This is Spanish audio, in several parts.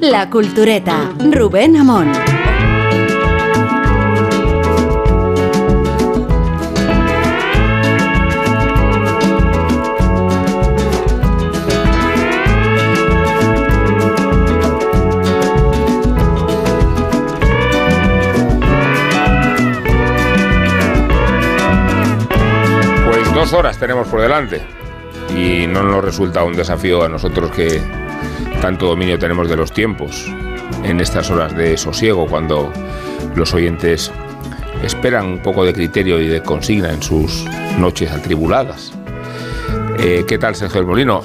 La Cultureta, Rubén Amón. Pues dos horas tenemos por delante y no nos resulta un desafío a nosotros que tanto dominio tenemos de los tiempos en estas horas de sosiego cuando los oyentes esperan un poco de criterio y de consigna en sus noches atribuladas. Eh, ¿Qué tal, Sergio Molino?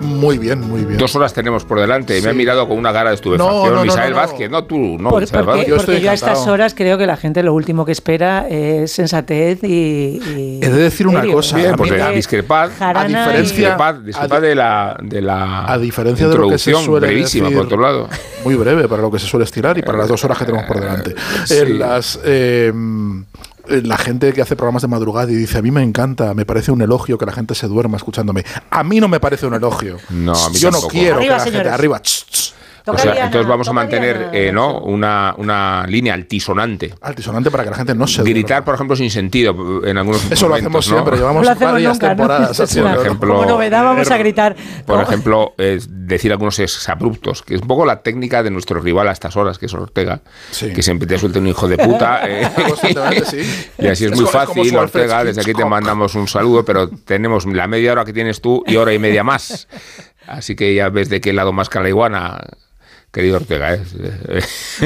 Muy bien, muy bien. Dos horas tenemos por delante y me ha Sí. mirado con una cara de estupefacción. No, no, no, Misael no, no. Vázquez, no tú, no, Por- Misael porque Vázquez. Yo estoy porque yo a estas horas creo que la gente lo último que espera es sensatez y. y He de decir una cosa, Bien, a de- discrepad, Jarana a diferencia- discrepad, discrepad a di- de la, de la a diferencia de lo que se suele brevísima, decir- por otro lado. Muy breve para lo que se suele estirar y para las dos horas que tenemos por delante. sí. En las, eh, la gente que hace programas de madrugada y dice, a mí me encanta, me parece un elogio que la gente se duerma escuchándome. A mí no me parece un elogio. No, a mí Yo tampoco. no quiero Arriba, que la gente señores. arriba. ch, ch, O sea, entonces vamos a mantener eh, ¿no? Una, una línea altisonante. altisonante para que la gente no se Gritar, duerma. por ejemplo, sin sentido en algunos Eso lo hacemos ¿no? siempre, No llevamos lo hacemos varias nunca, ¿no? temporadas una- Por ejemplo, como novedad vamos a gritar. Por ejemplo, decir algunos exabruptos, que es un poco la técnica de nuestro rival a estas horas, que es Ortega, Sí. que siempre te suelta un hijo de puta. eh, y así es, Es muy fácil, Ortega. Desde aquí te mandamos un saludo, pero tenemos la media hora que tienes tú y hora y media más. Así que ya ves de qué lado más la iguana, querido Ortega. ¿eh?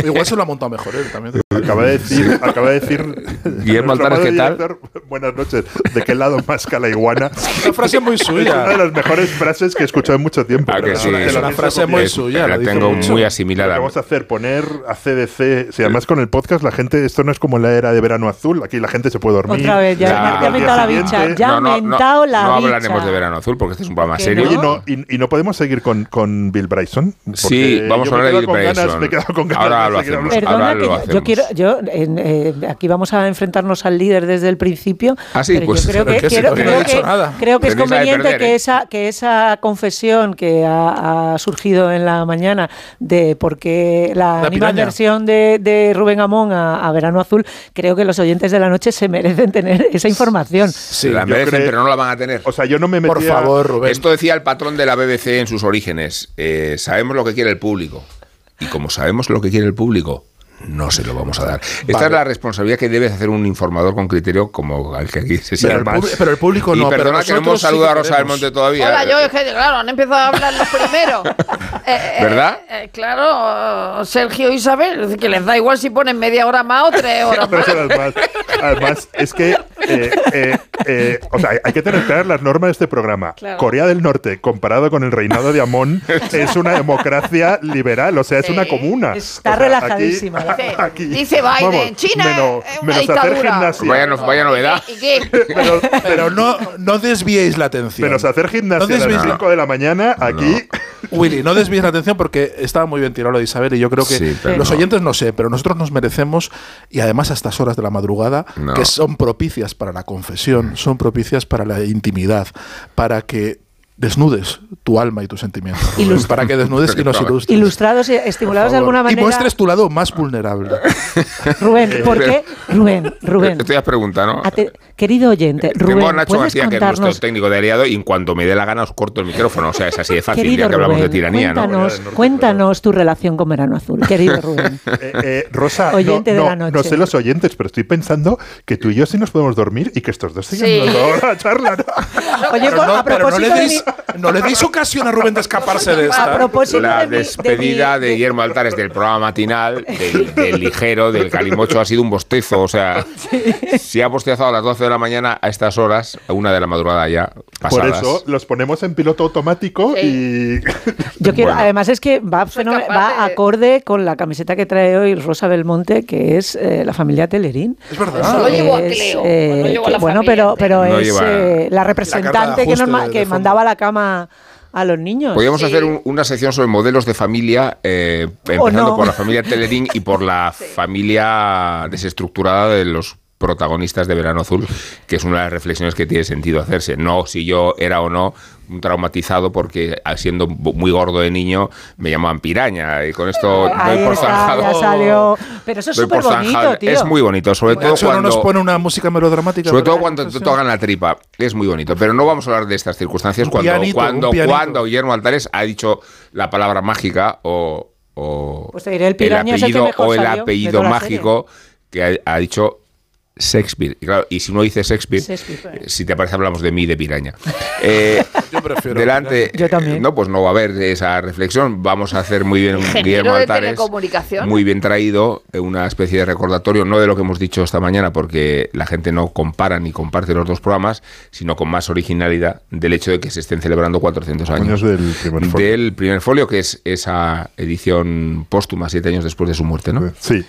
Igual se lo ha montado mejor él también. Acaba de decir, acaba de decir Guillermo Altares, ¿qué tal? director, Buenas noches. ¿De qué lado más la iguana? Una frase muy Es una de suya. las mejores frases que he escuchado en mucho tiempo. Ah, que sí. la Es una frase muy suya, La dice tengo mucho. muy que asimilada. vamos a hacer, poner a CDC. Si además con el podcast la gente, esto no es como la era de verano azul, aquí la gente se puede dormir. Otra vez, ya, me ha mentado la bicha. Ya no, ha no, no, mentado la no bicha. hablaremos de verano azul porque este es un programa ¿Que serio. no? Oye, no, y, y no podemos seguir con, con Bill Bryson. Sí, vamos a hablar de Bill con ganas- Bryson. me he quedado con ganas Ahora lo hacemos. Perdona Ahora que lo yo- hacemos. yo quiero, yo en, eh, aquí vamos a enfrentarnos al líder desde el principio. Ah, sí, pero pues, yo creo pero que, que si quiero- todavía no creo que- nada. creo que es conveniente perder, que ¿eh? esa que esa confesión que ha, ha surgido en la mañana de por qué la, La misma versión de, de Rubén Amón a, a Verano Azul, creo que los oyentes de la noche se merecen tener esa información. Se la merecen, creo- pero no la van a tener. O sea, yo no me metía... Por favor, Rubén. Esto decía el patrón de la BBC en sus orígenes. Eh, sabemos lo que quiere el público. Y como sabemos lo que quiere el público, no se lo vamos a dar. Esta es la responsabilidad que debe hacer un informador con criterio como el que aquí se Pero el, pub- pero el público y no. pero perdona que no hemos nosotros sí saludado a Rosa del. Monte todavía. Hola, yo es que, claro, han empezado a hablar los primeros. Eh, eh, ¿Verdad? eh, claro, Sergio e Isabel, es decir, que les da igual si ponen media hora más o tres horas más. Tres horas más. Además, es que, eh, eh, eh, o sea, hay que tener claras las normas de este programa. Claro. Corea del Norte, comparado con el reinado de Amón, es una democracia liberal, o sea, es una comuna. Está O sea, relajadísima. Dice- dice Biden, China es una menos hacer dictadura. gimnasia. Vaya, no- vaya novedad. ¿Y qué? Pero, Pero no, no desviéis la atención. menos hacer gimnasia No a las desvíes- 5 de la mañana, aquí. Willy, no desvíes la atención porque estaba muy bien tirado lo de Isabel y yo creo que Sí, los oyentes no sé, pero nosotros nos merecemos y además a estas horas de la madrugada No. que son propicias para la confesión, son propicias para la intimidad, para que desnudes tu alma y tus sentimientos. Para que desnudes y nos ilustres. Ilustrados y estimulados de alguna y manera. muestres tu lado más vulnerable. Rubén, ¿por qué? Rubén, Rubén. Te voy a preguntar, ¿no? querido oyente, Tengo a Rubén, Nacho ¿puedes García, que es nuestro técnico de aliado, y en cuanto me dé la gana os corto el micrófono. O sea, es así de fácil, Querido ya que hablamos Rubén, de tiranía, ¿no? cuéntanos, cuéntanos tu relación con Verano Azul, querido Rubén. Eh, eh, Rosa, no- de no, la noche. no sé los oyentes, pero estoy pensando que tú y yo sí nos podemos dormir y que estos dos sigan Sí. dando la charla. ¿no? Oye, Pero a propósito de mi- no le deis ocasión a Rubén de escaparse de a esta. propósito La de mi- de despedida mi- de, Guillermo Altares del programa matinal, del, del ligero, del calimocho, ha sido un bostezo. O sea, si ha bostezado a las 12 de la mañana a estas horas, a una de la madrugada ya, Por eso los ponemos en piloto automático y. Yo quiero, Bueno. además es que va, va de- acorde con la camiseta que trae hoy Rosa Belmonte, que es eh, la familia Telerín. Es verdad. Eso lo llevo a Cleo, eh, no llevo a que- la bueno, pero, entera. pero No es eh, la representante que, nos que mandaba a la cama a los niños. Podríamos Sí. hacer un- una sección sobre modelos de familia, eh, empezando no. por la familia Telerín y por la familia desestructurada de los protagonistas de Verano Azul, que es una de las reflexiones que tiene sentido hacerse. No si yo era o no un traumatizado porque ah, siendo muy gordo de niño me llamaban piraña y con esto Ahí doy por está, zanjado. ya salió. Pero eso es súper bonito, tío. Es muy bonito, sobre todo hecho, no cuando nos pone una música melodramática. sobre todo cuando Sí. te tocan la tripa. Es muy bonito. Pero no vamos a hablar de estas circunstancias Un cuando, pianito, cuando, cuando Guillermo Altares ha dicho la palabra mágica o, o Pues te diré, el piraña es el que apellido, mejor o el apellido mágico que ha, ha dicho Shakespeare. Y, claro, y si uno dice Shakespeare, Shakespeare. eh, si te parece hablamos de mí de piraña. Eh, Yo prefiero. delante, Yo también. No, pues no va a haber esa reflexión. Vamos a hacer muy bien Ingeniero Guillermo Altares. Muy bien traído, eh, una especie de recordatorio, no de lo que hemos dicho esta mañana, porque la gente no compara ni comparte los dos programas, sino con más originalidad del hecho de que se estén celebrando 400 años. Años del primer folio. Del primer folio, que es esa edición póstuma, siete años después de su muerte, ¿no? Sí.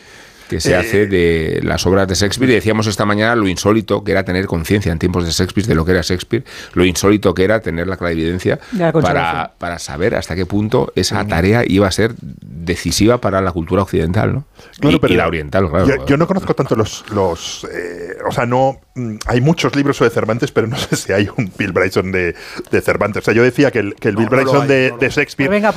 Que se Eh, hace de las obras de Shakespeare. Y decíamos esta mañana lo insólito que era tener conciencia en tiempos de Shakespeare de lo que era Shakespeare, lo insólito que era tener la clarividencia la para, para saber hasta qué punto esa tarea iba a ser decisiva para la cultura occidental, ¿no? Claro, y, pero y la oriental, claro. Yo, yo no conozco tanto los. los eh, o sea, no. mm, Hay muchos libros sobre Cervantes, pero no sé si hay un Bill Bryson de, de Cervantes. O sea, yo decía que el, que el No, Bill no Bryson hay, de, no. Shakespeare venga,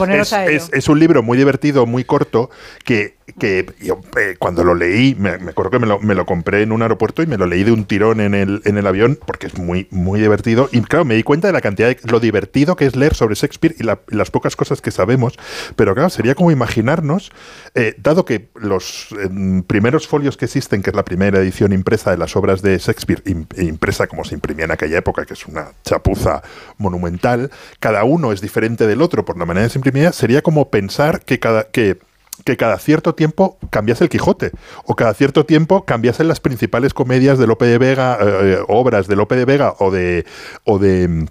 es- es un libro muy divertido, muy corto, que, que yo, eh, cuando lo leí, me, acuerdo que me lo, compré en un aeropuerto y me lo leí de un tirón en el, en el avión, porque es muy, muy divertido. Y claro, me di cuenta de la cantidad de lo divertido que es leer sobre Shakespeare y, la- y las pocas cosas que sabemos. Pero claro, sería como imaginarnos, eh, dado que los em, primeros folios que existen, que es la primera edición impresa de las obras de Shakespeare, im- impresa como se imprimía en aquella época, que es una chapuza monumental, cada uno es diferente del otro por la manera de se imprimía, sería como pensar que cada... Que, que cada cierto tiempo cambiase el Quijote o cada cierto tiempo cambiasen las principales comedias de Lope de Vega, eh, eh, obras de Lope de Vega o de o de mm,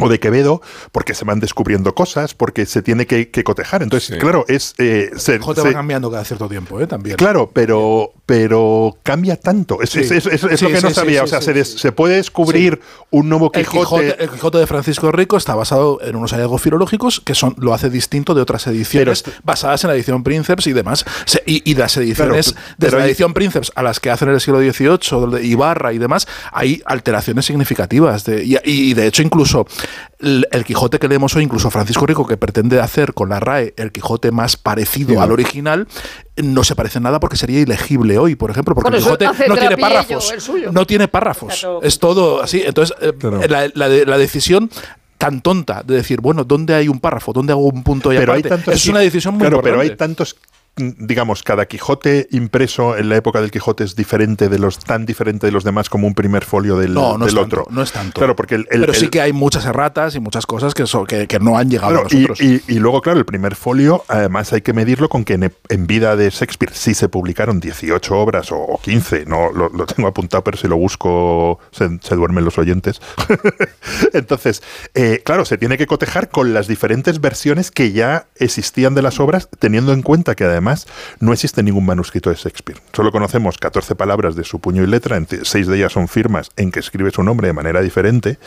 o de Quevedo, porque se van descubriendo cosas, porque se tiene que, que cotejar. Entonces, Sí. claro, es eh, se- J se- va cambiando cada cierto tiempo, ¿eh? También. Claro, pero, pero cambia tanto. Es, Sí. es- es- es- es Sí, lo que no sabía. sí, o sea, sí, se, des- sí. se puede descubrir un nuevo El Quijote. El Quijote de Francisco Rico está basado en unos hallazgos filológicos que son lo hace distinto de otras ediciones Pero- basadas en la edición Princeps y demás. Se- y, y las ediciones, Claro, desde pero la edición Princeps a las que hacen en el siglo XVIII, Ibarra y demás, hay alteraciones significativas. De, y, y de hecho, incluso el, el Quijote que leemos hoy, incluso Francisco Rico, que pretende hacer con la RAE el Quijote más parecido al original, no se parece en nada porque sería ilegible hoy, por ejemplo, porque Por el Quijote no tiene párrafos. No tiene párrafos. Es todo así. Entonces, eh, Claro. la, la de- la decisión tan tonta de decir, bueno, ¿dónde hay un párrafo? ¿Dónde hago un punto y pero hay aparte? tantos es una decisión muy claro, importante. pero hay tantos digamos cada Quijote impreso en la época del Quijote es diferente de los tan diferente de los demás como un primer folio del, no, no del es otro tanto, no es tanto. claro porque el, el- pero sí que hay muchas erratas y muchas cosas que, son, que, que no han llegado Claro, a y, nosotros. y- y luego, claro, el primer folio, además hay que medirlo con que en, en vida de Shakespeare sí se publicaron 18 obras o, o 15, no lo, lo tengo apuntado, pero si lo busco se, se duermen los oyentes. Entonces, eh, claro, se tiene que cotejar con las diferentes versiones que ya existían de las obras, teniendo en cuenta que además no existe ningún manuscrito de Shakespeare. Solo conocemos 14 palabras de su puño y letra, seis de ellas son firmas en que escribe su nombre de manera diferente.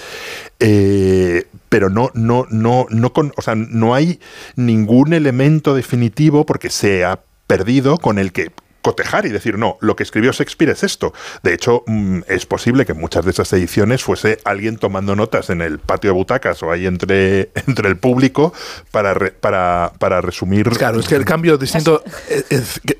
Eh, pero no, no, no, no, o sea, no hay ningún elemento definitivo porque se ha perdido con el que cotejar y decir, no, lo que escribió Shakespeare es esto. De hecho, mm, es posible que muchas de esas ediciones fuese alguien tomando notas en el patio de butacas o ahí entre, entre el público para, re- para, para resumir. Claro, es que el cambio distinto.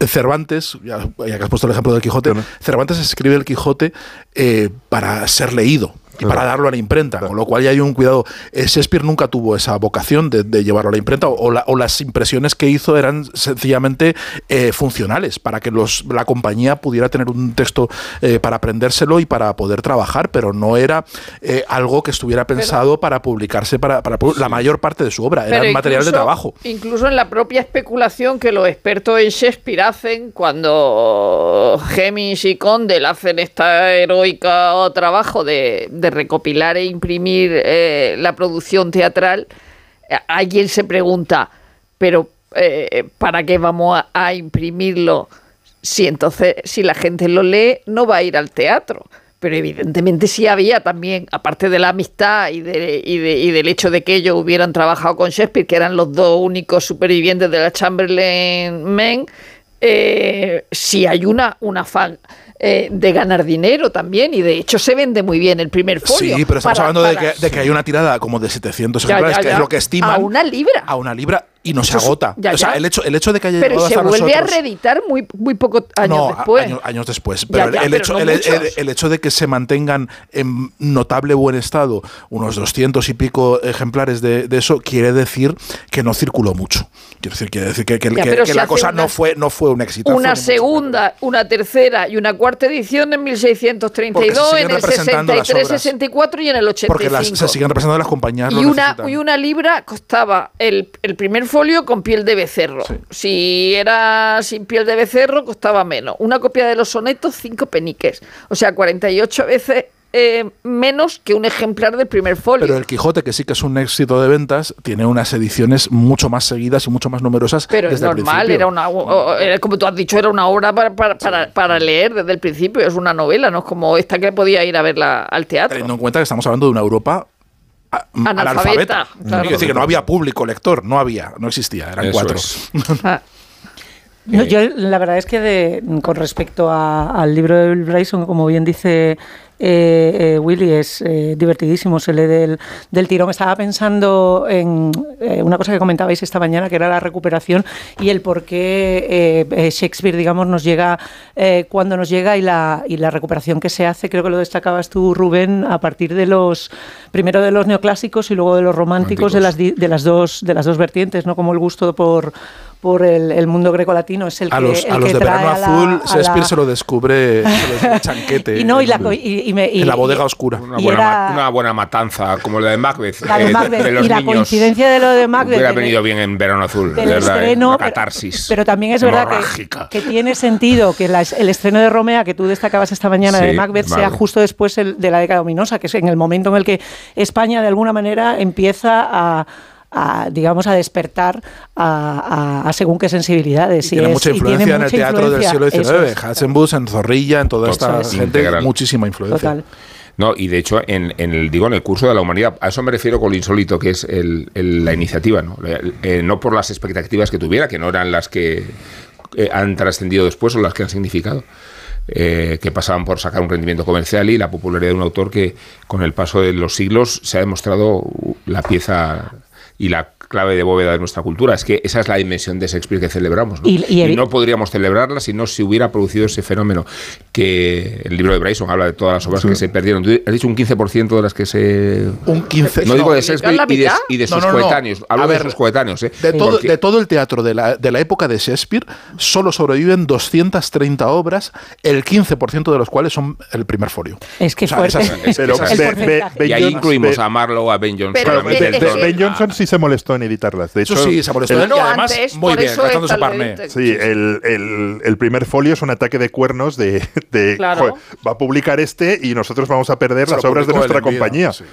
Cervantes, ya, que has puesto el ejemplo del Quijote. Cervantes escribe el Quijote eh, para ser leído. Y para darlo a la imprenta, con lo cual ya hay un cuidado. Eh, Shakespeare nunca tuvo esa vocación de, de llevarlo a la imprenta, o, la- o las impresiones que hizo eran sencillamente eh, funcionales, para que los, la compañía pudiera tener un texto eh, para aprendérselo y para poder trabajar, pero no era eh, algo que estuviera pensado para publicarse para, para la mayor parte de su obra, era material de trabajo. Incluso en la propia especulación que los expertos en Shakespeare hacen cuando Hemish y Condell hacen esta heroica trabajo de, de recopilar e imprimir eh, la producción teatral, eh, alguien se pregunta, pero eh, ¿para qué vamos a, imprimirlo si entonces si la gente lo lee no va a ir al teatro? Pero evidentemente sí había también, aparte de la amistad y, de, y, de- y del hecho de que ellos hubieran trabajado con Shakespeare, que eran los dos únicos supervivientes de la Chamberlain Men, eh, hay una, un afán eh, de ganar dinero también, y de hecho se vende muy bien el primer folio. Sí, pero estamos Para- hablando de que, de que hay una tirada como de 700 Ya, ejemplares, ya, que es lo que estiman. A una libra. A una libra y no se Eso es- agota. ya, o sea, ya. el hecho, el hecho de que haya Pero llegado se hasta vuelve a reeditar muy, muy pocos años no, después. años, años después. Ya, Pero ya, el, pero hecho, no el, el- el hecho de que se mantengan en notable buen estado unos 200 y pico ejemplares de, de eso quiere decir que no circuló mucho. Quiere decir, quiere decir que, que- Ya, que- que la cosa una- no fue, no fue un éxito. una segunda, una tercera y una cuarta edición en Porque 1632, se en el representando las 63, obras. 64 y en el 85. Porque las, se siguen representando las compañías. y una, necesitan. y una libra costaba el, el primer folio con piel de becerro. Si era sin piel de becerro, costaba menos. Una copia de los sonetos, 5 peniques. O sea, 48 veces eh, menos que un ejemplar del primer folio. Pero el Quijote, que sí que es un éxito de ventas, tiene unas ediciones mucho más seguidas y mucho más numerosas. Pero es desde normal, era una, como tú has dicho, era una obra para, para, para, para leer desde el principio. Es una novela, no es como esta que podía ir a verla al teatro. Teniendo en cuenta que estamos hablando de una Europa Analfabeta, analfabeta. claro. Quiero decir que no había público lector, no había, no existía, eran Eso cuatro. es. Ah, No, yo la verdad es que de- con respecto a- al libro de Bill Bryson, como bien dice eh, eh, Willy, es eh, divertidísimo, se lee del, del tirón. Estaba pensando en una cosa que comentabais esta mañana, que era la recuperación y el por qué Shakespeare, digamos, nos llega cuando nos llega y la, y la recuperación que se hace, creo que lo destacabas tú, Rubén, a partir de los, primero de los neoclásicos y luego de los románticos, de las, de las dos de las dos vertientes, ¿no? Como el gusto por por el, el mundo greco-latino es el A que, los, el a los que de trae verano a la- azul, a la- Shakespeare se lo descubre, se lo descubre chanquete. y no y la en, co- y- y me- y- en la bodega oscura. Una Y buena, era- ma- una buena matanza, como la de Macbeth. la de eh, Macbeth, los y la niños. coincidencia de lo de Macbeth Hubiera venido bien en Verano Azul, del de verdad, ¿eh? estreno, Una catarsis. Pero, también es verdad que, que tiene sentido que la- el estreno de Romea, que tú destacabas esta mañana Sí, de Macbeth, sea justo después el- de la década ominosa, que es en el momento en el que España de alguna manera empieza a a, digamos, a despertar a, a- a según qué sensibilidades. Y tiene es- mucha y influencia tiene en el teatro del siglo XIX. Hassenbus, en Zorrilla, en toda Total, esta es gente, integral. muchísima influencia. Total. No, y de hecho, en, en el, digo, en el curso de la humanidad, a eso me refiero con lo insólito que es el- el- la iniciativa, ¿no? Eh, no por las expectativas que tuviera, que no eran las que eh, han trascendido después o las que han significado, eh, que pasaban por sacar un rendimiento comercial y la popularidad de un autor que con el paso de los siglos se ha demostrado la pieza y la clave de bóveda de nuestra cultura. Es que esa es la dimensión de Shakespeare que celebramos. ¿no? Y- y evi- no podríamos celebrarla si no se hubiera producido ese fenómeno que el libro de Bryson habla de todas las obras que se perdieron. Tú has dicho un 15% de las que se... Un 15. No digo de ¿La Shakespeare y de, y de No, sus no, no. coetáneos. Hablo A de ver, sus coetáneos. ¿eh? De todo, Porque- de todo el teatro de la, de la época de Shakespeare, solo sobreviven 230 obras, el 15% de los cuales son el primer folio. Es que O sea, fuerte. esas- es- Pero esas- El y ahí incluimos a Marlowe, a Ben Johnson, Pero a Claro, es- Ben- Johnson sí se molestó en editarlas. De Eso hecho, sí, se molestó. el- No, y además, antes, muy bien, eso está el Parné. Sí, el, el- el primer folio es un ataque de cuernos de, de, Claro. joder, va a publicar este y nosotros vamos a perder Se las obras de nuestra compañía. sí.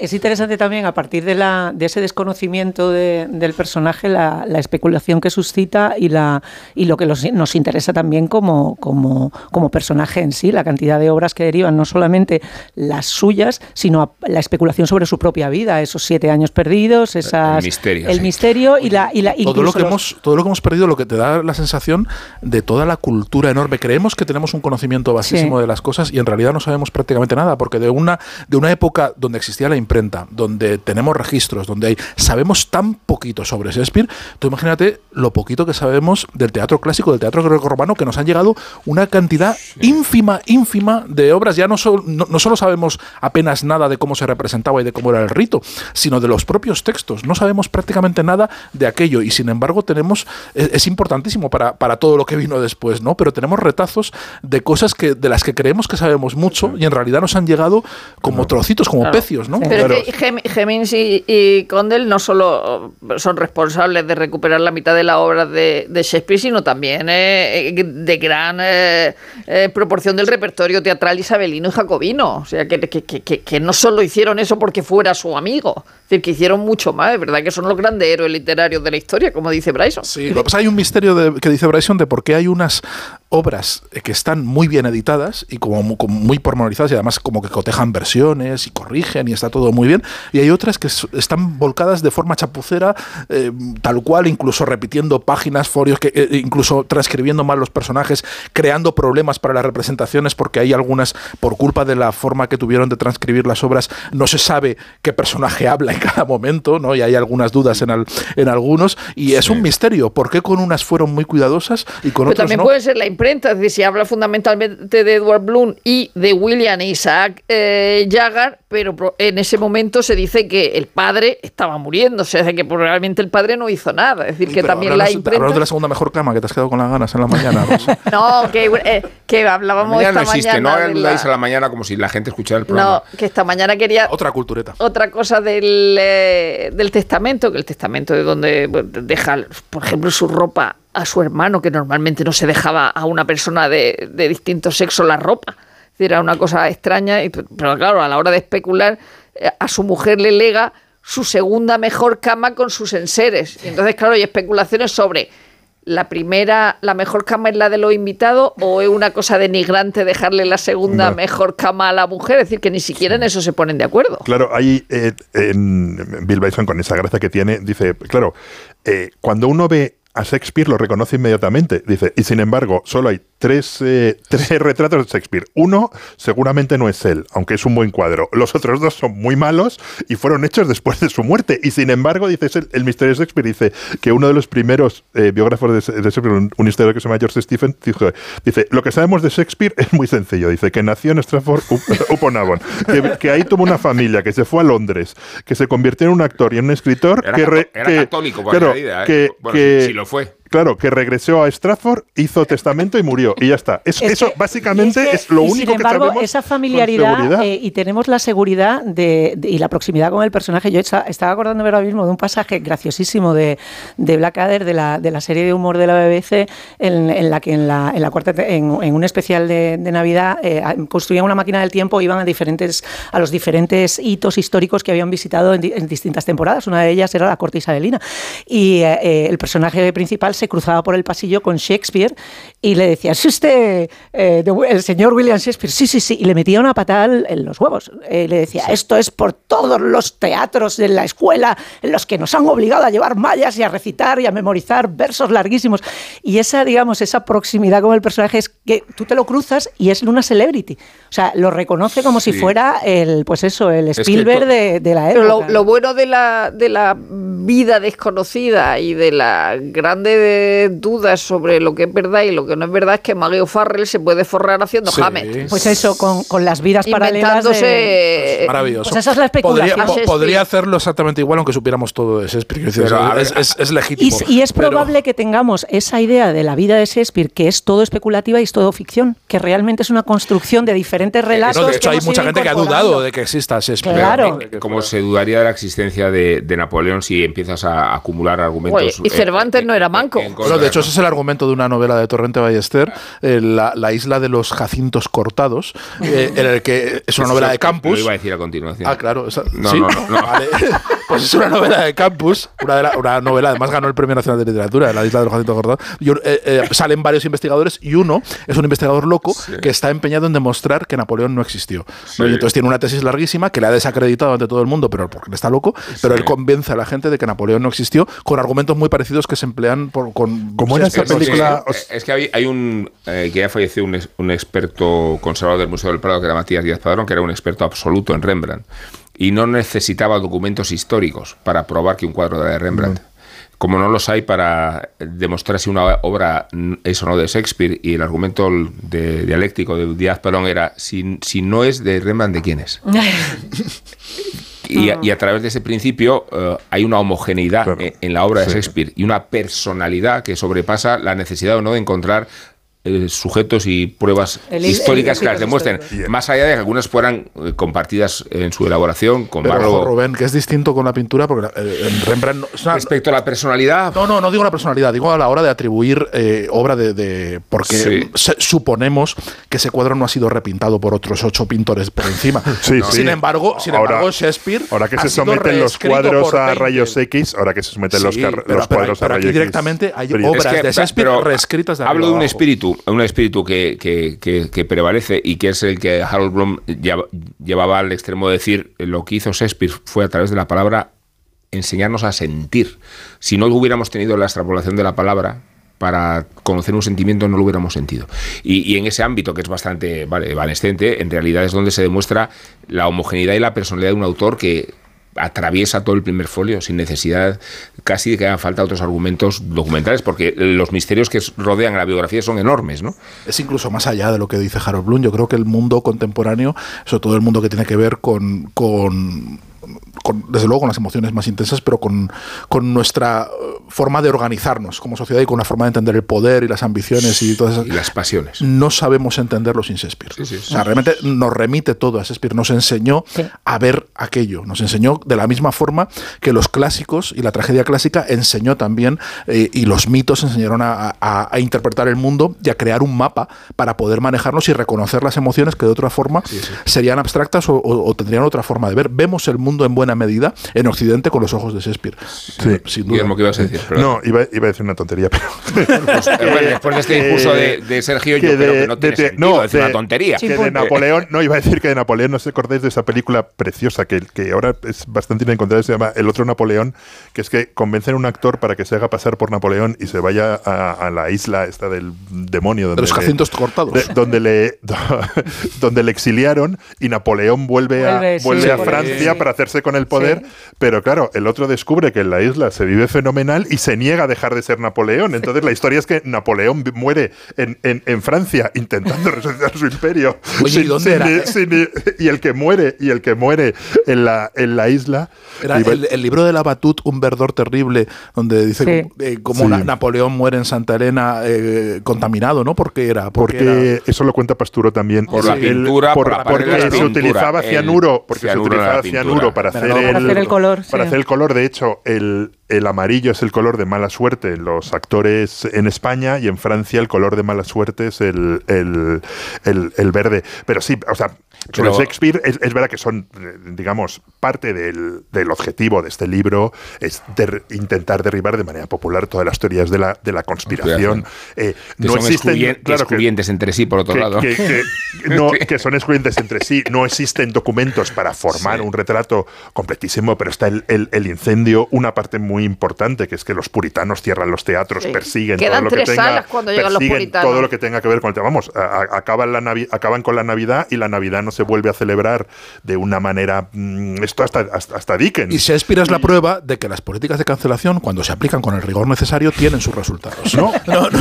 Es interesante también, a partir de, la, de ese desconocimiento de- del personaje, la, la especulación que suscita y, la, y lo que los- nos interesa también como, como, como personaje en sí, la cantidad de obras que derivan, no solamente las suyas, sino a- la especulación sobre su propia vida, esos siete años perdidos, esas, misterio, el sí. misterio y la... Y la todo lo que los- hemos todo lo que hemos perdido lo que te da la sensación de toda la cultura enorme creemos que tenemos un conocimiento vastísimo Sí. de las cosas y en realidad no sabemos prácticamente nada porque de una de una época donde existía la imprenta donde tenemos registros donde hay sabemos tan poquito sobre Shakespeare tú imagínate lo poquito que sabemos del teatro clásico del teatro greco-romano que nos han llegado una cantidad ínfima ínfima de obras ya no, sol- no, no solo sabemos apenas nada de cómo se representaba y de cómo era el rito sino de los propios textos no sabemos prácticamente nada de aquello. Y sin embargo tenemos es, es importantísimo para, para todo lo que vino después no pero tenemos retazos de cosas que de las que creemos que sabemos mucho y en realidad nos han llegado como trocitos como Claro. pecios no Pero que Gem- Hemings y, y Condell no solo son responsables de recuperar la mitad de la obra de, de Shakespeare, sino también eh, de gran eh, eh, proporción del repertorio teatral isabelino y jacobino. O sea, que, que- que- que- que no solo hicieron eso porque fuera su amigo, es decir, que hicieron mucho más. Es verdad que son los grandes héroes literarios de la historia, como dice Bryson. Sí, lo que pasa hay un misterio de- que dice Bryson de por qué hay unas obras que están muy bien editadas y como, mu- como muy pormenorizadas y además como que cotejan versiones y corrigen y está todo muy bien. Y hay otras que están volcadas de forma chapucera, eh, tal cual, incluso repitiendo páginas, folios, que, eh, incluso transcribiendo mal los personajes, creando problemas para las representaciones porque hay algunas, por culpa de la forma que tuvieron de transcribir las obras, no se sabe qué personaje habla en cada momento, ¿no? Y hay algunas dudas en, al- en algunos. Y es un misterio. ¿Por qué con unas fueron muy cuidadosas y con Pero otras también no? puede ser la imprenta, es decir, si habla fundamentalmente de Edward Bloom y de William e Isaac eh, Jagger, pero en ese momento se dice que el padre estaba muriendo, o sea, de que probablemente el padre no hizo nada. Es decir, que Pero también la imprenta. háblanos de la segunda mejor cama, que te has quedado con las ganas en la mañana. Rosa. No, que, eh, que hablábamos Mañana no esta existe, no mañana. de aludáis la- a la mañana como si la gente escuchara el programa. No, que esta mañana quería Otra cultureta. otra cosa del, eh, del testamento, que el testamento de donde bueno, deja, por ejemplo, su ropa a su hermano, que normalmente no se dejaba a una persona de, de distinto sexo la ropa. Era una cosa extraña, y- pero claro, a la hora de especular, eh, a su mujer le lega su segunda mejor cama con sus enseres. Y entonces, claro, hay especulaciones sobre la primera, la mejor cama es la de los invitados o es una cosa denigrante dejarle la segunda No. mejor cama a la mujer. Es decir, que ni siquiera en eso se ponen de acuerdo. Claro, ahí eh, en Bill Bison, con esa gracia que tiene, dice, claro, eh, cuando uno ve a Shakespeare lo reconoce inmediatamente. Dice, y sin embargo, solo hay tres, eh, tres retratos de Shakespeare. Uno seguramente no es él, aunque es un buen cuadro. Los otros dos son muy malos y fueron hechos después de su muerte. Y sin embargo, dice, el, el misterio de Shakespeare dice que uno de los primeros eh, biógrafos de, de Shakespeare, un, un historiador que se llama George Stephen, dijo, dice, lo que sabemos de Shakespeare es muy sencillo. Dice que nació en Stratford up- upon Avon, que, que ahí tuvo una familia, que se fue a Londres, que se convirtió en un actor y en un escritor Era, que, re- era que- católico por claro, realidad, ¿eh? que, Bueno, que- si, si lo fue. Claro, que regresó a Stratford, hizo testamento y murió. Y ya está. Es- Es eso que- básicamente es, lo y único sin embargo, que sabemos. esa familiaridad eh, y tenemos la seguridad de, de- y la proximidad con el personaje. Yo esta- estaba acordándome ahora mismo de un pasaje graciosísimo de, de Blackadder, de la, de la serie de humor de la BBC, en, en la que en la, en la cuarta en, en un especial de, de Navidad eh, construían una máquina del tiempo, iban a diferentes a los diferentes hitos históricos que habían visitado en distintas temporadas. Una de ellas era la corte isabelina. Y eh, eh, el personaje principal se cruzaba por el pasillo con Shakespeare y le decía, ¿es usted eh, de- el señor William Shakespeare? Sí, sí, sí. Y le metía una patada en en los huevos. Eh, le decía, esto es por todos los teatros de la escuela en los que nos han obligado a llevar mallas y a recitar y a memorizar versos larguísimos. Y esa, digamos, esa proximidad con el personaje es que tú te lo cruzas y es una celebrity. O sea, lo reconoce como si Sí. fuera el, pues eso, el que Spielberg to- de, de la Pero época. lo, lo bueno de la, de la vida desconocida y de las dudas sobre lo que es verdad y lo que no es verdad es que Maggie O'Farrell se puede forrar haciendo Sí. Hamlet. Pues eso, con, con las vidas paralelas de... Inventándose... Maravilloso. Pues esa es la especulación. Podría, po- Shakespeare. podría hacerlo exactamente igual aunque supiéramos todo de Shakespeare. Pero, es, legítimo. y es pero- probable que tengamos esa idea de la vida de Shakespeare, que es todo especulativa y es todo ficción, que realmente es una construcción de diferentes relatos. No, de que hecho, hay mucha gente que ha dudado de que exista Shakespeare. Claro. Como se dudaría de la existencia de, de Napoleón si empiezas a acumular argumentos. Oye, y eh, Cervantes eh, no era eh, manco. Bueno, de hecho, ese es el argumento de una novela de Torrente Ballester, eh, la, la isla de los jacintos cortados, eh, en el que es una novela de Lo campus. iba a decir a continuación. Ah, claro. esa- No, ¿sí? no, no, no. Vale. Pues es una novela de campus, una, de la- una novela, además ganó el Premio Nacional de Literatura en la isla de los. Y, un- eh, eh, salen varios investigadores y uno es un investigador loco que está empeñado en demostrar que Napoleón no existió. ¿no? Y entonces tiene una tesis larguísima que le ha desacreditado ante todo el mundo, pero porque él está loco, pero él convence a la gente de que Napoleón no existió con argumentos muy parecidos que se emplean por, con... ¿Cómo era esa Es que- película? Es, es que hay, hay un. eh, que ya falleció un, un experto conservador del Museo del Prado, que era Matías Díaz Padrón, que era un experto absoluto en Rembrandt. Y no necesitaba documentos históricos para probar que un cuadro era de Rembrandt. Como no los hay para demostrar si una obra mm, es o no de Shakespeare, y el argumento de- dialéctico de Díaz Padrón era: si, si no es de Rembrandt, ¿de quién es? Y a, y a través de ese principio eh, hay una homogeneidad Claro. en la obra de Sí. Shakespeare y una personalidad que sobrepasa la necesidad o no de encontrar eh, sujetos y pruebas El- el- históricas que las demuestren. Más allá de que algunas fueran eh, compartidas en su elaboración con Pero, ojo, Rubén, que es distinto con la pintura, porque eh, en Rembrandt... no- es una- Respecto a la personalidad, No, no, no digo la personalidad, digo a la hora de atribuir eh, obra de, de- porque Sí. se- suponemos que ese cuadro no ha sido repintado por otros ocho pintores por encima. Sí, Sin sí. embargo, sin Ahora- embargo, Shakespeare Ahora que se someten los cuadros a 20. rayos X, ahora que se someten los, Sí, car- pero- los pero- cuadros pero a rayos X. directamente hay obras Es que- de Shakespeare reescritas de hablo de un abajo. espíritu espíritu, un espíritu que, que- prevalece y que es el que Harold Bloom llevaba al extremo de decir lo que hizo Shakespeare fue a través de la palabra enseñarnos a sentir. Si no hubiéramos tenido la extrapolación de la palabra para conocer un sentimiento no lo hubiéramos sentido. Y, y en ese ámbito, que es bastante vale, evanescente, en realidad es donde se demuestra la homogeneidad y la personalidad de un autor que atraviesa todo el primer folio sin necesidad casi de que hagan falta otros argumentos documentales, porque los misterios que rodean a la biografía son enormes, ¿no? Es incluso más allá de lo que dice Harold Bloom. Yo creo que el mundo contemporáneo, sobre todo el mundo que tiene que ver con, con- con, desde luego con las emociones más intensas, pero con, con nuestra eh, forma de organizarnos como sociedad y con la forma de entender el poder y las ambiciones y todas esas Y las pasiones. no sabemos entenderlo sin Shakespeare. Sí, sí, sí. O sea, realmente nos remite todo a Shakespeare, nos enseñó Sí. a ver aquello, nos enseñó de la misma forma que los clásicos y la tragedia clásica enseñó también, eh, y los mitos enseñaron a, a- a interpretar el mundo y a crear un mapa para poder manejarnos y reconocer las emociones que de otra forma serían abstractas o, o- o tendrían otra forma de ver. Vemos el mundo en buena medida en Occidente con los ojos de Shakespeare. Sí. Sin duda. Guillermo, ¿qué ibas a decir? Perdón. No, iba, iba a decir una tontería, pero. Pues, eh, bueno, después de este impulso de, de Sergio, yo creo de- que no tiene de- sentido, no, es de- una tontería. que de Napoleón, no iba a decir que de Napoleón no os acordáis de esa película preciosa que, que ahora es bastante inencontrable, se llama El otro Napoleón, que es que convencen a un actor para que se haga pasar por Napoleón y se vaya a, a la isla esta del demonio. De Donde los le- jacintos cortados. de- donde le donde le exiliaron y Napoleón vuelve, Vuelve, a, sí, vuelve a sí, Francia sí. para hacerse con el poder, Sí. pero claro, el otro descubre que en la isla se vive fenomenal y se niega a dejar de ser Napoleón. Entonces la historia es que Napoleón muere en, en- en Francia intentando resucitar su imperio. Oye, ¿y dónde era? sin y el que muere, y el que muere en la, en la isla. Era iba- el, el libro de la Batut, un verdor terrible, donde dice Sí. eh, cómo Sí. Na- Napoleón muere en Santa Elena eh, contaminado, ¿no? Porque era. Porque, Porque era- eso lo cuenta Pasturo también. Por la El- pintura, por la porque la se pintura, utilizaba cianuro, porque se utilizaba cianuro para Para hacer, no- el, Para hacer el color, para sí. hacer el color. De hecho, el, el amarillo es el color de mala suerte en los actores en España y en Francia el color de mala suerte es el, el, el- el verde. Pero sí, o sea, sobre Pero- Shakespeare es, es verdad que son, eh, digamos, parte del, del objetivo de este libro es der- intentar derribar de manera popular todas las teorías de la, de la conspiración. Eh, Que no son existen, excluyen- claro que- excluyentes entre sí, por otro que, lado. que- que- no, que son excluyentes entre sí. No existen documentos para formar Sí. un retrato completísimo, pero está el, el- el incendio, una parte muy importante, que es que los puritanos cierran los teatros, Sí. persiguen Quedan todo lo que tres tenga, salas cuando llegan los puritanos. todo lo que tenga que ver con el tema. Vamos, a- a- acaban, la Navi- acaban con la Navidad y la Navidad no se vuelve a celebrar de una manera. mm, esto hasta, hasta, hasta Dickens. y Shakespeare es la prueba de que las políticas de cancelación, cuando se aplican con el rigor necesario, tienen sus resultados. No, no, no,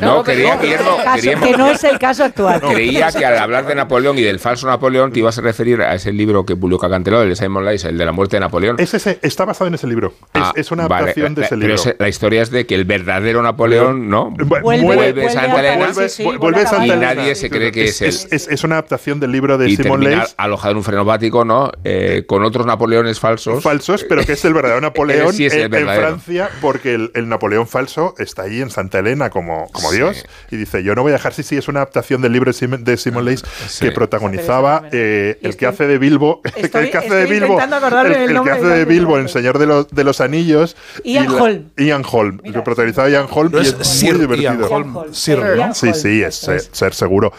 No, quería, No, Guillermo, caso- queríamos- que no es el caso actual. Creía que al hablar de Napoleón y del falso Napoleón te ibas a referir a ese libro que publicó Acantelado, el de Simon Leys, el de la muerte de Napoleón. es ese, está basado en ese libro. Es, Ah, es una vale, adaptación de la- ese pero libro. ese- la historia es de que el verdadero Napoleón, ¿no? Vu- Vuelve, muere- vuelve Santa a Elena, sí, sí, vuelve vuelve y nadie se cree que es, es, él. es- es una adaptación del libro de y Simon terminar Leys alojado en un frenopático, ¿no? Eh, con otros Napoleones falsos. falsos, pero que es el verdadero Napoleón Sí, es el en, en verdadero. Francia, porque el, el Napoleón falso está ahí en Santa Elena como, como Sí. Dios y dice, yo no voy a dejar, sí, sí, es una adaptación del libro de Simon, de Simon Leys Sí. que protagonizaba eh, el que hace de Bilbo, estoy- el que hace de Bilbo, el, del el que hace de. Bilbo en Señor de los, de los Anillos. Ian y la- Holm. Ian Holm, Mira, lo protagonizaba Ian Holm No y es muy divertido. Ian Holm, Sir, ¿no? Sí, sí, es ser, ser seguro.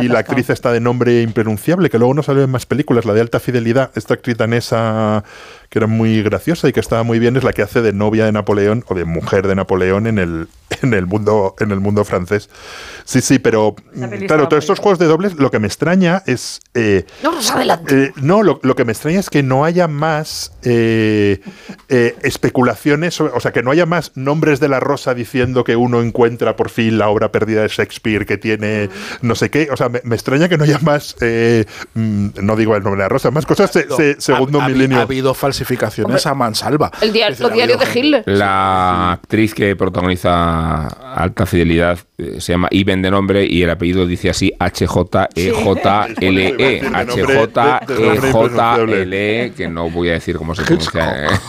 Y la actriz está de nombre impronunciable, que luego no salió en más películas, la de alta fidelidad. Esta actriz danesa que era muy graciosa y que estaba muy bien es la que hace de novia de Napoleón o de mujer de Napoleón en el, en el mundo en el mundo francés. Sí, sí, pero peli claro, todos estos juegos de dobles, lo que me extraña es eh, No nos adelante. eh, no, lo, lo que me extraña es que no haya más eh, eh, especulaciones, sobre- o sea, que no haya más nombres de la rosa diciendo que uno encuentra por fin la obra perdida de Shakespeare que tiene no sé qué. O sea, me, me extraña que no haya más, eh, mm, no digo el nombre de la rosa, más cosas se- se- segundo ha, ha- milenio. Ha habido falsificaciones a mansalva. El dia- Es decir, los diarios de Hitler. La actriz que protagoniza Alta Fidelidad eh, se llama Iben de nombre y el apellido dice así H-J-E-J-L-E. H-J-E-J-L-E, que no voy a decir cómo se pronuncia.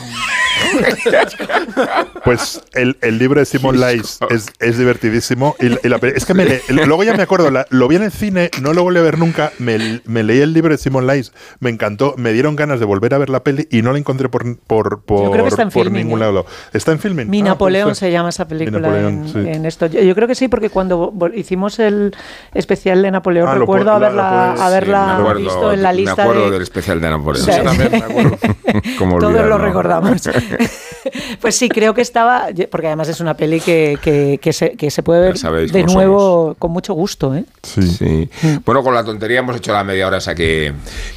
Pues el, el libro de Simon Lice es, es divertidísimo. Y, y la es que me le- luego ya me acuerdo, la- lo vi en el cine, no lo volví a ver nunca. Me, me leí el libro de Simon Lice, me encantó, me dieron ganas de volver a ver la peli y no la encontré por, por, por, Yo creo que está en por filming, ningún ¿eh? lado. ¿Está en filming? Mi Ah, Napoleón pues, se llama esa película Napoleón, en, sí. en esto. Yo, yo creo que sí, porque cuando hicimos el especial de Napoleón Ah, lo recuerdo la- haberla, la pones- haberla Sí, acuerdo- visto en la lista Me acuerdo de... del especial de Napoleón. Sí. Yo también me acuerdo. ¿Cómo Todos lo recordamos. pues sí, creo que estaba, porque además es una peli que, que, que se, que se puede ver sabéis de nuevo con mucho gusto. ¿eh? Sí. Sí. Bueno, con la tontería hemos hecho la media hora esa que,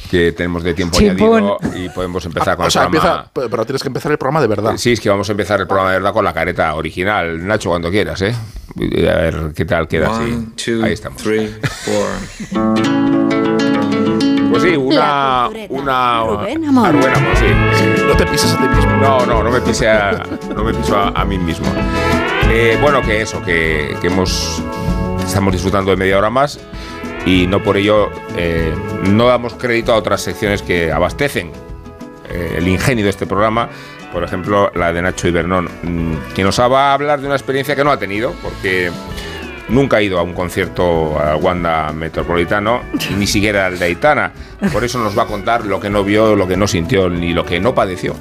que tenemos de tiempo añadido y podemos empezar con o sea, el programa. empieza, pero tienes que empezar el programa de verdad. Sí, es que vamos a empezar el programa de verdad con la careta original. Nacho, cuando quieras, ¿eh? A ver qué tal queda así. One, two, Ahí estamos. three, four. Sí, una. una Rubén sí, sí. No te pises a ti mismo. No, no, no me pise a, no me piso a, a mí mismo. Eh, bueno, que eso, que, que hemos estamos disfrutando de media hora más y no por ello eh, no damos crédito a otras secciones que abastecen eh, el ingenio de este programa. Por ejemplo, la de Nacho Ibernón, mm, que nos va a hablar de una experiencia que no ha tenido, porque nunca ha ido a un concierto al Wanda Metropolitano, ni siquiera al de Aitana. Por eso nos va a contar lo que no vio, lo que no sintió, ni lo que no padeció.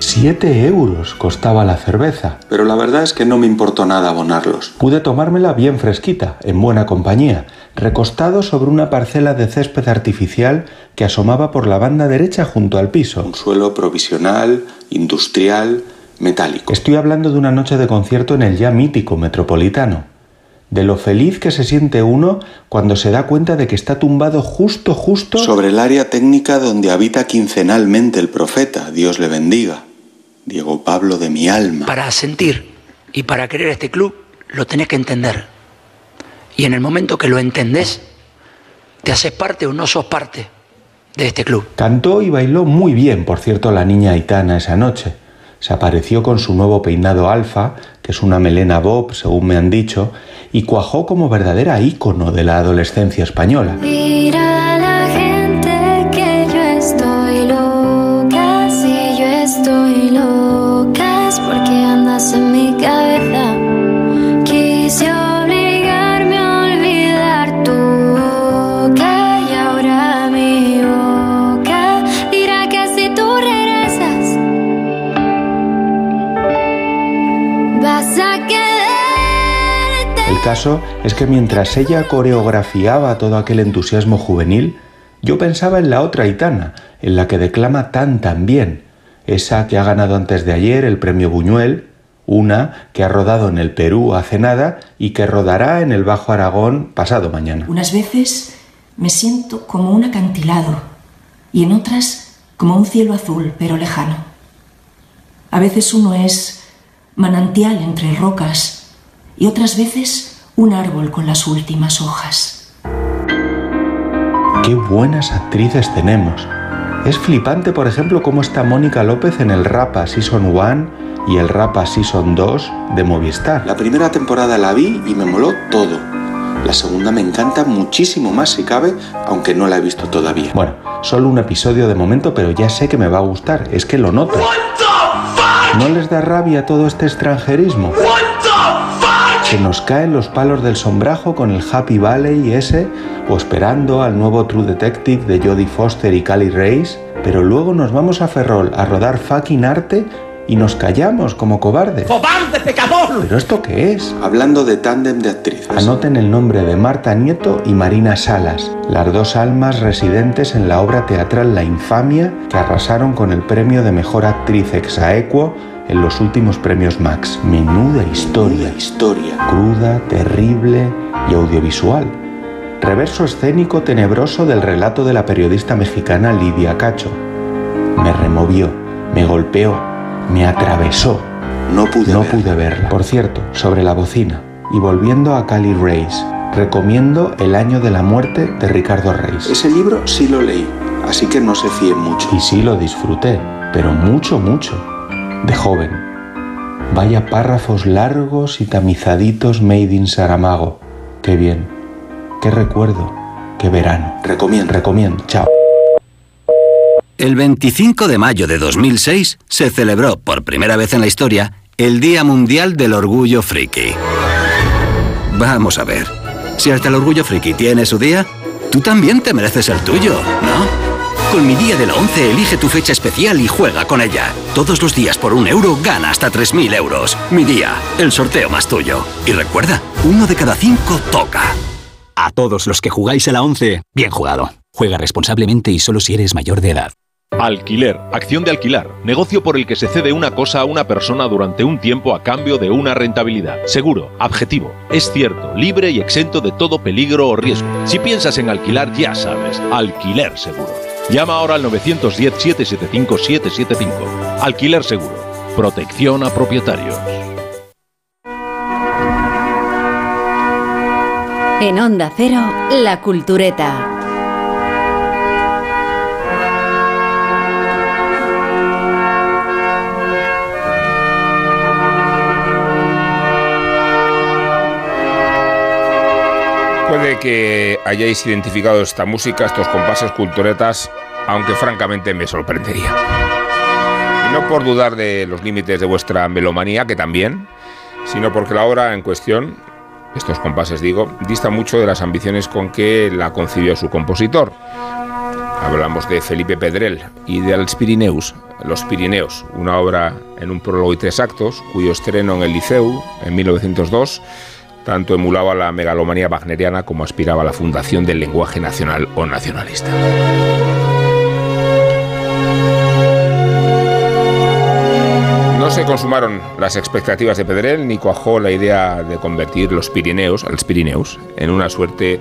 Siete euros costaba la cerveza, pero la verdad es que no me importó nada abonarlos. Pude tomármela bien fresquita, en buena compañía, recostado sobre una parcela de césped artificial que asomaba por la banda derecha junto al piso. Un suelo provisional, industrial, metálico. Estoy hablando de una noche de concierto en el ya mítico Metropolitano. De lo feliz que se siente uno cuando se da cuenta de que está tumbado justo, justo sobre el área técnica donde habita quincenalmente el profeta, Dios le bendiga. Diego Pablo de mi alma. Para sentir y para querer este club lo tenés que entender. Y en el momento que lo entendés, te haces parte o no sos parte de este club. Cantó y bailó muy bien, por cierto, la niña Aitana esa noche. Se apareció con su nuevo peinado alfa, es una melena bob, según me han dicho, y cuajó como verdadera ícono de la adolescencia española. Caso es que mientras ella coreografiaba todo aquel entusiasmo juvenil, yo pensaba en la otra Aitana, en la que declama tan tan bien, esa que ha ganado antes de ayer el premio Buñuel, una que ha rodado en el Perú hace nada y que rodará en el Bajo Aragón pasado mañana. Unas veces me siento como un acantilado y en otras como un cielo azul pero lejano. A veces uno es manantial entre rocas y otras veces un árbol con las últimas hojas. Qué buenas actrices tenemos. Es flipante, por ejemplo, cómo está Mónica López en el Rapa Season 1 y el Rapa Season 2 de Movistar. La primera temporada la vi y me moló todo. La segunda me encanta muchísimo más si cabe, aunque no la he visto todavía. Bueno, solo un episodio de momento, pero ya sé que me va a gustar, es que lo noto. ¿No les da rabia todo este extranjerismo? Se nos caen los palos del sombrajo con el Happy Valley ese, o esperando al nuevo True Detective de Jodie Foster y Cally Race, pero luego nos vamos a Ferrol a rodar fucking arte y nos callamos como cobardes. ¡Cobarde, pecador! ¿Pero esto qué es? Hablando de tándem de actrices. Anoten el nombre de Marta Nieto y Marina Salas, las dos almas residentes en la obra teatral La Infamia que arrasaron con el premio de mejor actriz ex aequo en los últimos premios Max. Menuda historia. historia. Cruda, terrible y audiovisual. Reverso escénico tenebroso del relato de la periodista mexicana Lidia Cacho. Me removió, me golpeó, me atravesó. No pude, no pude verla. Por cierto, sobre la bocina. Y volviendo a Cali Reis, recomiendo El año de la muerte de Ricardo Reis. Ese libro sí lo leí, así que no se fíen mucho. Y sí lo disfruté, pero mucho, mucho. De joven. Vaya párrafos largos y tamizaditos made in Saramago. Qué bien. Qué recuerdo. Qué verano. Recomiendo. Recomiendo. Chao. El 25 de mayo de 2006 se celebró por primera vez en la historia el Día Mundial del Orgullo Friki. Vamos a ver, si hasta el Orgullo Friki tiene su día, tú también te mereces el tuyo, ¿no? Con mi día de la 11 elige tu fecha especial y juega con ella. Todos los días por un euro gana hasta 3.000 euros. Mi día, el sorteo más tuyo. Y recuerda, uno de cada cinco toca. A todos los que jugáis a la 11, bien jugado. Juega responsablemente y solo si eres mayor de edad. Alquiler, acción de alquilar, negocio por el que se cede una cosa a una persona durante un tiempo a cambio de una rentabilidad. Seguro, objetivo, es cierto, libre y exento de todo peligro o riesgo. Si piensas en alquilar, ya sabes, alquiler seguro. Llama ahora al 910-775-775. Alquiler seguro, protección a propietarios. En Onda Cero, La Cultureta. Puede que hayáis identificado esta música, estos compases culturetas, aunque francamente me sorprendería. Y no por dudar de los límites de vuestra melomanía, que también, sino porque la obra en cuestión, estos compases digo, dista mucho de las ambiciones con que la concibió su compositor. Hablamos de Felipe Pedrel y de Als Pirineus, Los Pirineos, una obra en un prólogo y tres actos, cuyo estreno en el Liceu en 1902 tanto emulaba la megalomanía wagneriana como aspiraba a la fundación del lenguaje nacional o nacionalista. No se consumaron las expectativas de Pedrel ni cuajó la idea de convertir los Pirineos, los Pirineos, en una suerte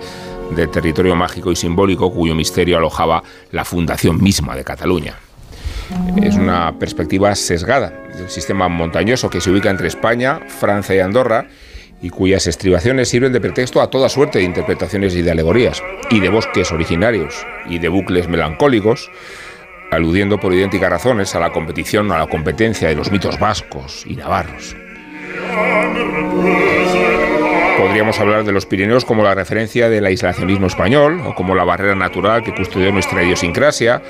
de territorio mágico y simbólico cuyo misterio alojaba la fundación misma de Cataluña. Es una perspectiva sesgada del sistema montañoso que se ubica entre España, Francia y Andorra y cuyas estribaciones sirven de pretexto a toda suerte de interpretaciones y de alegorías, y de bosques originarios, y de bucles melancólicos, aludiendo por idénticas razones a la competición a la competencia de los mitos vascos y navarros. Podríamos hablar de los Pirineos como la referencia del aislacionismo español, o como la barrera natural que custodió nuestra idiosincrasia,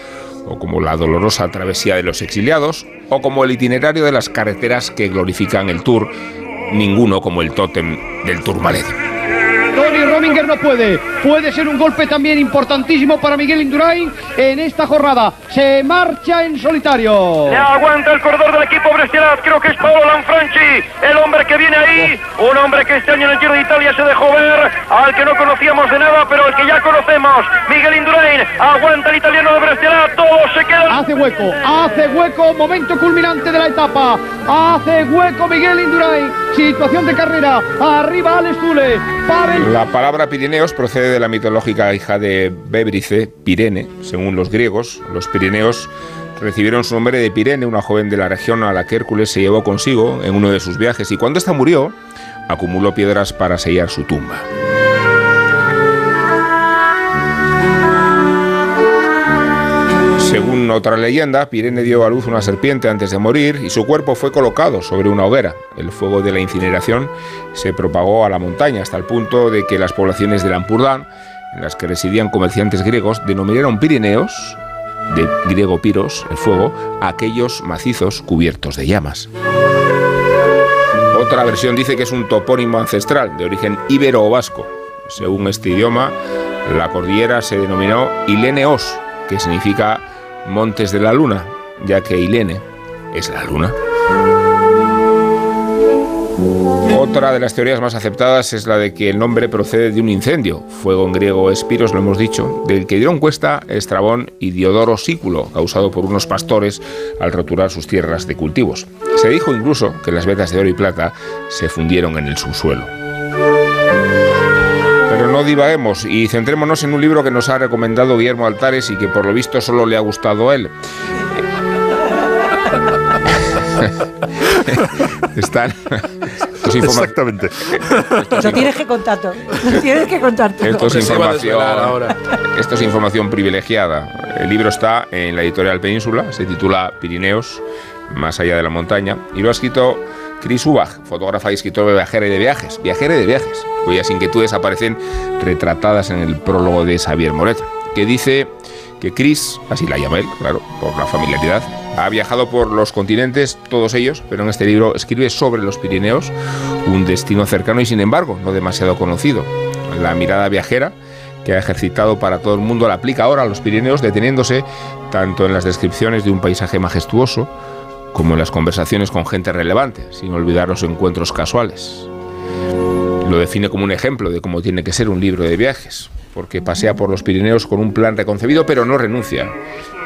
o como la dolorosa travesía de los exiliados, o como el itinerario de las carreteras que glorifican el Tour ninguno como el tótem del Tourmalet. Tony Rominger no puede. Puede ser un golpe también importantísimo para Miguel Indurain en esta jornada. Se marcha en solitario. Le aguanta el corredor del equipo Brescialat. Creo que es Paolo Lanfranchi, el hombre que viene ahí. Un hombre que este año en el Giro de Italia se dejó ver. Al que no conocíamos de nada, pero al que ya conocemos. Miguel Indurain. Aguanta el italiano de Brescialat. Todo se queda. Hace hueco. Hace hueco. Momento culminante de la etapa. Hace hueco Miguel Indurain. Situación de carrera. Arriba Alex Zule. Pavel la palabra Pirineos procede de la mitológica hija de Bébrice, Pirene. Según los griegos, los Pirineos recibieron su nombre de Pirene, una joven de la región a la que Hércules se llevó consigo en uno de sus viajes y cuando ésta murió, acumuló piedras para sellar su tumba. Según otra leyenda, Pirene dio a luz una serpiente antes de morir y su cuerpo fue colocado sobre una hoguera. El fuego de la incineración se propagó a la montaña hasta el punto de que las poblaciones de Lampurdán, en las que residían comerciantes griegos, denominaron Pirineos, de griego piros, el fuego, aquellos macizos cubiertos de llamas. Otra versión dice que es un topónimo ancestral de origen íbero o vasco. Según este idioma, la cordillera se denominó Ileneos, que significa Montes de la Luna, ya que Ilene es la luna. Otra de las teorías más aceptadas es la de que el nombre procede de un incendio, fuego en griego espiros, lo hemos dicho, del que dieron cuesta Estrabón y Diodoro Sículo, causado por unos pastores al roturar sus tierras de cultivos. Se dijo incluso que las vetas de oro y plata se fundieron en el subsuelo. No divaguemos y centrémonos en un libro que nos ha recomendado Guillermo Altares y que por lo visto solo le ha gustado a él. Están. Exactamente. Lo tienes que contar todo. Lo tienes que contar todo. Esto es, información, esto es información privilegiada. El libro está en la editorial Península, se titula Pirineos, más allá de la montaña, y lo ha escrito Chris Ubach, fotógrafa y escritor de viajera y de viajes, viajera y de viajes, cuyas inquietudes aparecen retratadas en el prólogo de Xavier Moret, que dice que Chris, así la llama él, claro, por la familiaridad, ha viajado por los continentes, todos ellos, pero en este libro escribe sobre los Pirineos, un destino cercano y sin embargo no demasiado conocido. La mirada viajera que ha ejercitado para todo el mundo la aplica ahora a los Pirineos, deteniéndose tanto en las descripciones de un paisaje majestuoso como en las conversaciones con gente relevante, sin olvidar los encuentros casuales. Lo define como un ejemplo de cómo tiene que ser un libro de viajes, porque pasea por los Pirineos con un plan reconcebido, pero no renuncia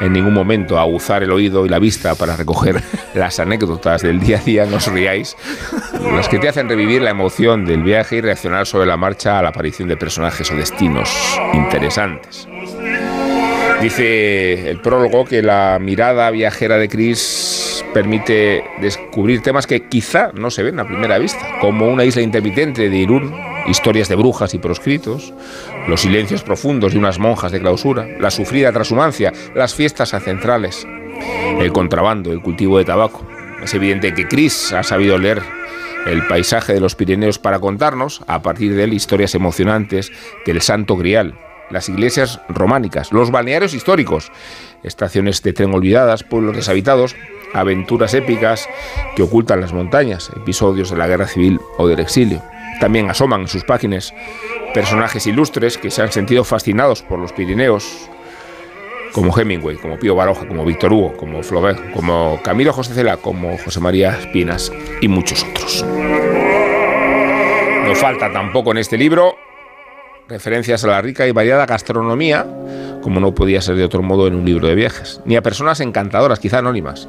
en ningún momento a usar el oído y la vista para recoger las anécdotas del día a día, no os riáis, las que te hacen revivir la emoción del viaje y reaccionar sobre la marcha a la aparición de personajes o destinos interesantes. Dice el prólogo que la mirada viajera de Chris permite descubrir temas que quizá no se ven a primera vista, como una isla intermitente de Irún, historias de brujas y proscritos, los silencios profundos de unas monjas de clausura, la sufrida transhumancia, las fiestas ancestrales, el contrabando, el cultivo de tabaco. Es evidente que Chris ha sabido leer el paisaje de los Pirineos para contarnos, a partir de él, historias emocionantes del Santo Grial, las iglesias románicas, los balnearios históricos, estaciones de tren olvidadas, pueblos deshabitados, aventuras épicas que ocultan las montañas, episodios de la guerra civil o del exilio. También asoman en sus páginas personajes ilustres que se han sentido fascinados por los Pirineos, como Hemingway, como Pío Baroja, como Víctor Hugo, como Flaubert, como Camilo José Cela, como José María Espinas y muchos otros. No falta tampoco en este libro referencias a la rica y variada gastronomía, como no podía ser de otro modo en un libro de viajes, ni a personas encantadoras, quizá anónimas,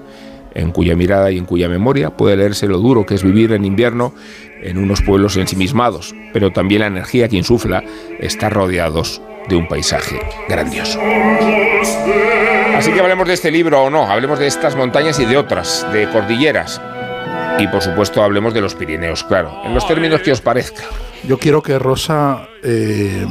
en cuya mirada y en cuya memoria puede leerse lo duro que es vivir en invierno en unos pueblos ensimismados, pero también la energía que insufla está rodeados de un paisaje grandioso. Así que hablemos de este libro o no, hablemos de estas montañas y de otras, de cordilleras. Y por supuesto hablemos de los Pirineos, claro, en los términos que os parezca. Yo quiero que Rosa. eh,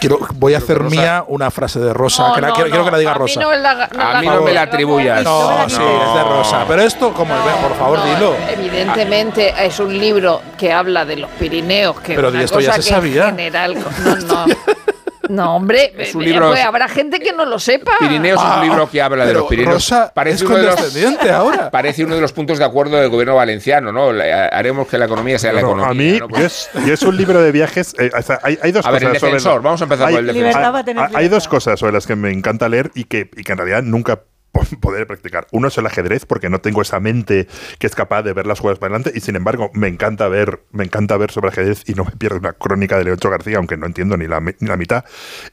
quiero, voy a hacer mía una frase de Rosa. No, que la- no, quiero, que la diga a mí Rosa. no la- A mí no me la atribuyas. No, sí, es de Rosa. Pero esto, como por favor, dilo. Evidentemente es un libro que habla de los Pirineos, que Pero es una esto ya cosa se que sabía. en general no, no. No, hombre, Es un eh, libro- pues habrá gente que no lo sepa. Pirineos es un libro que habla de los Pirineos. Rosa es uno de los- ahora. Parece uno de los puntos de acuerdo del gobierno valenciano, ¿no? Haremos que la economía sea la No, economía. a mí, ¿no? yo es, yo es un libro de viajes. eh, o sea, hay, hay dos A ver, cosas el sobre defensor, la- vamos a empezar hay- por el defensor. Hay- Hay dos cosas sobre las que me encanta leer y que, y que en realidad nunca poder practicar. Uno es el ajedrez, porque no tengo esa mente que es capaz de ver las jugadas para adelante, y sin embargo, me encanta ver, me encanta ver sobre ajedrez y no me pierdo una crónica de Leoncho García, aunque no entiendo ni la, ni la mitad.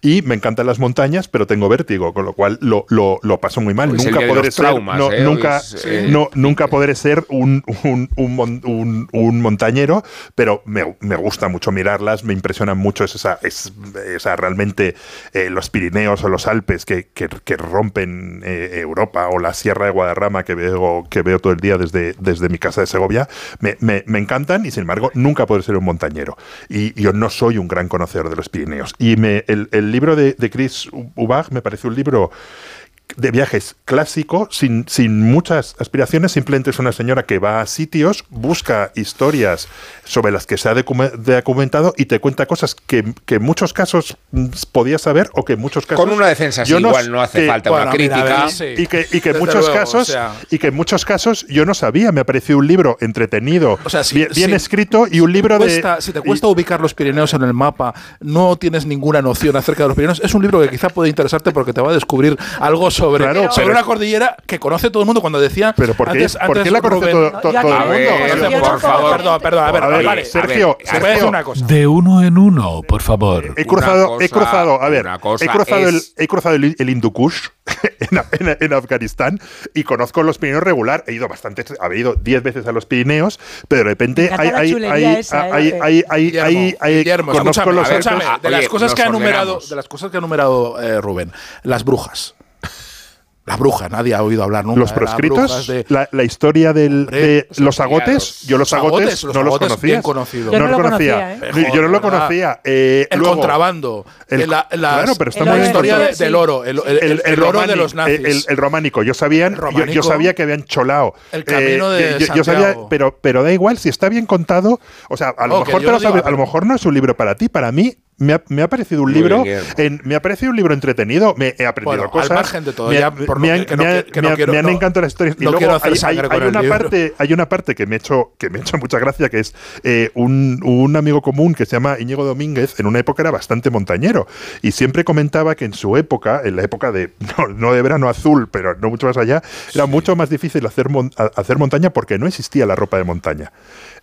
Y me encantan las montañas, pero tengo vértigo, con lo cual lo, lo, lo paso muy mal. Nunca podré ser, traumas, no, ¿eh? Nunca, es, eh, no, nunca podré ser un, un, un, mon- un- un montañero, pero me, me gusta mucho mirarlas, me impresionan mucho es esa, es, esa realmente eh, los Pirineos o los Alpes que, que- que rompen eh, Europa o la Sierra de Guadarrama que veo, que veo todo el día desde, desde mi casa de Segovia, me, me- encantan y sin embargo nunca podré ser un montañero. Y yo no soy un gran conocedor de los Pirineos. Y me, el, el libro de, de Chris Ubach me parece un libro de viajes clásico, sin, sin muchas aspiraciones, simplemente es una señora que va a sitios, busca historias sobre las que se ha docume- documentado y te cuenta cosas que, que en muchos casos mm, podías saber o que en muchos casos... Con una defensa así yo igual no hace que- falta una Bueno, crítica. ver, sí. y que, y que en muchos luego, casos o sea- y que en muchos casos yo no sabía me ha parecido un libro entretenido O sea, si- bien, bien si- escrito y un libro de cuesta- si te cuesta ubicar los Pirineos en el mapa, no tienes ninguna noción acerca de los Pirineos, es un libro que quizá puede interesarte porque te va a descubrir algo sobre, Claro, sobre pero- una cordillera que conoce todo el mundo cuando decía pero ¿por qué, antes, ¿por qué la conoce Rubén- todo, todo que- el A mundo? por favor. Perdón, perdón, a ver, A ver, vale, Sergio, a ver, Sergio, una cosa. De uno en uno, por favor. He cruzado, Una he cosa- cruzado, a ver, cosa he cruzado, es- el, he cruzado el, el Hindu Kush en, en- en Afganistán y conozco los Pirineos regular. He ido bastantes, he ido 10 veces a los Pirineos, pero de repente hay, hay, hay, hay, ¿eh? hay, hay, hay- hay- conozco los de las cosas que ha enumerado, ordenamos. de las cosas que ha enumerado eh, Rubén, las brujas. La bruja, nadie ha oído hablar nunca. Los de proscritos, de- la, la historia del, Hombre, de los los agotes, yo los Los agotes, los no los conocía. bien conocidos. Yo no los lo conocía. conocía, ¿eh? Yo- Yo no lo conocía. Eh, el luego, contrabando, el- la, las- claro, pero está la historia de- del oro, el, el- el- el oro de románico, los nazis. El, el románico. Yo, sabían, El yo- sabía que habían cholado. El camino de yo- yo, yo sabía, pero, pero da igual, si está bien contado. O sea, a lo Oh, mejor te lo a lo mejor no es un libro para ti. Para mí, me ha, me ha parecido un Muy libro bien, en- me ha parecido un libro entretenido me he aprendido Bueno, cosas al margen de todo, me, ya ha- por me lo han- que- que no quiero- que no me ha- quiero- me han no- encantado las historias y no luego quiero hacer hay, una libro. parte hay una parte que me ha hecho que me ha hecho mucha gracia que es eh, un, un amigo común que se llama Íñigo Domínguez en una época era bastante montañero y siempre comentaba que en su época en la época de no, no de verano azul pero no mucho más allá era mucho más difícil hacer mon- hacer montaña porque no existía la ropa de montaña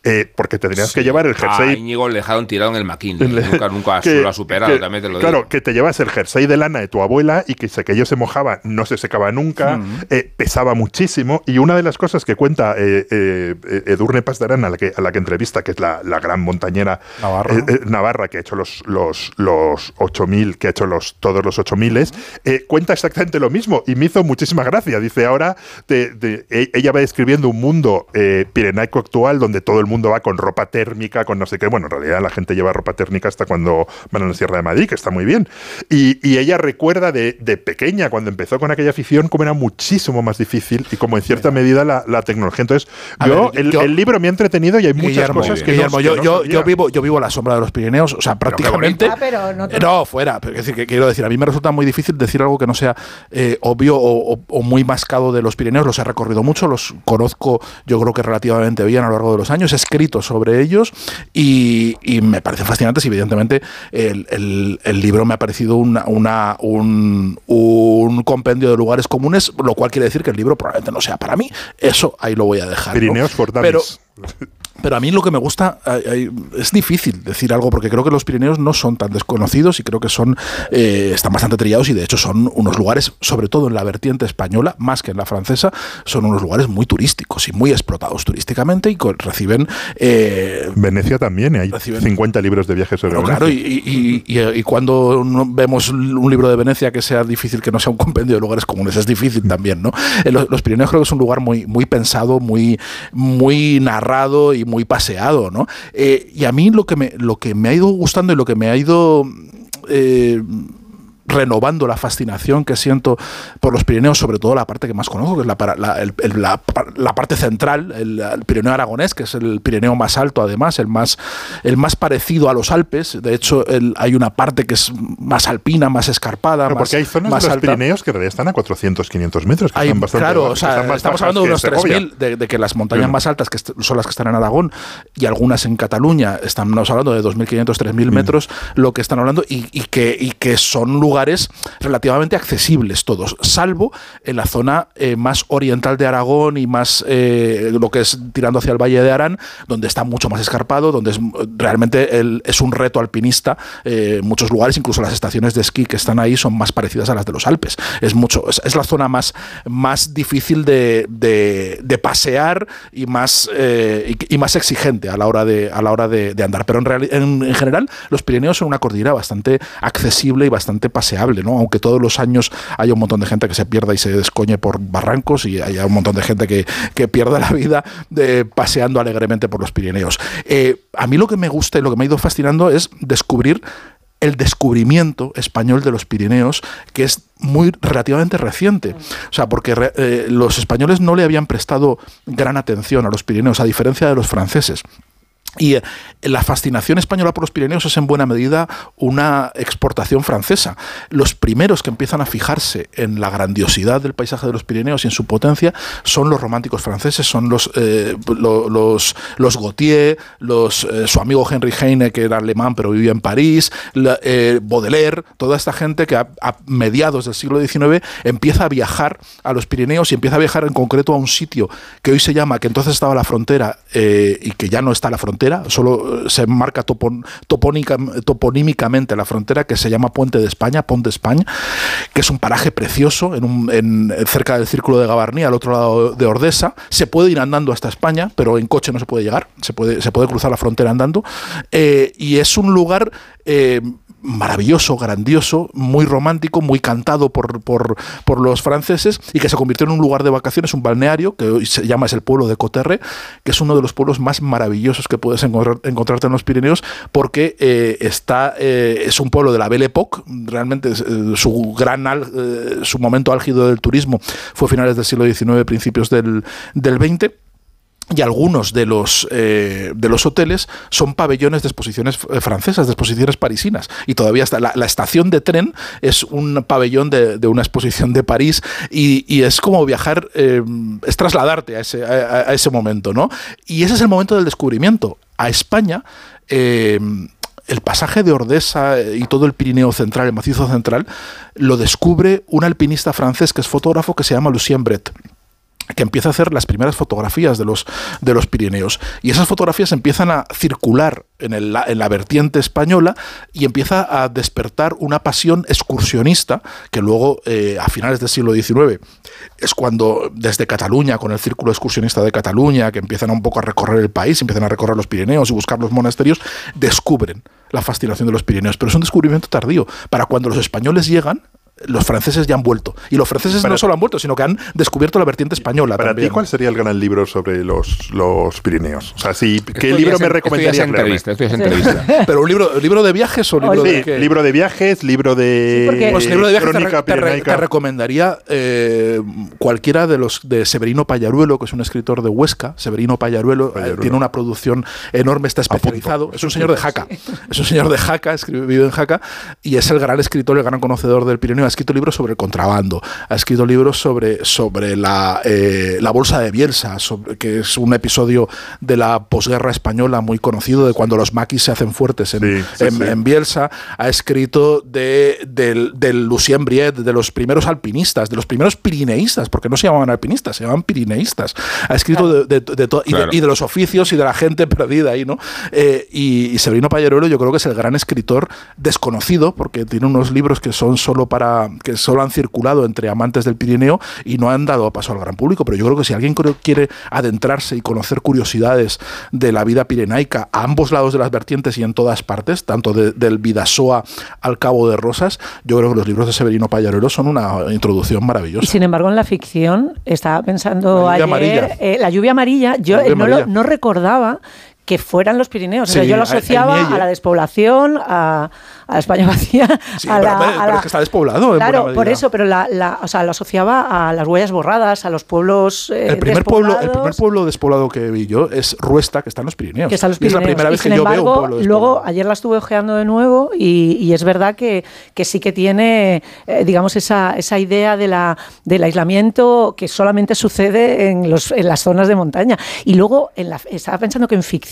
Eh, porque te tenías que llevar el A jersey Íñigo le dejaron tirado en el McKinley. El- nunca, nunca que- lo ha superado, que- también te lo claro, digo. que te llevas el jersey de lana de tu abuela y que si aquello se mojaba no se secaba nunca, eh, pesaba muchísimo. Y una de las cosas que cuenta eh, eh, eh, Edurne Pasdarán, a la que, a la que entrevista, que es la, la gran montañera Navarra. eh, Navarra, que ha hecho los, los, los 8000, que ha hecho los, todos los 8000, eh, cuenta exactamente lo mismo y me hizo muchísima gracia. Dice, ahora te- te- e- ella va describiendo un mundo pirenaico actual donde todo el mundo va con ropa térmica, con no sé qué. Bueno, en realidad la gente lleva ropa térmica hasta cuando van a la Sierra de Madrid, que está muy bien. Y, y ella recuerda de, de pequeña, cuando empezó con aquella afición, cómo era muchísimo más difícil y como en cierta medida la, la tecnología. Entonces, yo, ver, el, yo- el libro me ha entretenido y hay muchas Guillermo, cosas que Guillermo, no, yo, que no yo, sabía. yo vivo, yo vivo a la sombra de los Pirineos, o sea, prácticamente. Ah, pero no te- No, fuera. Pero es decir, que quiero decir, a mí me resulta muy difícil decir algo que no sea eh, obvio o, o- o muy mascado de los Pirineos. Los he recorrido mucho, los conozco, yo creo que relativamente bien a lo largo de los años. He escrito sobre ellos y, y me parecen fascinantes. Y evidentemente, el, el- el libro me ha parecido una, una- un, un compendio de lugares comunes, lo cual quiere decir que el libro probablemente no sea para mí. Eso ahí lo voy a dejar. ¿no? Pirineos Pero, Dummies. pero a mí lo que me gusta, es difícil decir algo porque creo que los Pirineos no son tan desconocidos y creo que son eh, están bastante trillados y de hecho son unos lugares, sobre todo en la vertiente española, más que en la francesa, son unos lugares muy turísticos y muy explotados turísticamente y reciben... eh, Venecia también, hay 50 libros de viajes sobre Venecia. claro, y, y- y- y cuando vemos un libro de Venecia que sea difícil, que no sea un compendio de lugares comunes, es difícil también, ¿no? Eh, Los, los Pirineos creo que es un lugar muy, muy pensado, muy, muy narrado y muy paseado, ¿no? Eh, y a mí lo que, me, lo que me ha ido gustando y lo que me ha ido... eh, renovando la fascinación que siento por los Pirineos, sobre todo la parte que más conozco, que es la, la, el- la la parte central, el, el Pirineo aragonés, que es el Pirineo más alto además, el más, el más parecido a los Alpes. De hecho, el- hay una parte que es más alpina, más escarpada, Pero más, porque hay zonas más de los alta. Pirineos que en realidad están a 400, 500 metros. Que Hay- están bastante claro, bajas, o sea, estamos bajas hablando de unos Segovia. 3.000, de, de que las montañas más altas, que son las que están en Aragón, y algunas en Cataluña, estamos hablando de 2.500, 3.000 Mm. metros, lo que están hablando, y, y que, y que son lugares relativamente accesibles todos, salvo en la zona eh, más oriental de Aragón y más eh, lo que es tirando hacia el Valle de Arán, donde está mucho más escarpado, donde realmente es un reto alpinista. eh, muchos lugares, incluso las estaciones de esquí que están ahí, son más parecidas a las de los Alpes. Es mucho, es, la zona más, más difícil de, de- pasear y más, y, más exigente a la hora de, a la hora de, andar. Pero en, en, en general, los Pirineos son una cordillera bastante accesible y bastante ¿no? Aunque todos los años haya un montón de gente que se pierda y se descoñe por barrancos y haya un montón de gente que, que pierda la vida de, paseando alegremente por los Pirineos. Eh, a mí lo que me gusta y lo que me ha ido fascinando es descubrir el descubrimiento español de los Pirineos, que es muy relativamente reciente. O sea, porque eh, los españoles no le habían prestado gran atención a los Pirineos, a diferencia de los franceses. Y eh, la fascinación española por los Pirineos es en buena medida una exportación francesa. Los primeros que empiezan a fijarse en la grandiosidad del paisaje de los Pirineos y en su potencia son los románticos franceses, son los, eh, lo- los, los Gautier, eh, su amigo Henry Heine, que era alemán pero vivía en París, eh, Baudelaire, toda esta gente que a, a mediados del siglo XIX empieza a viajar a los Pirineos y empieza a viajar en concreto a un sitio que hoy se llama, que entonces estaba la frontera y que ya no está la frontera, solo eh, se marca toponímicamente la frontera, que se llama Puente de España, Pont de España, que es un paraje precioso en cerca del Círculo de Gavarní, al otro lado de Ordesa. Se puede ir andando hasta España, pero en coche no se puede llegar, se puede, se puede cruzar la frontera andando. Eh, y es un lugar... eh, maravilloso, grandioso, muy romántico, muy cantado por, por, por los franceses y que se convirtió en un lugar de vacaciones, un balneario que hoy se llama es el pueblo de Coterre, que es uno de los pueblos más maravillosos que puedes encontrar, encontrarte en los Pirineos porque eh, está eh, es un pueblo de la Belle Époque, realmente eh, su gran su momento álgido del turismo fue a finales del siglo XIX, principios del, del XX y algunos de los, eh, de los hoteles son pabellones de exposiciones eh, francesas, de exposiciones parisinas. Y todavía está. La, estación de tren es un pabellón de, de una exposición de París y, y es como viajar, eh, es trasladarte a ese, a, ese momento, ¿no? Y ese es el momento del descubrimiento. A España. el pasaje de Ordesa y todo el Pirineo central, el macizo central, lo descubre un alpinista francés que es fotógrafo que se llama Lucien Bret que empieza a hacer las primeras fotografías de los, de los Pirineos. Y esas fotografías empiezan a circular en, el, en, la vertiente española y empieza a despertar una pasión excursionista que luego, eh, a finales del siglo XIX, es cuando desde Cataluña, con el Círculo Excursionista de Cataluña, que empiezan un poco a recorrer el país, empiezan a recorrer los Pirineos y buscar los monasterios, descubren la fascinación de los Pirineos. Pero es un descubrimiento tardío. Para cuando los españoles llegan, los franceses ya han vuelto. Y los franceses para no solo han vuelto, sino que han descubierto la vertiente española. Para también. ti, ¿cuál sería el gran libro sobre los, los Pirineos? O sea, si, ¿qué libro me recomendarías? Entrevista, esto es entrevista. Pero un libro, libro de viajes o libro sí, de qué? libro de viajes, libro de. Sí, pues libro de viajes te, re, te, re, te, recomendaría eh, cualquiera de los de Severino Payaruelo, que es un escritor de Huesca. Severino Payaruelo, Payaruelo. Eh, tiene una producción enorme, está especializado. Es un señor de Jaca. Es un señor de Jaca, vive en Jaca y es el gran escritor, el gran conocedor del Pirineo. Ha escrito libros sobre el contrabando, ha escrito libros sobre, sobre la, eh, la bolsa de Bielsa, sobre, que es un episodio de la posguerra española muy conocido, de cuando los maquis se hacen fuertes en, sí, sí, en, sí. en Bielsa. Ha escrito de, del, del Lucien Briet, de los primeros alpinistas, de los primeros pirineístas, porque no se llamaban alpinistas, se llamaban pirineístas. Ha escrito claro. de, de, de todo, claro. y, y, de, los oficios y de la gente perdida ahí, ¿no? Eh, y, y Severino Payaruelo yo creo que es el gran escritor desconocido, porque tiene unos libros que son solo para... que solo han circulado entre amantes del Pirineo y no han dado paso al gran público. Pero yo creo que si alguien quiere adentrarse y conocer curiosidades de la vida pirenaica a ambos lados de las vertientes y en todas partes, tanto de, del Vidasoa al Cabo de Rosas, yo creo que los libros de Severino Payarero son una introducción maravillosa. Y sin embargo, en la ficción, estaba pensando la lluvia ayer, amarilla. Eh, la lluvia amarilla, yo lluvia eh, no, amarilla. Lo, no recordaba que fueran los Pirineos. Sí, o sea, yo lo asociaba a la despoblación, a, a España vacía. Sí, a pero, la, pero a la, es que está despoblado. Claro, por eso, pero la, la, o sea, lo asociaba a las huellas borradas, a los pueblos. Eh, el, primer pueblo, el primer pueblo despoblado que vi yo es Ruesta, que está en los Pirineos. Que está en los Pirineos. Y es la primera vez y, que yo embargo, veo un pueblo despoblado. Luego, ayer la estuve ojeando de nuevo y, y es verdad que, que, sí que tiene, eh, digamos, esa, esa idea de la, del aislamiento que solamente sucede en, los, en las zonas de montaña. Y luego, en estaba pensando que en ficción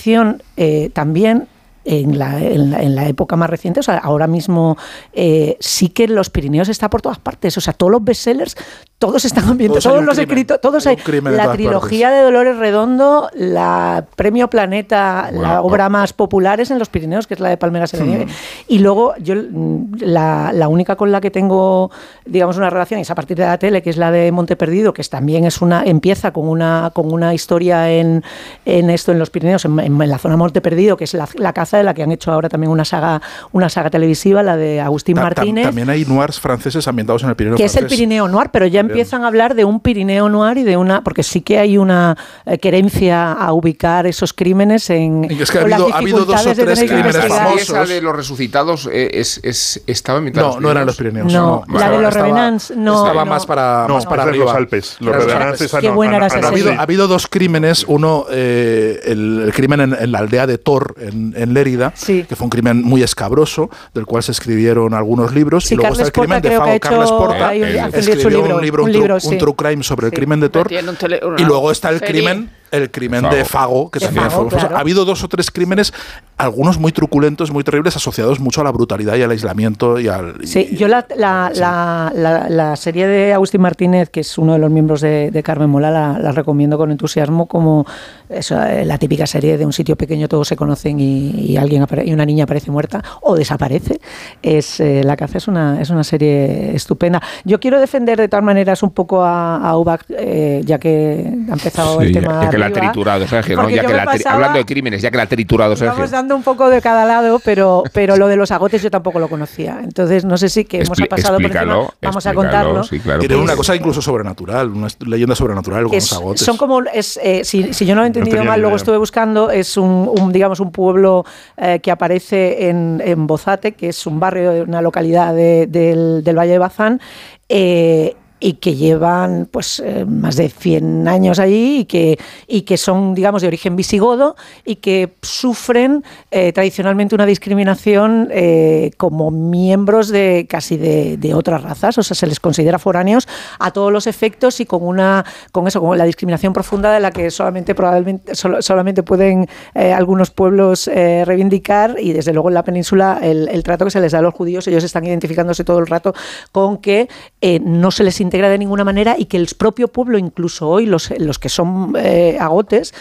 eh, también en la, en, la, en la, época más reciente, o sea, ahora mismo eh, sí que los Pirineos está por todas partes, o sea, todos los bestsellers, todos están ambientados, todos, todos los escritos, todos hay, hay la trilogía partes. de Dolores Redondo, la Premio Planeta, la obra más popular es en los Pirineos, que es la de Palmeras en la nieve, y luego yo la, la, única con la que tengo, digamos, una relación es a partir de la tele, que es la de Monte Perdido, que también es una, empieza con una, con una historia en, en esto, en los Pirineos, en, en la zona Monte Perdido, que es la, la caza de la que han hecho ahora también una saga, una saga televisiva, la de Agustín ta, Martínez. Ta, también hay noirs franceses ambientados en el Pirineo Que francés. es el Pirineo Noir, pero ya empiezan a hablar de un Pirineo Noir y de una, porque sí que hay una eh, querencia a ubicar esos crímenes en. Y es que ha habido, ha habido dos o tres crímenes famosos. Esa de los resucitados eh, es, es, estaba ambientada. No, no eran los Pirineos. No, no la de los Revenants no. Estaba no. más para, no, más para arriba. los Alpes. Los Revenants Qué buena era esa ha, habido, ha habido dos crímenes. Uno, eh, el, el, crimen en, en, la aldea de Tor, en, en Lérida, sí. que fue un crimen muy escabroso, del cual se escribieron algunos libros. Sí, y luego Carles está el crimen Porta, de Fago. Carles Porta escribió un libro, un, libro, un, true, un true crime sobre el crimen de Tor. Tele, y luego está el crimen el crimen Fago. de Fago, que de también Fago, fue claro. Ha habido dos o tres crímenes, algunos muy truculentos, muy terribles, asociados mucho a la brutalidad y al aislamiento y al. Sí, y, yo la, la, sí. la, la, serie de Agustín Martínez, que es uno de los miembros de, de Carmen Mola, la, recomiendo con entusiasmo como eso, eh, la típica serie de un sitio pequeño, todos se conocen y, y alguien y una niña aparece muerta o desaparece. Es eh, La caza es una, es una serie estupenda. Yo quiero defender de todas maneras un poco a, a Ubac, eh, ya que ha empezado sí, el tema. Ya que la ha triturado, Sergio, ¿no? Ya que la pasaba, hablando de crímenes, ya que la ha triturado, Sergio. Vamos dando un poco de cada lado, pero, pero lo de los agotes yo tampoco lo conocía. Entonces, no sé si que hemos Expli pasado por encima, vamos a contarlo. Sí, claro, Tiene una cosa incluso sobrenatural, una leyenda sobrenatural con es, los agotes. Son como, es, eh, si, si, yo no lo he entendido no mal, luego estuve buscando, es un, un digamos, un pueblo eh, que aparece en, en, Bozate, que es un barrio, una localidad de, del, del Valle de Bazán, eh, y que llevan pues eh, más de 100 años allí y que, y que son, digamos, de origen visigodo y que sufren eh, tradicionalmente una discriminación eh, como miembros de casi de, de otras razas, o sea, se les considera foráneos a todos los efectos y con una con eso, con la discriminación profunda de la que solamente probablemente solo- solamente pueden eh, algunos pueblos eh, reivindicar y desde luego en la península el, el trato que se les da a los judíos, ellos están identificándose todo el rato con que eh, no se les integra de ninguna manera y que el propio pueblo, incluso hoy, los, los que son eh, agotes,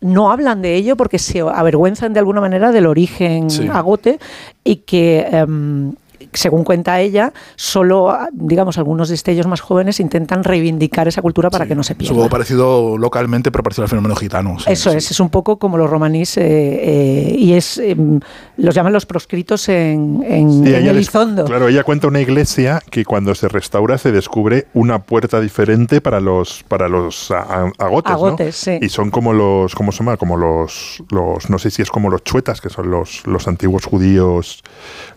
no hablan de ello porque se avergüenzan de alguna manera del origen Sí. agote y que em, según cuenta ella, solo, digamos, algunos destellos más jóvenes intentan reivindicar esa cultura para que no se pierda. algo parecido localmente, pero parecido al fenómeno gitano. sí, Eso sí. es, es un poco como los romanís eh, eh, y es em, los llaman los proscritos en, en, en Elizondo. Claro, ella cuenta una iglesia que cuando se restaura se descubre una puerta diferente para los para los a- a- agotes, ¿no? Agotes, sí. Y son como los ¿cómo se llama? Como los los no sé si es como los chuetas, que son los los antiguos judíos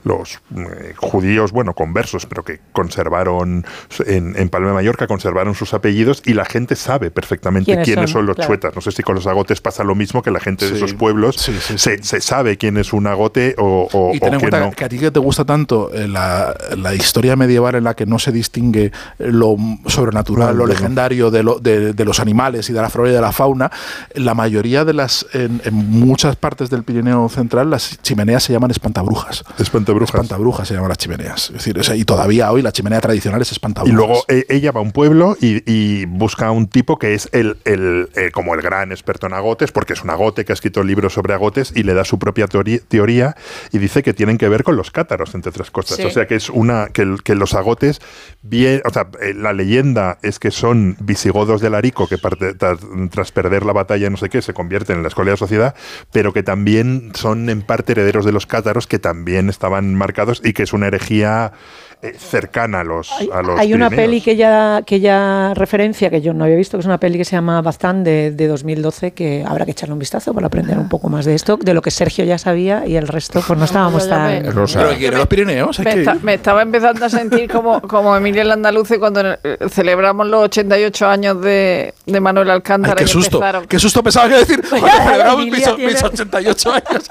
los eh, judíos, bueno, conversos, pero que conservaron en, en Palma de Mallorca conservaron sus apellidos y la gente sabe perfectamente ¿Quiénes quiénes, son? son, los Claro. chuetas. No sé si con los agotes pasa lo mismo que la gente de Sí. esos pueblos Se, se sabe quién es un agote o, o, Y ten o en quién cuenta no. que a ti que te gusta tanto eh, la, la historia medieval en la que no se distingue lo sobrenatural, No, lo no. legendario de, lo- de- de los animales y de la flora y de la fauna, la mayoría de las, en, en muchas partes del Pirineo Central, las chimeneas se llaman espantabrujas. Espantabrujas. Espantabrujas llaman las chimeneas. Es decir, o sea, y todavía hoy la chimenea tradicional es Y espantabrujas. luego eh, ella va a un pueblo y, y busca a un tipo que es el, el, eh, como el gran experto en agotes, porque es un agote que ha escrito libros sobre agotes y le da su propia teoría y dice que tienen que ver con los cátaros, entre otras cosas. Sí. O sea que es una que, los agotes, bien, o sea, eh, la leyenda es que son visigodos del Arico que parte- tras, tras perder la batalla, no sé qué, se convierten en la escuela de la sociedad, pero que también son en parte herederos de los cátaros que también estaban marcados y que es una herejía eh, cercana a los, a los Hay una Pirineos. peli que ya, que ya referencia, que yo no había visto, que es una peli que se llama Baztán de, de 2012, que habrá que echarle un vistazo para aprender un poco más de esto, de lo que Sergio ya sabía y el resto pues no estábamos tan... me- Rosa. Pero los Pirineos, hay Me, ir. me estaba empezando a sentir como, como Emilia el Andaluce cuando eh, celebramos los 88 años de, de Manuel Ay, Alcántara. qué y susto, empezaron- qué susto pensaba que decir. celebramos mis, tiene- mis 88 años.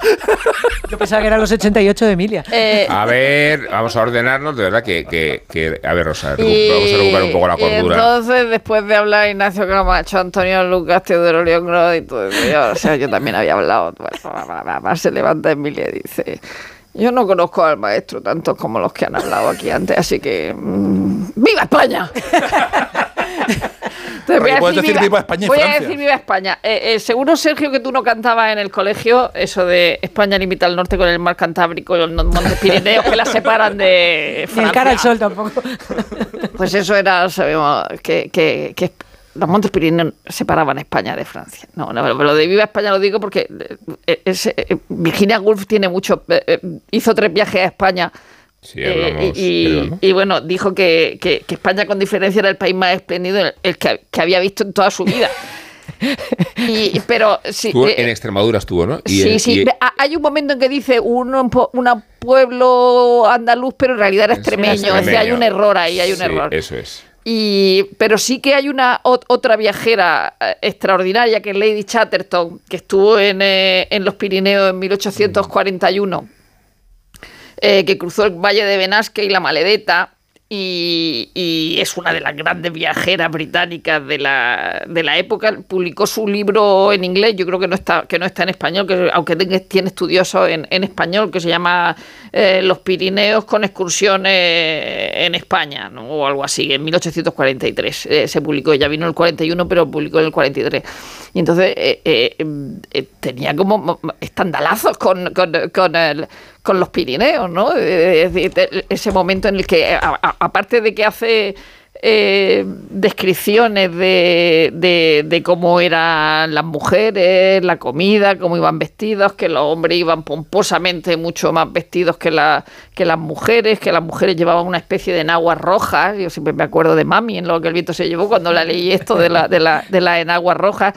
Yo pensaba que eran los 88 de Emilia. Eh, A ver, vamos a ordenarnos, de verdad que, que, que- a ver, Rosa, y- vamos a recuperar un poco la y cordura. entonces, después de hablar Ignacio Camacho, Antonio Lucas, Teodoro León y todo yo, o sea, yo también había hablado. Va, se levanta Emilia y dice: Yo no conozco al maestro tantos como los que han hablado aquí antes, así que. mm, ¡Viva España! Entonces, Oye, puedes decir viva España y voy a Francia. decir viva España. Eh, eh, seguro, Sergio, que tú no cantabas en el colegio eso de España limita al norte con el mar Cantábrico y los Montes Pirineos que la separan de Ni el cara al Francia. sol tampoco. Pues eso era, sabemos, que, que, que los Montes Pirineos separaban España de Francia. No, no, pero lo de Viva España lo digo porque eh, es- eh, Virginia Woolf tiene mucho, eh, hizo tres viajes a España. Sí, eh, y, creo, ¿no? y bueno, dijo que, que- que España con diferencia era el país más espléndido el, el que, que había visto en toda su vida. Y, pero sí, Estuvo eh, en Extremadura estuvo, ¿no? Y sí, el- sí. y- Hay un momento en que dice un, una pueblo andaluz, pero en realidad era extremeño. Es decir, hay un error ahí, hay un Sí, error. Eso es. Y, pero sí que hay una ot- otra viajera eh, extraordinaria que es Lady Chatterton, que estuvo en, eh, en los Pirineos en 1841, eh, que cruzó el Valle de Benasque y la Maledeta. Y, es una de las grandes viajeras británicas de la, de la época. Publicó su libro en inglés, yo creo que no está, que no está en español, que aunque tiene estudiosos en, en español, que se llama eh, Los Pirineos con excursiones en España, ¿no? o algo así, en 1843 eh, se publicó. Ella vino en el 41, pero publicó en el 43. Y entonces tenía como mo- mo- estandalazos con, con, con el- con los Pirineos, ¿no? Eh, te- ese momento en el que, aparte de que hace eh, descripciones de, de, cómo eran las mujeres, la comida, cómo iban vestidos, que los hombres iban pomposamente mucho más vestidos que, la, que las mujeres, que las mujeres llevaban una especie de enaguas rojas. Yo siempre me acuerdo de Mami en lo que el viento se llevó cuando la leí esto de la, de la, de la enagua roja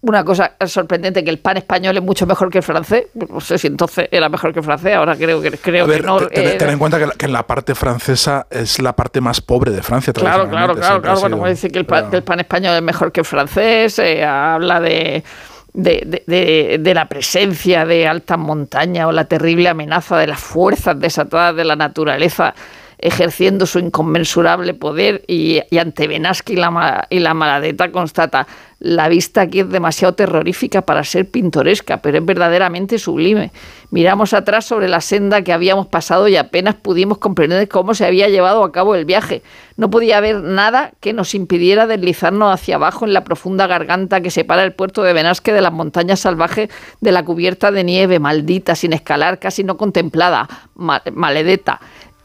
una cosa sorprendente que el pan español es mucho mejor que el francés. No sé si entonces era mejor que el francés, ahora creo que creo ver, que no. eh, ten en cuenta que, la- que en la parte francesa es la parte más pobre de Francia. Claro, claro, claro, claro. Bueno, puede decir que el pan, que el pan español es mejor que el francés, eh, habla de, de, de- de- de la presencia de altas montañas o la terrible amenaza de las fuerzas desatadas de la naturaleza ejerciendo su inconmensurable poder y, ante Benasque y la, y la Maladeta constata la vista aquí es demasiado terrorífica para ser pintoresca, pero es verdaderamente sublime. Miramos atrás sobre la senda que habíamos pasado y apenas pudimos comprender cómo se había llevado a cabo el viaje. No podía haber nada que nos impidiera deslizarnos hacia abajo en la profunda garganta que separa el puerto de Benasque de las montañas salvajes de la cubierta de nieve maldita, sin escalar, casi no contemplada, ma- maledeta.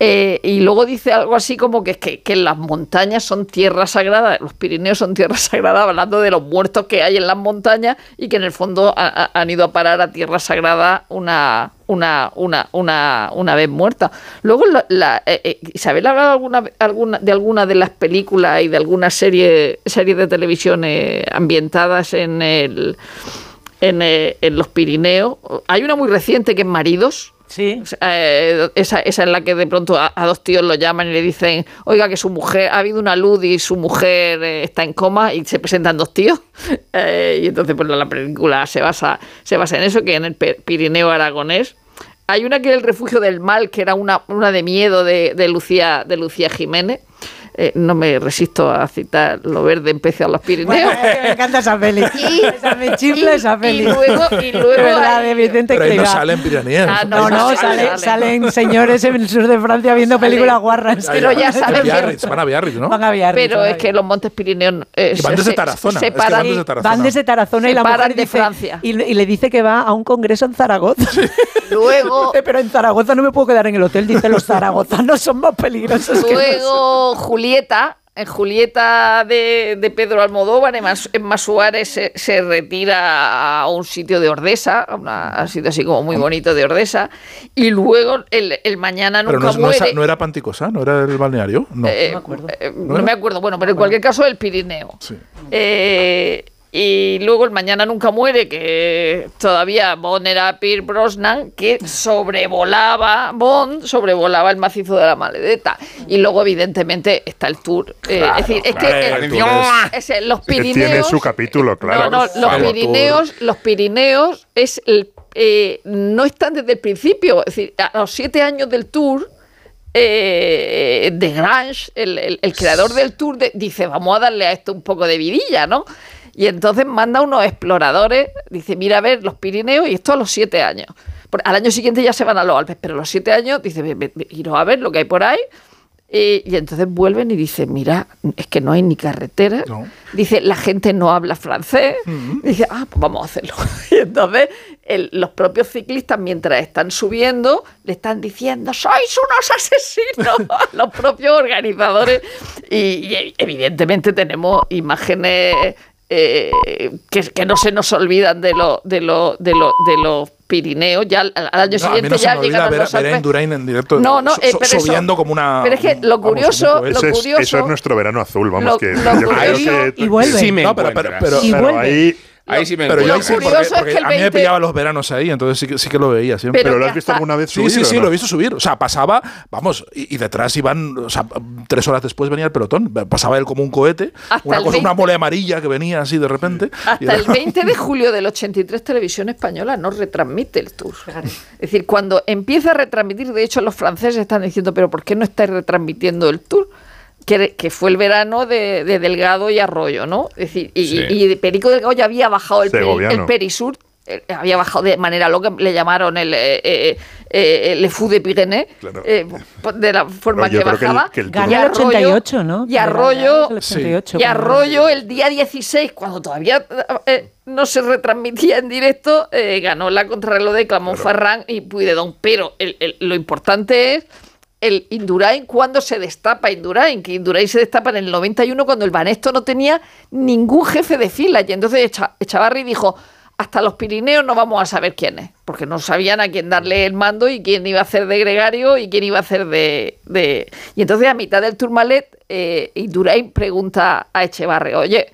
Eh, y luego dice algo así como que, que, las montañas son tierra sagrada, los Pirineos son tierra sagrada, hablando de los muertos que hay en las montañas y que en el fondo ha- ha- han ido a parar a tierra sagrada una, una, una, una, una vez muerta. Luego, la, eh, eh, Isabel ha hablado alguna, alguna, de alguna de las películas y de algunas series series de televisión ambientadas en, el, en, en los Pirineos. Hay una muy reciente que es Maridos. Sí. esa, esa es la que de pronto a, dos tíos lo llaman y le dicen, oiga, que su mujer, ha habido una luz y su mujer eh, está en coma y se presentan dos tíos. Eh, y entonces pues la película se basa, se basa en eso, que en el Pirineo aragonés. Hay una que es el refugio del mal, que era una, una de miedo de Lucía, de Lucía Jiménez. Eh, no me resisto a citar lo verde empecé a los Pirineos. Bueno, es que me encanta esa peli. esa me chifla esa peli. y luego- y luego verdad, de Vicente Pero ahí no salen Pirineos. Ah, No, no, Ahí sale- sale. salen señores en el sur de Francia viendo películas guarras. Pero ya saben Biarritz, van a Biarritz, ¿no? Van a Biarritz, Pero es que los montes Pirineos eh, van desde Tarazona, se es que paran- van desde Tarazona. Van desde Tarazona y la mujer paran de dice, Francia. Y, y le dice que va a un congreso en Zaragoza. Luego, Dice, pero en Zaragoza no me puedo quedar en el hotel. Dice, los zaragozanos son más peligrosos que luego Julieta, en Julieta de, de Pedro Almodóvar, en, Mas- en Masuares se, se retira a un sitio de Ordesa, a, una- a un sitio así como muy bonito de Ordesa, y luego el, el mañana Pero nunca no, es- no, es- no era Panticosá, no era el balneario. No. Eh, eh, no me acuerdo, bueno, pero en cualquier caso el Pirineo. Eh, y luego el Mañana Nunca Muere, que todavía Bond era Pierre Brosnan, que sobrevolaba, Bond sobrevolaba el macizo de la maledeta. Y luego, evidentemente, está el tour. Eh, Claro, es decir, es claro, que el tour es- ese, los Pirineos. Tiene su capítulo, claro. No, no, los. Pirineos, los Pirineos es el, eh, no están desde el principio. Es decir, a los siete años del tour, eh, de Grange, el, el- el creador del tour, de- dice, vamos a darle a esto un poco de vidilla, ¿no? Y entonces manda unos exploradores, dice, mira a ver los Pirineos y esto a los siete años. Al año siguiente ya se van a los Alpes, pero a los siete años dice, "Ve- ve- ve- iros a ver lo que hay por ahí. Y entonces vuelven y dicen, mira, es que no hay ni carretera. Dice, la gente no habla francés. Dice, ah, pues vamos a hacerlo. Y entonces el- los propios ciclistas, mientras están subiendo, le están diciendo, sois unos asesinos a los propios organizadores. Y, y evidentemente tenemos imágenes eh, que, que no se nos olvidan de los de lo, de lo, de los Pirineos. Ya al, al año No, a siguiente mí no se ya me olvida llegaron ver, a- los ver a Alpes. Indurain en directo. No, no, so- eh, pero eso- como una. Pero es que lo curioso, lo Eso es, curioso, eso es nuestro verano azul, vamos, lo- que lo yo creo curioso- que... y vuelve. Sí me No, pero, pero, encuentras. pero, Y Pero vuelve. ahí... Ahí sí me pero yo sí, porque, es que a mí me 20 pillaba los veranos ahí, entonces sí que, sí que lo veía siempre. Pero ¿Pero lo has visto hasta- alguna vez Sí, subir sí, sí, no? lo he visto subir. O sea, pasaba, vamos, y, y detrás iban, o sea, tres horas después venía el pelotón. Pasaba él como un cohete, Hasta una cosa, una 20. mole amarilla que venía así de repente. Hasta era- el 20 de julio del 83 Televisión Española no retransmite el tour. Es decir, cuando empieza a retransmitir, de hecho los franceses están diciendo, pero ¿por qué no estáis retransmitiendo el tour? Que, que fue el verano de, de Delgado y Arroyo, ¿no? Es decir, y, Sí. y de Perico Delgado ya había bajado el, peri- el Perisur, eh, había bajado de manera loca, le llamaron el eh, eh, eh, Le Fou de Pyrénées, Claro. eh, de la forma que creo que el- bajaba. que el Ganó Y el Arroyo- 88, ¿no? Y Arroyo, El 88, y Arroyo el día 16, cuando todavía eh, no se retransmitía en directo, eh, ganó la contrarreloj de Clamón Ferran y Puigdedón. Pero el- el- lo importante es el Indurain cuando se destapa Indurain, que Indurain se destapa en el 91 cuando el Banesto no tenía ningún jefe de fila. Y entonces Echa- Echavarri dijo, hasta los Pirineos no vamos a saber quién es, porque no sabían a quién darle el mando y quién iba a hacer de gregario y quién iba a hacer de... de- Y entonces a mitad del Tourmalet, eh, Indurain pregunta a Echevarri, oye,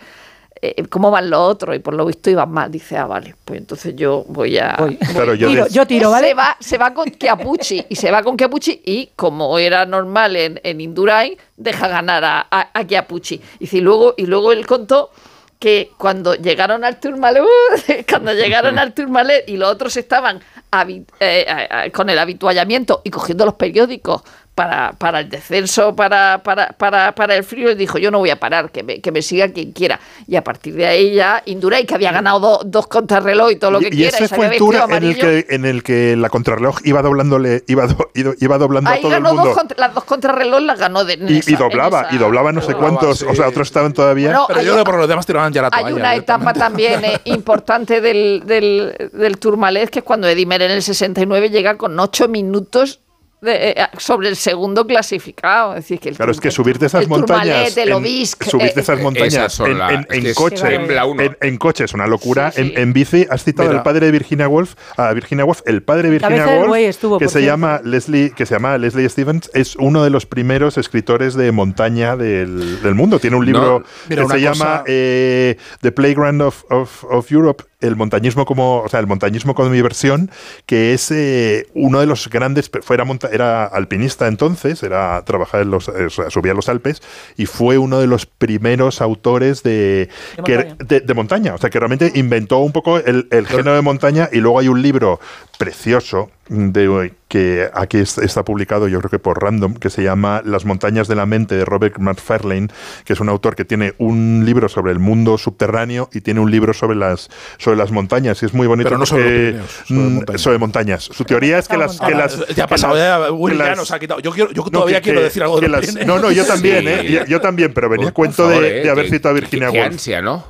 eh, ¿cómo van los otros? Y por lo visto iban mal. Dice, ah, vale, pues entonces yo voy a... Claro, yo Tiro, de- yo tiro, ¿vale? Se va, se va con Chiapucci y se va con Chiapucci y como era normal en, en Indurain, deja ganar a, a, a Chiapucci. Y, si luego, y luego él contó que cuando llegaron al Tourmalet, cuando llegaron al Tourmalet y los otros estaban eh, eh, eh, con el habituallamiento y cogiendo los periódicos para, para el descenso, para, para, para, para el frío, él dijo, yo no voy a parar, que me, que me siga quien quiera. Y a partir de ahí ya Indurain, que había ganado do- dos contrarreloj y todo lo que y quiera, ese se fue el tour en el, que, en el que la contrarreloj iba doblándole, iba, do- iba- iba doblando a Ahí todo el ganó mundo. dos contra- las dos contrarreloj las ganó de Y, esa- y doblaba, esa- y doblaba no sé cuántos, o sea, otros estaban todavía. Bueno, Pero hay- yo creo que por los demás tiraban ya la Hay toalla. una etapa también eh, importante del, del, del Tourmalet, que es cuando Edimer en el 69 llega con ocho minutos de- eh, sobre el segundo clasificado. Es decir, que el Claro, es que subirte esas el montañas. el en- Obisque, subirte eh, esas eh, montañas Esas en, en- en coche. En, en coche es una locura. En, en bici has citado Mira. al padre de Virginia Woolf. A Virginia Woolf, el padre de Virginia Woolf, estuvo, que se llama Leslie, que se llama Leslie Stevens, es uno de los primeros escritores de montaña del, del mundo. Tiene un libro No, que se cosa- llama eh, The Playground of, of- of Europe. El montañismo como, o sea, el montañismo como mi versión, que es eh, uno de los grandes, fuera monta- era alpinista entonces, era trabajar en los, eh, subía a los Alpes y fue uno de los primeros autores de, De que- montaña. de, de montaña. O sea, que realmente inventó un poco el, el género de montaña y luego hay un libro precioso de, que aquí es- está publicado, yo creo que por Random, que se llama Las montañas de la mente de Robert McFarlane, que es un autor que tiene un libro sobre el mundo subterráneo y tiene un libro sobre las, sobre las montañas. Y es muy bonito. Pero no sobre Pirineos, mm, montañas. sobre montañas. Su teoría es que las... Que las ya ha pasado, ya, Willy ya nos ha quitado. Yo, quiero, yo no, todavía que- quiero decir algo de las-. No, no, yo también, Sí. ¿eh? Yo, yo también, pero venía cuento favor, de, eh, de haber que- citado a Virginia Woolf. ansia, ¿no?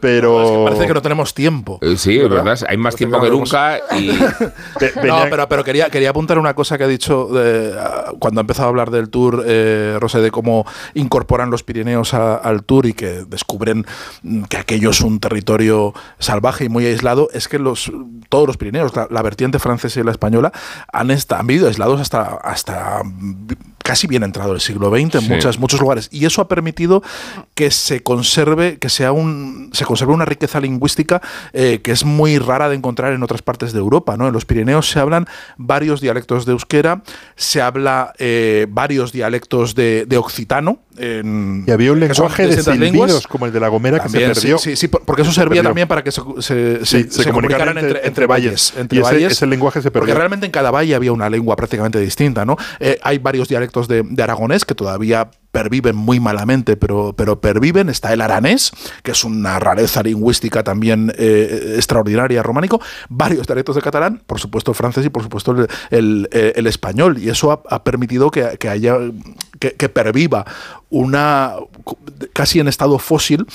Pero... Parece que no tenemos tiempo. Eh, Sí, es verdad. Hay más tiempo que nunca y No, pero, pero quería, quería apuntar una cosa que ha dicho de, ah, cuando ha empezado a hablar del tour, eh, Rosé, de cómo incorporan los Pirineos a- al tour y que descubren mm, que aquello es un territorio salvaje y muy aislado, es que los, todos los Pirineos, la, la vertiente francesa y la española, han, han vivido aislados hasta, hasta mm, casi bien entrado el siglo XX en Sí. muchas, muchos lugares. Y eso ha permitido que se conserve, que sea un, se conserve una riqueza lingüística eh, que es muy rara de encontrar en otras partes de Europa. ¿no? En los Pirineos se hablan varios dialectos de euskera, se habla eh, varios dialectos de, de occitano. en- Y había un lenguaje de distintas silbidos, lenguas. como el de La Gomera, También, que se perdió. Sí, sí, sí, por- porque eso Se servía perdió. también para que se, se- Sí, se- se comunicaran entre, entre valles. Entre y ese, valles ese lenguaje se porque perdió. realmente en cada valle había una lengua prácticamente distinta, ¿no? Eh, hay varios dialectos de, de aragonés que todavía perviven muy malamente, pero, pero perviven. Está el aranés, que es una rareza lingüística también eh, extraordinaria románico. Varios dialectos de catalán, por supuesto el francés y por supuesto el, eh, español. Y eso ha, permitido que, haya que, perviva una casi en estado fósil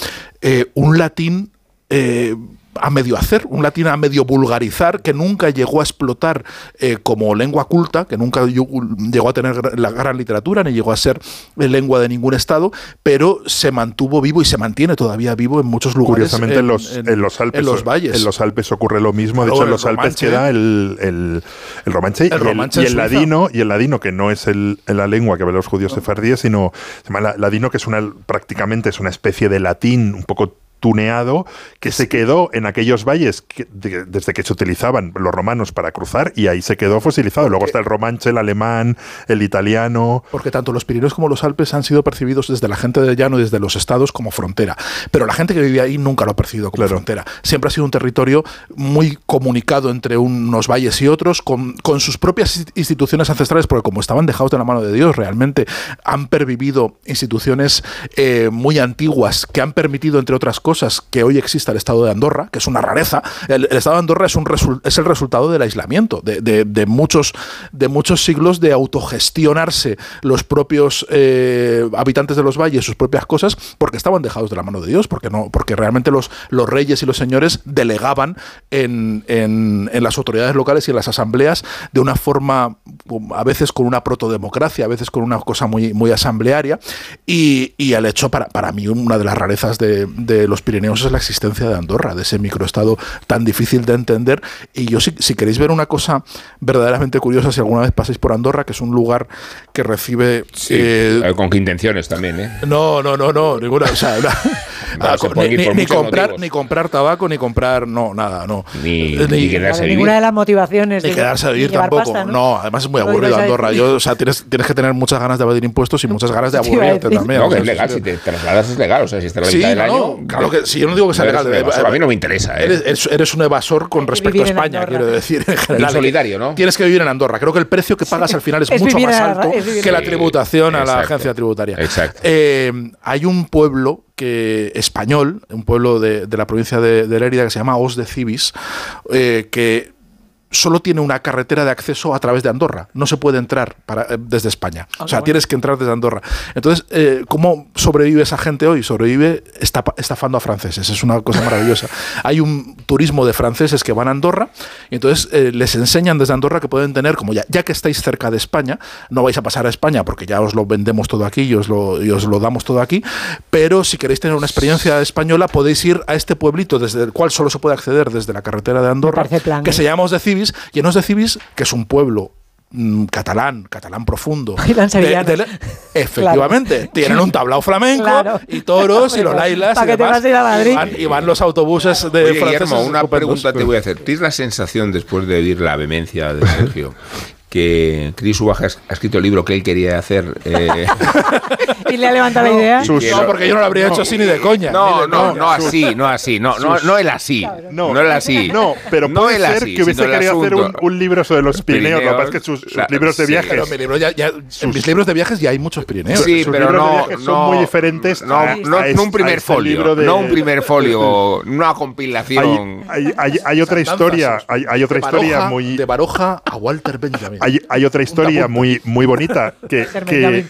eh, un latín eh, a medio hacer, un latín a medio vulgarizar, que nunca llegó a explotar eh, como lengua culta, que nunca llegó a tener la gran literatura, ni llegó a ser eh, lengua de ningún estado, pero se mantuvo vivo y se mantiene todavía vivo en muchos lugares. Curiosamente en, los, en, los Alpes, en los valles. en los Alpes ocurre lo mismo. De hecho, en los Alpes romanche. queda el, el, el romanche, El y el, romanche y en el Suiza. ladino, y el ladino, que no es el, la lengua que hablan los judíos sefardíes, sino se llama la- ladino, que es una prácticamente es una especie de latín un poco tuneado que se quedó en aquellos valles que- de- desde que se utilizaban los romanos para cruzar y ahí se quedó fosilizado. Luego está el romanche, el alemán, el italiano. Porque tanto los Pirineos como los Alpes han sido percibidos desde la gente del llano y desde los estados como frontera. Pero la gente que vive ahí nunca lo ha percibido como frontera. Siempre ha sido un territorio muy comunicado entre unos valles y otros, con, con sus propias instituciones ancestrales, porque como estaban dejados de la mano de Dios, realmente han pervivido instituciones eh, muy antiguas que han permitido, entre otras cosas, que hoy exista el Estado de Andorra, que es una rareza. El, el Estado de Andorra es, un es el resultado del aislamiento, de, de- de muchos, de muchos siglos de autogestionarse los propios eh, habitantes de los valles, sus propias cosas, porque estaban dejados de la mano de Dios, porque, no, porque realmente los, los reyes y los señores delegaban en, en- en las autoridades locales y en las asambleas de una forma, um, a veces con una protodemocracia, a veces con una cosa muy, muy asamblearia, y, y el hecho, para, para mí, una de las rarezas de, de los Pirineos es la existencia de Andorra, de ese microestado tan difícil de entender. Y yo, si, si queréis ver una cosa verdaderamente curiosa, si alguna vez pasáis por Andorra, que es un lugar que recibe... Sí, eh, eh, con qué intenciones también, ¿eh? no, no, no, no, ninguna. O sea, ir ni, por ni muchos comprar, motivos. ni comprar tabaco, ni comprar, no, nada, no. Ni, Ni- ni quedarse a vivir. Ninguna de las motivaciones. Ni de- quedarse a vivir tampoco. pasta, ¿no? además es muy aburrido Andorra. Yo, o sea, tienes, tienes que tener muchas ganas de evadir impuestos y muchas ganas de aburrirte también. No, que es legal, si te trasladas es legal, o sea, si estás la Sí, mitad del no, año. claro que sí, yo no digo que sea legal. un evasor, a mí no me interesa, ¿eh? Eres, un evasor con respecto a España, quiero decir, en general. solidario, ¿no? Tienes que vivir en Andorra. Creo que el precio que pagas al final es, Es mucho más alto que la tributación a la agencia tributaria. Exacto. Eh, hay un pueblo que español, un pueblo de, de la provincia de, de Lérida que se llama Os de Cibis, eh, que solo tiene una carretera de acceso a través de Andorra. No se puede entrar para, eh, desde España. o sea, tienes que entrar desde Andorra. Entonces, eh, ¿cómo sobrevive esa gente hoy? Sobrevive estafando a franceses. Es una cosa maravillosa. Hay un turismo de franceses que van a Andorra y entonces eh, les enseñan desde Andorra que pueden tener, como ya, ya que estáis cerca de España, no vais a pasar a España porque ya os lo vendemos todo aquí y os lo, y os lo damos todo aquí, pero si queréis tener una experiencia española podéis ir a este pueblito desde el cual solo se puede acceder desde la carretera de Andorra, plan, que ¿eh? se llama Os de y en Os de Cibis, que es un pueblo mm, catalán, catalán profundo. De- de- efectivamente, tienen un tablao flamenco Claro. y toros y los lailas y demás, vas a ir a Madrid. y van, y van los autobuses de Oye, Guillermo, una pregunta te voy a hacer. ¿Tienes la sensación, después de oír la vehemencia de Sergio, que Chris Ubaja ha escrito el libro que él quería hacer? eh, Y le ha levantado la idea. No, porque yo no lo habría hecho así ni de coña. No, de no, coña. no así, no así, no, no, no el así, no, el así. No, pero No puede el ser así, que hubiese querido hacer un, un libro sobre los Pirineos. Lo que pasa es que sus, sus la- libros de sí, viajes. Pero mi libro ya, ya- en mis libros de viajes ya hay muchos Pirineos. Sí, sus pero no, no, son muy diferentes no, a- no, a no es- un primer este folio, no un primer folio, una compilación. Hay, otra historia, hay, otra historia muy. De Baroja a Walter Benjamin. Hay, hay otra historia muy, muy bonita que, que.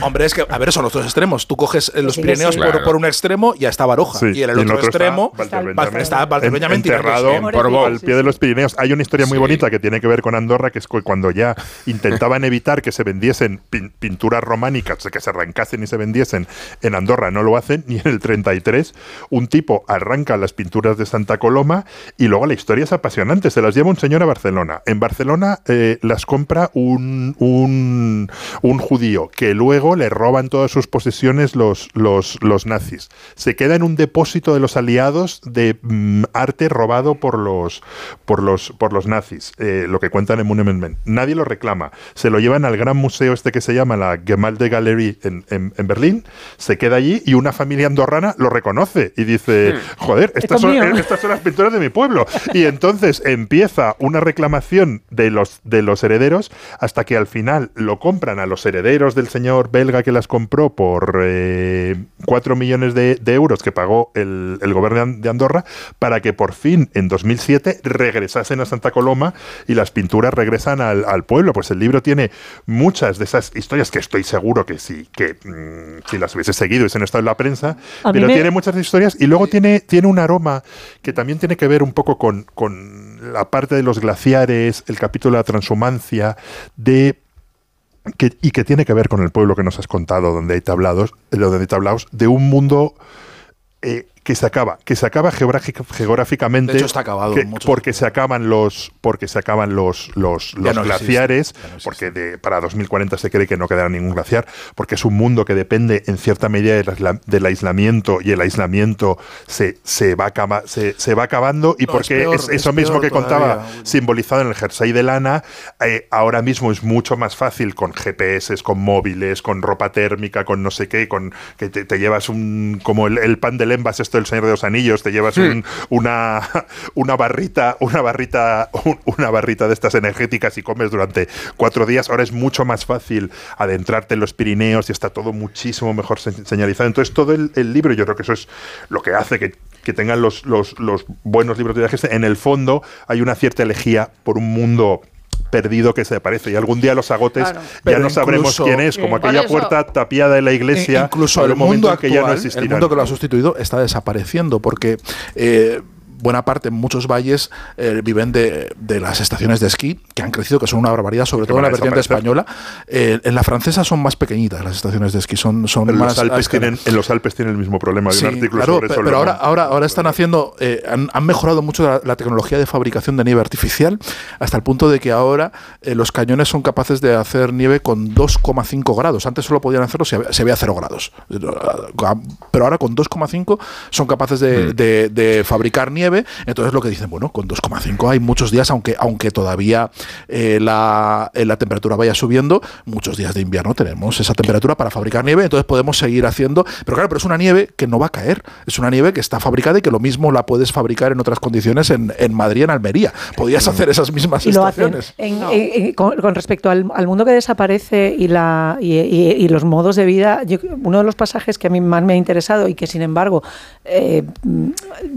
Hombre, es que, a ver, son los dos extremos. Tú coges los Pirineos sí. por, Claro. por un extremo y ya está Baroja. Sí, y en el en otro, extremo está, Benjamin. está Walter en- Benjamin enterrado por al pie de los Pirineos. Hay una historia muy Sí. bonita que tiene que ver con Andorra, que es cu- cuando ya intentaban evitar que se vendiesen pin- pinturas románicas, que se arrancasen y se vendiesen en Andorra, no lo hacen, y en el 33 un tipo arranca las pinturas de Santa Coloma y luego la historia es apasionante, se las lleva un señor a Barcelona. En Barcelona eh, las compra un, un, un judío que luego le roban todas sus posesiones los, los, los nazis. Se queda en un depósito de los aliados de mm, arte robado por los, por los, por los nazis, eh, lo que cuentan en Monument Men. Nadie lo reclama. Se lo llevan al gran museo este que se llama la Gemalde Galerie en, en- en Berlín, se queda allí y una familia andorrana lo reconoce y dice, joder, estas son, mío. estas son las pinturas de mi pueblo. Y entonces empieza una reclamación de los, de los herederos hasta que al final lo compran a los herederos del señor belga que las compró por eh, 4 millones de, de euros que pagó el, el gobierno de Andorra para que por fin en 2007 regresasen a Santa Coloma y las pinturas regresan al, al pueblo. Pues el libro tiene muchas de esas historias que estoy seguro que sí, que mm, si las hubiese seguido hubiesen estado en la prensa, A pero me- tiene muchas historias y luego tiene, tiene un aroma que también tiene que ver un poco con, con la parte de los glaciares, el capítulo de la transhumancia, de que, y que tiene que ver con el pueblo que nos has contado, donde hay tablados, eh, donde hay tablaos, de un mundo eh, que se acaba, que se acaba geográfica- geográficamente. De hecho, está acabado que- porque se acaban los, porque se acaban los, los, los no glaciares, no porque de, para 2040 se cree que no quedará ningún glaciar, porque es un mundo que depende en cierta medida del, aisla- del aislamiento y el aislamiento se, se, va, acaba- se, se va acabando y No, porque es peor, es es eso mismo que contaba simbolizado en el jersey de lana, eh, ahora mismo es mucho más fácil con GPS, con móviles, con ropa térmica, con no sé qué, con que te, te llevas un como el, el pan de lembas del Señor de los Anillos, te llevas un- una, una barrita, una barrita, un- una barrita de estas energéticas y comes durante cuatro días. Ahora es mucho más fácil adentrarte en los Pirineos y está todo muchísimo mejor se- señalizado. Entonces todo el, el libro, yo creo que eso es lo que hace que que tengan los, los, los buenos libros de viajes, en el fondo hay una cierta elegía por un mundo perdido que se parece. Y algún día los agotes Claro. ya Pero no sabremos incluso- quién es como aquella eso- puerta tapiada de la iglesia E incluso el un momento mundo en que ya no actual, el mundo que lo ha sustituido está desapareciendo porque eh, buena parte, muchos valles eh, viven de, de, las estaciones de esquí, que han crecido, que son una barbaridad, sobre todo en la vertiente española. Eh, en la francesa son más pequeñitas las estaciones de esquí, son, son en más... Los Alpes tienen, en los Alpes tienen el mismo problema. Hay sí, un artículo claro, sobre eso. pero ahora, ahora, ahora están haciendo, eh, han, han, mejorado mucho la, la, tecnología de fabricación de nieve artificial, hasta el punto de que ahora eh, los cañones son capaces de hacer nieve con 2,5 grados. Antes solo podían hacerlo si había, si había 0 grados. Pero ahora con 2,5 son capaces de, mm. de, de, fabricar nieve. Entonces lo que dicen, bueno, con 2,5 hay muchos días, aunque, aunque todavía eh, la, eh, la, temperatura vaya subiendo, muchos días de invierno tenemos esa temperatura para fabricar nieve, entonces podemos seguir haciendo. Pero claro, pero es una nieve que no va a caer. Es una nieve que está fabricada y que lo mismo la puedes fabricar en otras condiciones en, en Madrid, en Almería. Podías hacer esas mismas y estaciones. En, no. en, con, con, respecto al, al, mundo que desaparece y, la, y, y, y, los modos de vida, yo, uno de los pasajes que a mí más me ha interesado y que sin embargo eh,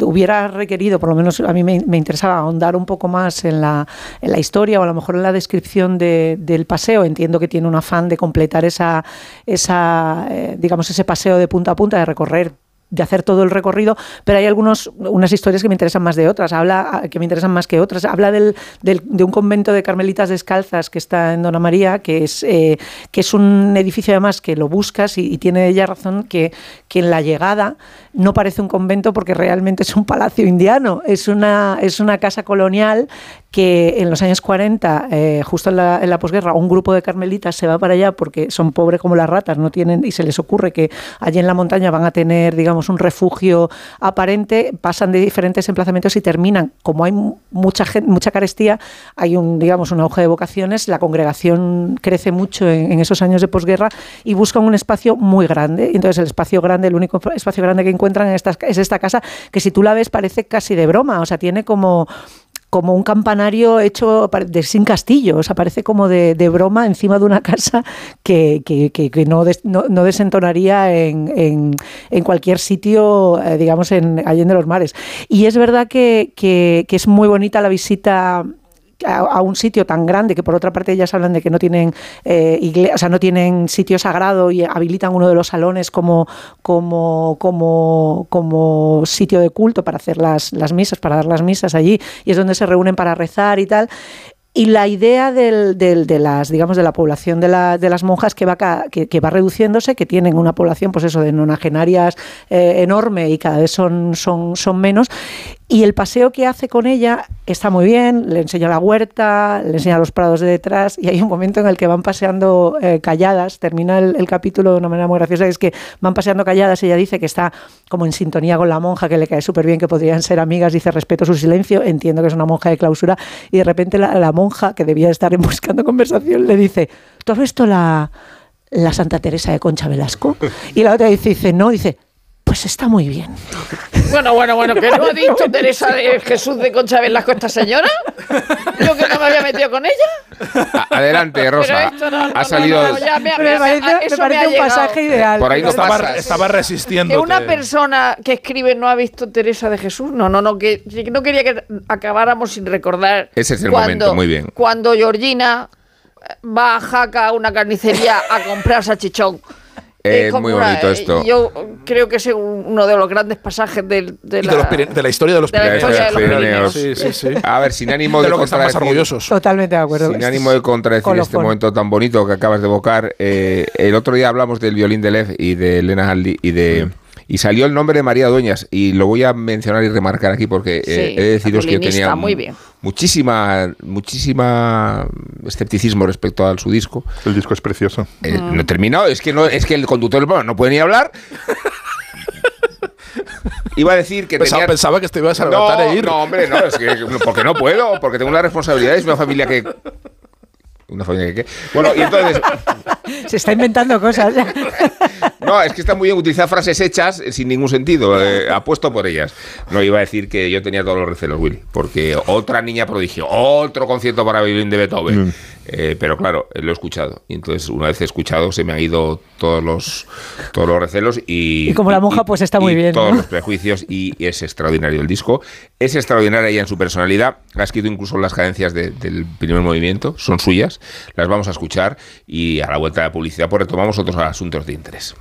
hubiera requerido, por lo menos a mí me, interesaba ahondar un poco más en la, en la historia o a lo mejor en la descripción de, del paseo. Entiendo que tiene un afán de completar esa, esa eh, digamos, ese paseo de punta a punta, de recorrer de hacer todo el recorrido, pero hay algunos, unas historias que me interesan más de otras, habla que me interesan más que otras. Habla del, del, de un convento de carmelitas descalzas que está en Dona María, que es, eh, que es un edificio además que lo buscas y, y, tiene ella razón que, que en la llegada no parece un convento porque realmente es un palacio indiano, es una, es una casa colonial que en los años 40, eh, justo en la, en la, posguerra, un grupo de carmelitas se va para allá porque son pobres como las ratas, no tienen y se les ocurre que allí en la montaña van a tener, digamos, un refugio aparente, pasan de diferentes emplazamientos y terminan, como hay mucha gente, mucha carestía, hay un, digamos, un auge de vocaciones, la congregación crece mucho en, esos años de posguerra y buscan un espacio muy grande. Entonces el espacio grande, el único espacio grande que encuentran en esta, es esta casa, que si tú la ves parece casi de broma, o sea, tiene como como un campanario hecho de sin castillo, o sea, parece como de, broma encima de una casa que, que, que, no, des, no, desentonaría en, en, en cualquier sitio, eh, digamos, en Allende los Mares. Y es verdad que, que es muy bonita la visita a, un sitio tan grande que por otra parte ellas hablan de que no tienen eh, o sea, no tienen sitio sagrado y habilitan uno de los salones como, como, como, como sitio de culto para hacer las, las misas, para dar las misas allí, y es donde se reúnen para rezar y tal. Y la idea del, del, de las, digamos, de la población de, la, de las monjas que va, que, que, va reduciéndose, que tienen una población, pues eso, de nonagenarias eh, enorme y cada vez son, son, son menos. Y el paseo que hace con ella está muy bien, le enseña la huerta, le enseña los prados de detrás y hay un momento en el que van paseando eh, calladas, termina el, el, capítulo de una manera muy graciosa, es que van paseando calladas, ella dice que está como en sintonía con la monja, que le cae súper bien, que podrían ser amigas, dice respeto su silencio, entiendo que es una monja de clausura y de repente la, la monja, que debía estar buscando conversación, le dice, ¿tú has visto la, la Santa Teresa de Concha Velasco? Y la otra dice, dice no, dice, pues está muy bien. Bueno, bueno, bueno, que no ha dicho Teresa de Jesús de Concha Velasco esta señora. Yo que no me había metido con ella. Adelante, Rosa. No, no, ha salido. me, me, parece, me parece un pasaje ideal. Por ahí no estaba, estaba resistiendo. Que una persona que escribe no ha visto Teresa de Jesús. No, no, no, que no quería que acabáramos sin recordar. Ese es el cuando, momento, muy bien. Cuando Georgina va a Jaca a una carnicería a comprar salchichón. Es muy bonito esto. Yo creo que es uno de los grandes pasajes de, de, la, de, los, de la, historia de los de la historia de los Pirineos. Sí, sí, sí. A ver, sin ánimo de, lo estamos orgullosos. Totalmente de acuerdo. Sin ánimo de contradecir Colofón. este momento tan bonito que acabas de evocar. Eh, el otro día hablamos del violín de Lev y de Elena Haldi y de. Mm y salió el nombre de María Dueñas y lo voy a mencionar y remarcar aquí porque sí, eh, he de deciros que yo tenía muy bien. muchísima muchísima escepticismo respecto a su disco el disco es precioso eh, mm. no he terminado es que no es que el conductor no puede ni hablar Iba a decir que pensaba, tenía... pensaba que te ibas a levantar no, e ir. No, hombre, no, es que porque no puedo, porque tengo una responsabilidad, es una familia que una familia que qué. Bueno, y entonces. Se está inventando cosas. no, es que está muy bien utilizar frases hechas sin ningún sentido. Eh, apuesto por ellas. No iba a decir que yo tenía todos los recelos, Willy. Porque otra niña prodigio, otro concierto para violín de Beethoven. Mm. Eh, pero claro, lo he escuchado. Y entonces, una vez escuchado, se me han ido todos los, todos los recelos. Y, y como la monja, y, pues está muy bien. Todos ¿no? los prejuicios. Y es extraordinario el disco. Es extraordinaria ella en su personalidad. Ha escrito incluso las cadencias de, del primer movimiento. Son suyas. Las vamos a escuchar. Y a la vuelta de la publicidad, pues retomamos otros asuntos de interés.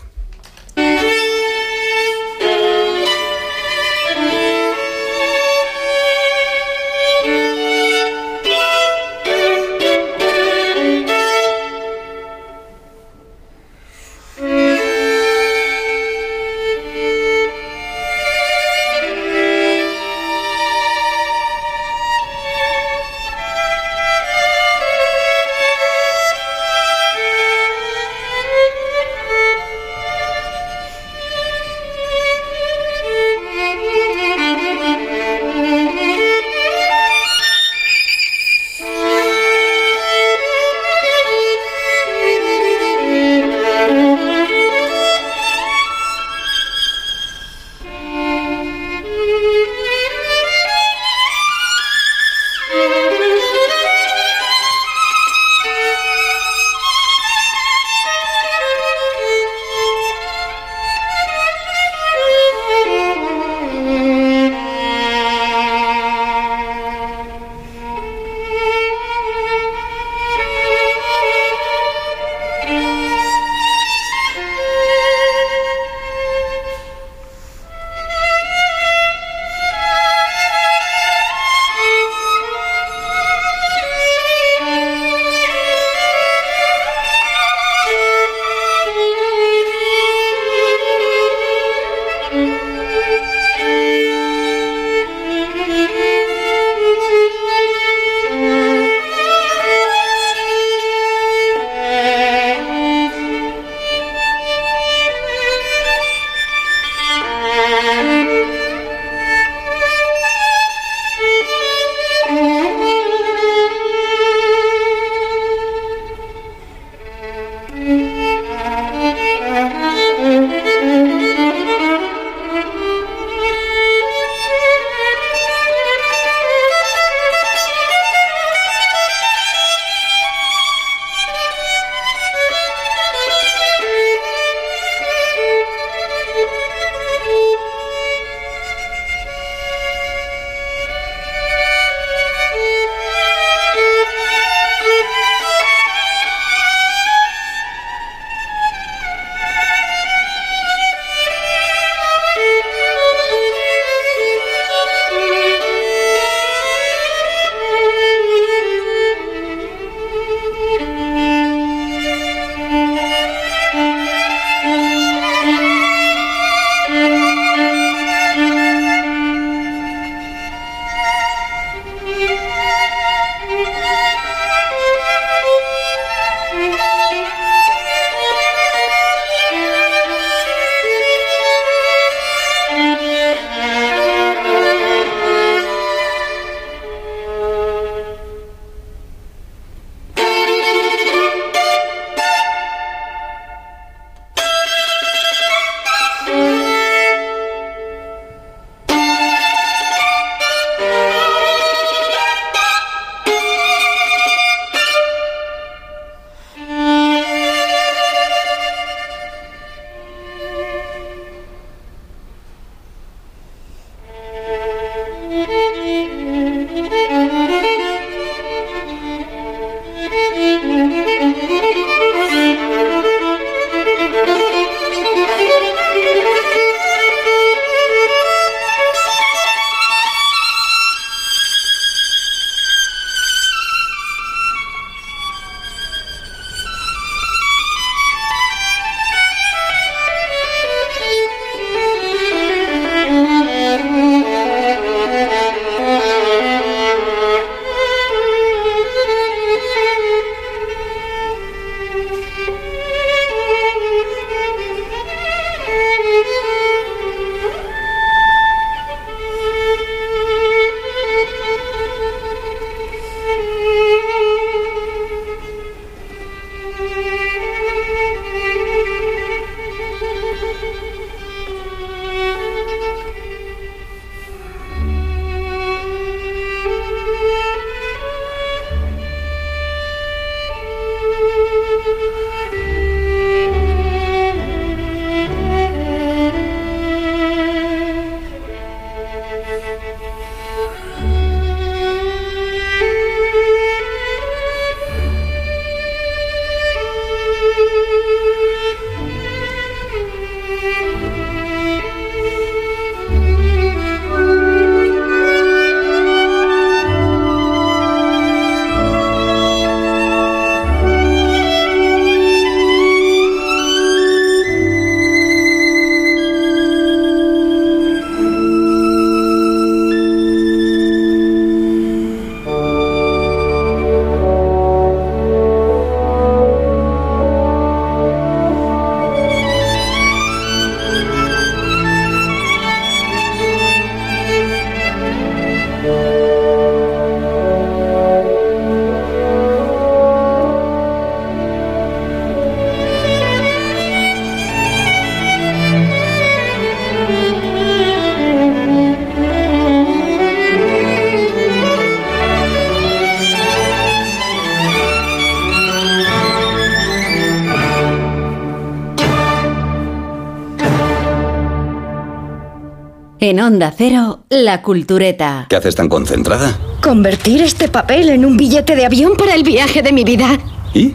En Onda Cero, La Cultureta. ¿Qué haces tan concentrada? Convertir este papel en un billete de avión para el viaje de mi vida. ¿Y?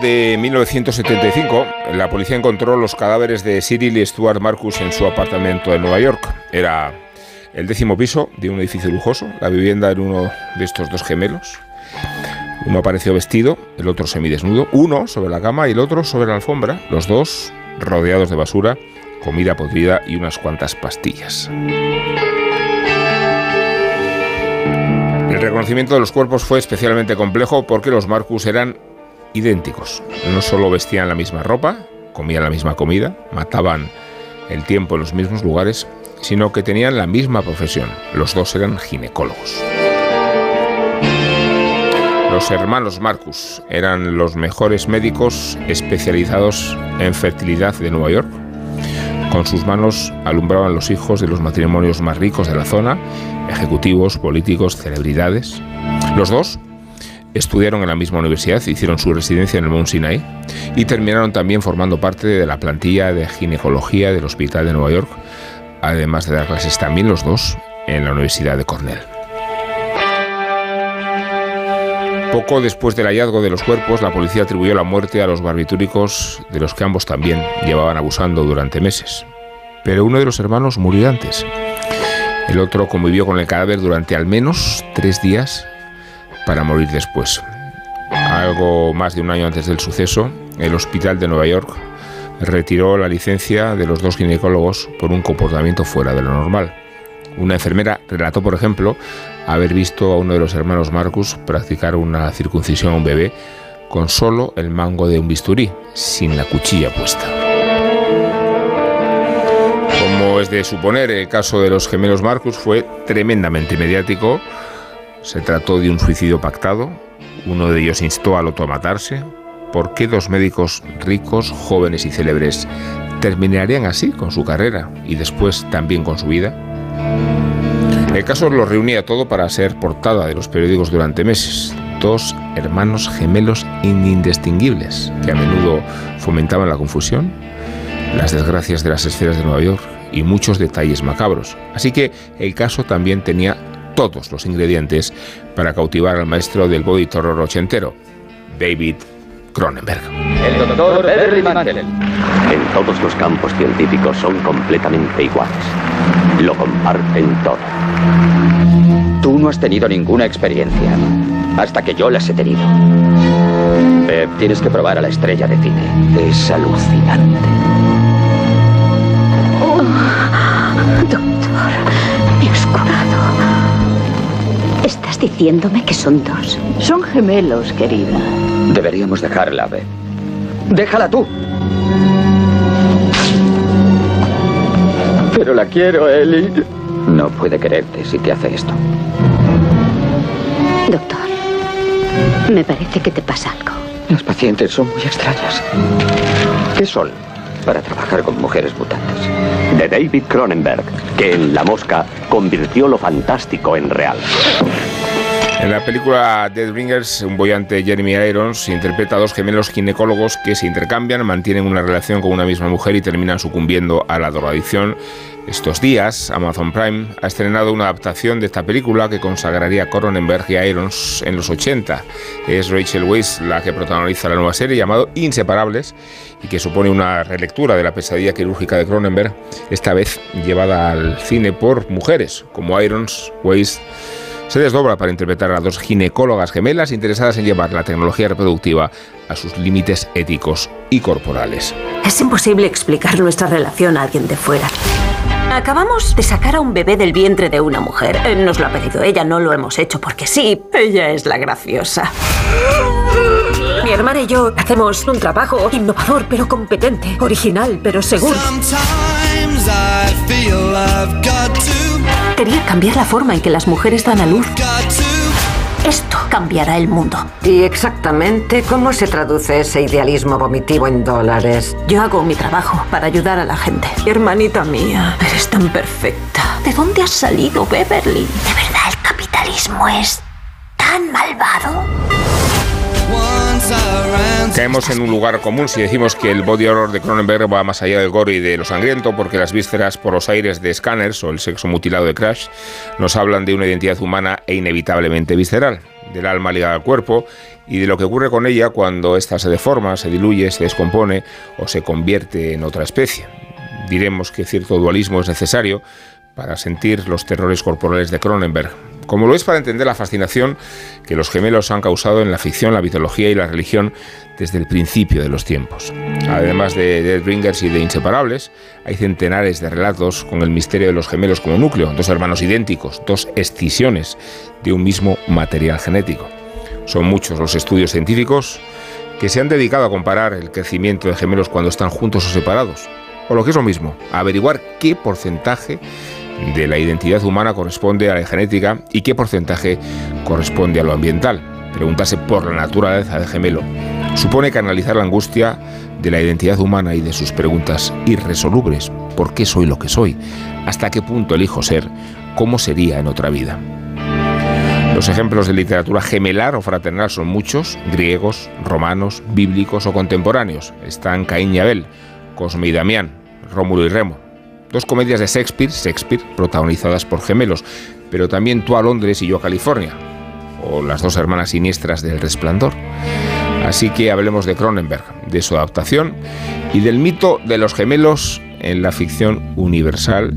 De 1975, la policía encontró los cadáveres de Cyril y Stuart Marcus en su apartamento en Nueva York. Era el décimo piso de un edificio lujoso. La vivienda era uno de estos dos gemelos. Uno apareció vestido, el otro semidesnudo. Uno sobre la cama y el otro sobre la alfombra. Los dos rodeados de basura, comida podrida y unas cuantas pastillas. El reconocimiento de los cuerpos fue especialmente complejo porque los Marcus eran idénticos. No solo vestían la misma ropa, comían la misma comida, mataban el tiempo en los mismos lugares, sino que tenían la misma profesión. Los dos eran ginecólogos. Los hermanos Marcus eran los mejores médicos especializados en fertilidad de Nueva York. Con sus manos alumbraban los hijos de los matrimonios más ricos de la zona, ejecutivos, políticos, celebridades. Los dos estudiaron en la misma universidad, hicieron su residencia en el Mount Sinai y terminaron también formando parte de la plantilla de ginecología del Hospital de Nueva York, además de dar clases también los dos en la Universidad de Cornell. Poco después del hallazgo de los cuerpos, la policía atribuyó la muerte a los barbitúricos de los que ambos también llevaban abusando durante meses. Pero uno de los hermanos murió antes. El otro convivió con el cadáver durante al menos tres días para morir después. Algo más de un año antes del suceso, el hospital de Nueva York retiró la licencia de los dos ginecólogos por un comportamiento fuera de lo normal. Una enfermera relató, por ejemplo, haber visto a uno de los hermanos Marcus practicar una circuncisión a un bebé con solo el mango de un bisturí, sin la cuchilla puesta. Como es de suponer, el caso de los gemelos Marcus fue tremendamente mediático. Se trató de un suicidio pactado. Uno de ellos instó al otro a matarse. ¿Por qué dos médicos ricos, jóvenes y célebres terminarían así con su carrera y después también con su vida? El caso lo reunía todo para ser portada de los periódicos durante meses. Dos hermanos gemelos indistinguibles que a menudo fomentaban la confusión, las desgracias de las esferas de Nueva York y muchos detalles macabros. Así que el caso también tenía todos los ingredientes para cautivar al maestro del body terror ochentero, David Cronenberg. El doctor Beverly Mantel. En todos los campos científicos son completamente iguales. Lo comparten todo. Tú no has tenido ninguna experiencia hasta que yo las he tenido. Bev, tienes que probar a la estrella de cine. Es alucinante. Oh, doctor, me has curado. ¿Estás diciéndome que son dos? Son gemelos, querida. Deberíamos dejarla, Bev. Déjala tú. Pero la quiero, Ellie. No puede quererte si te hace esto. Doctor, me parece que te pasa algo. Las pacientes son muy extrañas. ¿Qué son? Para trabajar con mujeres mutantes. De David Cronenberg, que en La Mosca convirtió lo fantástico en real. En la película Dead Ringers, un boyante Jeremy Irons interpreta a dos gemelos ginecólogos que se intercambian, mantienen una relación con una misma mujer y terminan sucumbiendo a la drogadicción. Estos días, Amazon Prime ha estrenado una adaptación de esta película que consagraría a Cronenberg y a Irons en los 80. Es Rachel Weisz la que protagoniza la nueva serie llamado Inseparables y que supone una relectura de la pesadilla quirúrgica de Cronenberg, esta vez llevada al cine por mujeres como Irons, Weisz se desdobra para interpretar a dos ginecólogas gemelas interesadas en llevar la tecnología reproductiva a sus límites éticos y corporales. Es imposible explicar nuestra relación a alguien de fuera. Acabamos de sacar a un bebé del vientre de una mujer. Eh, Nos lo ha pedido ella, no lo hemos hecho porque sí. Ella es la graciosa. Hermana y yo hacemos un trabajo innovador pero competente, original pero seguro. Quería cambiar la forma en que las mujeres dan a luz. Esto cambiará el mundo. ¿Y exactamente cómo se traduce ese idealismo vomitivo en dólares? Yo hago mi trabajo para ayudar a la gente. Hermanita mía, eres tan perfecta. ¿De dónde has salido, Beverly? ¿De verdad el capitalismo es tan malvado? Caemos en un lugar común si decimos que el body horror de Cronenberg va más allá del gore y de lo sangriento, porque las vísceras por los aires de Scanners o el sexo mutilado de Crash nos hablan de una identidad humana e inevitablemente visceral, del alma ligada al cuerpo y de lo que ocurre con ella cuando ésta se deforma, se diluye, se descompone o se convierte en otra especie. Diremos que cierto dualismo es necesario para sentir los terrores corporales de Cronenberg, como lo es para entender la fascinación que los gemelos han causado en la ficción, la mitología y la religión desde el principio de los tiempos. Además de Deadbringers y de Inseparables, hay centenares de relatos con el misterio de los gemelos como núcleo, dos hermanos idénticos, dos escisiones de un mismo material genético. Son muchos los estudios científicos que se han dedicado a comparar el crecimiento de gemelos cuando están juntos o separados, o lo que es lo mismo, a averiguar qué porcentaje de la identidad humana corresponde a la genética y qué porcentaje corresponde a lo ambiental. Preguntarse por la naturaleza del gemelo supone canalizar la angustia de la identidad humana y de sus preguntas irresolubles. ¿Por qué soy lo que soy? ¿Hasta qué punto elijo ser? ¿Cómo sería en otra vida? Los ejemplos de literatura gemelar o fraternal son muchos, griegos, romanos, bíblicos o contemporáneos. Están Caín y Abel, Cosme y Damián, Rómulo y Remo, Dos comedias de Shakespeare, Shakespeare, protagonizadas por gemelos, pero también Tú a Londres y yo a California, o las dos hermanas siniestras del Resplandor. Así que hablemos de Cronenberg, de su adaptación y del mito de los gemelos en la ficción universal.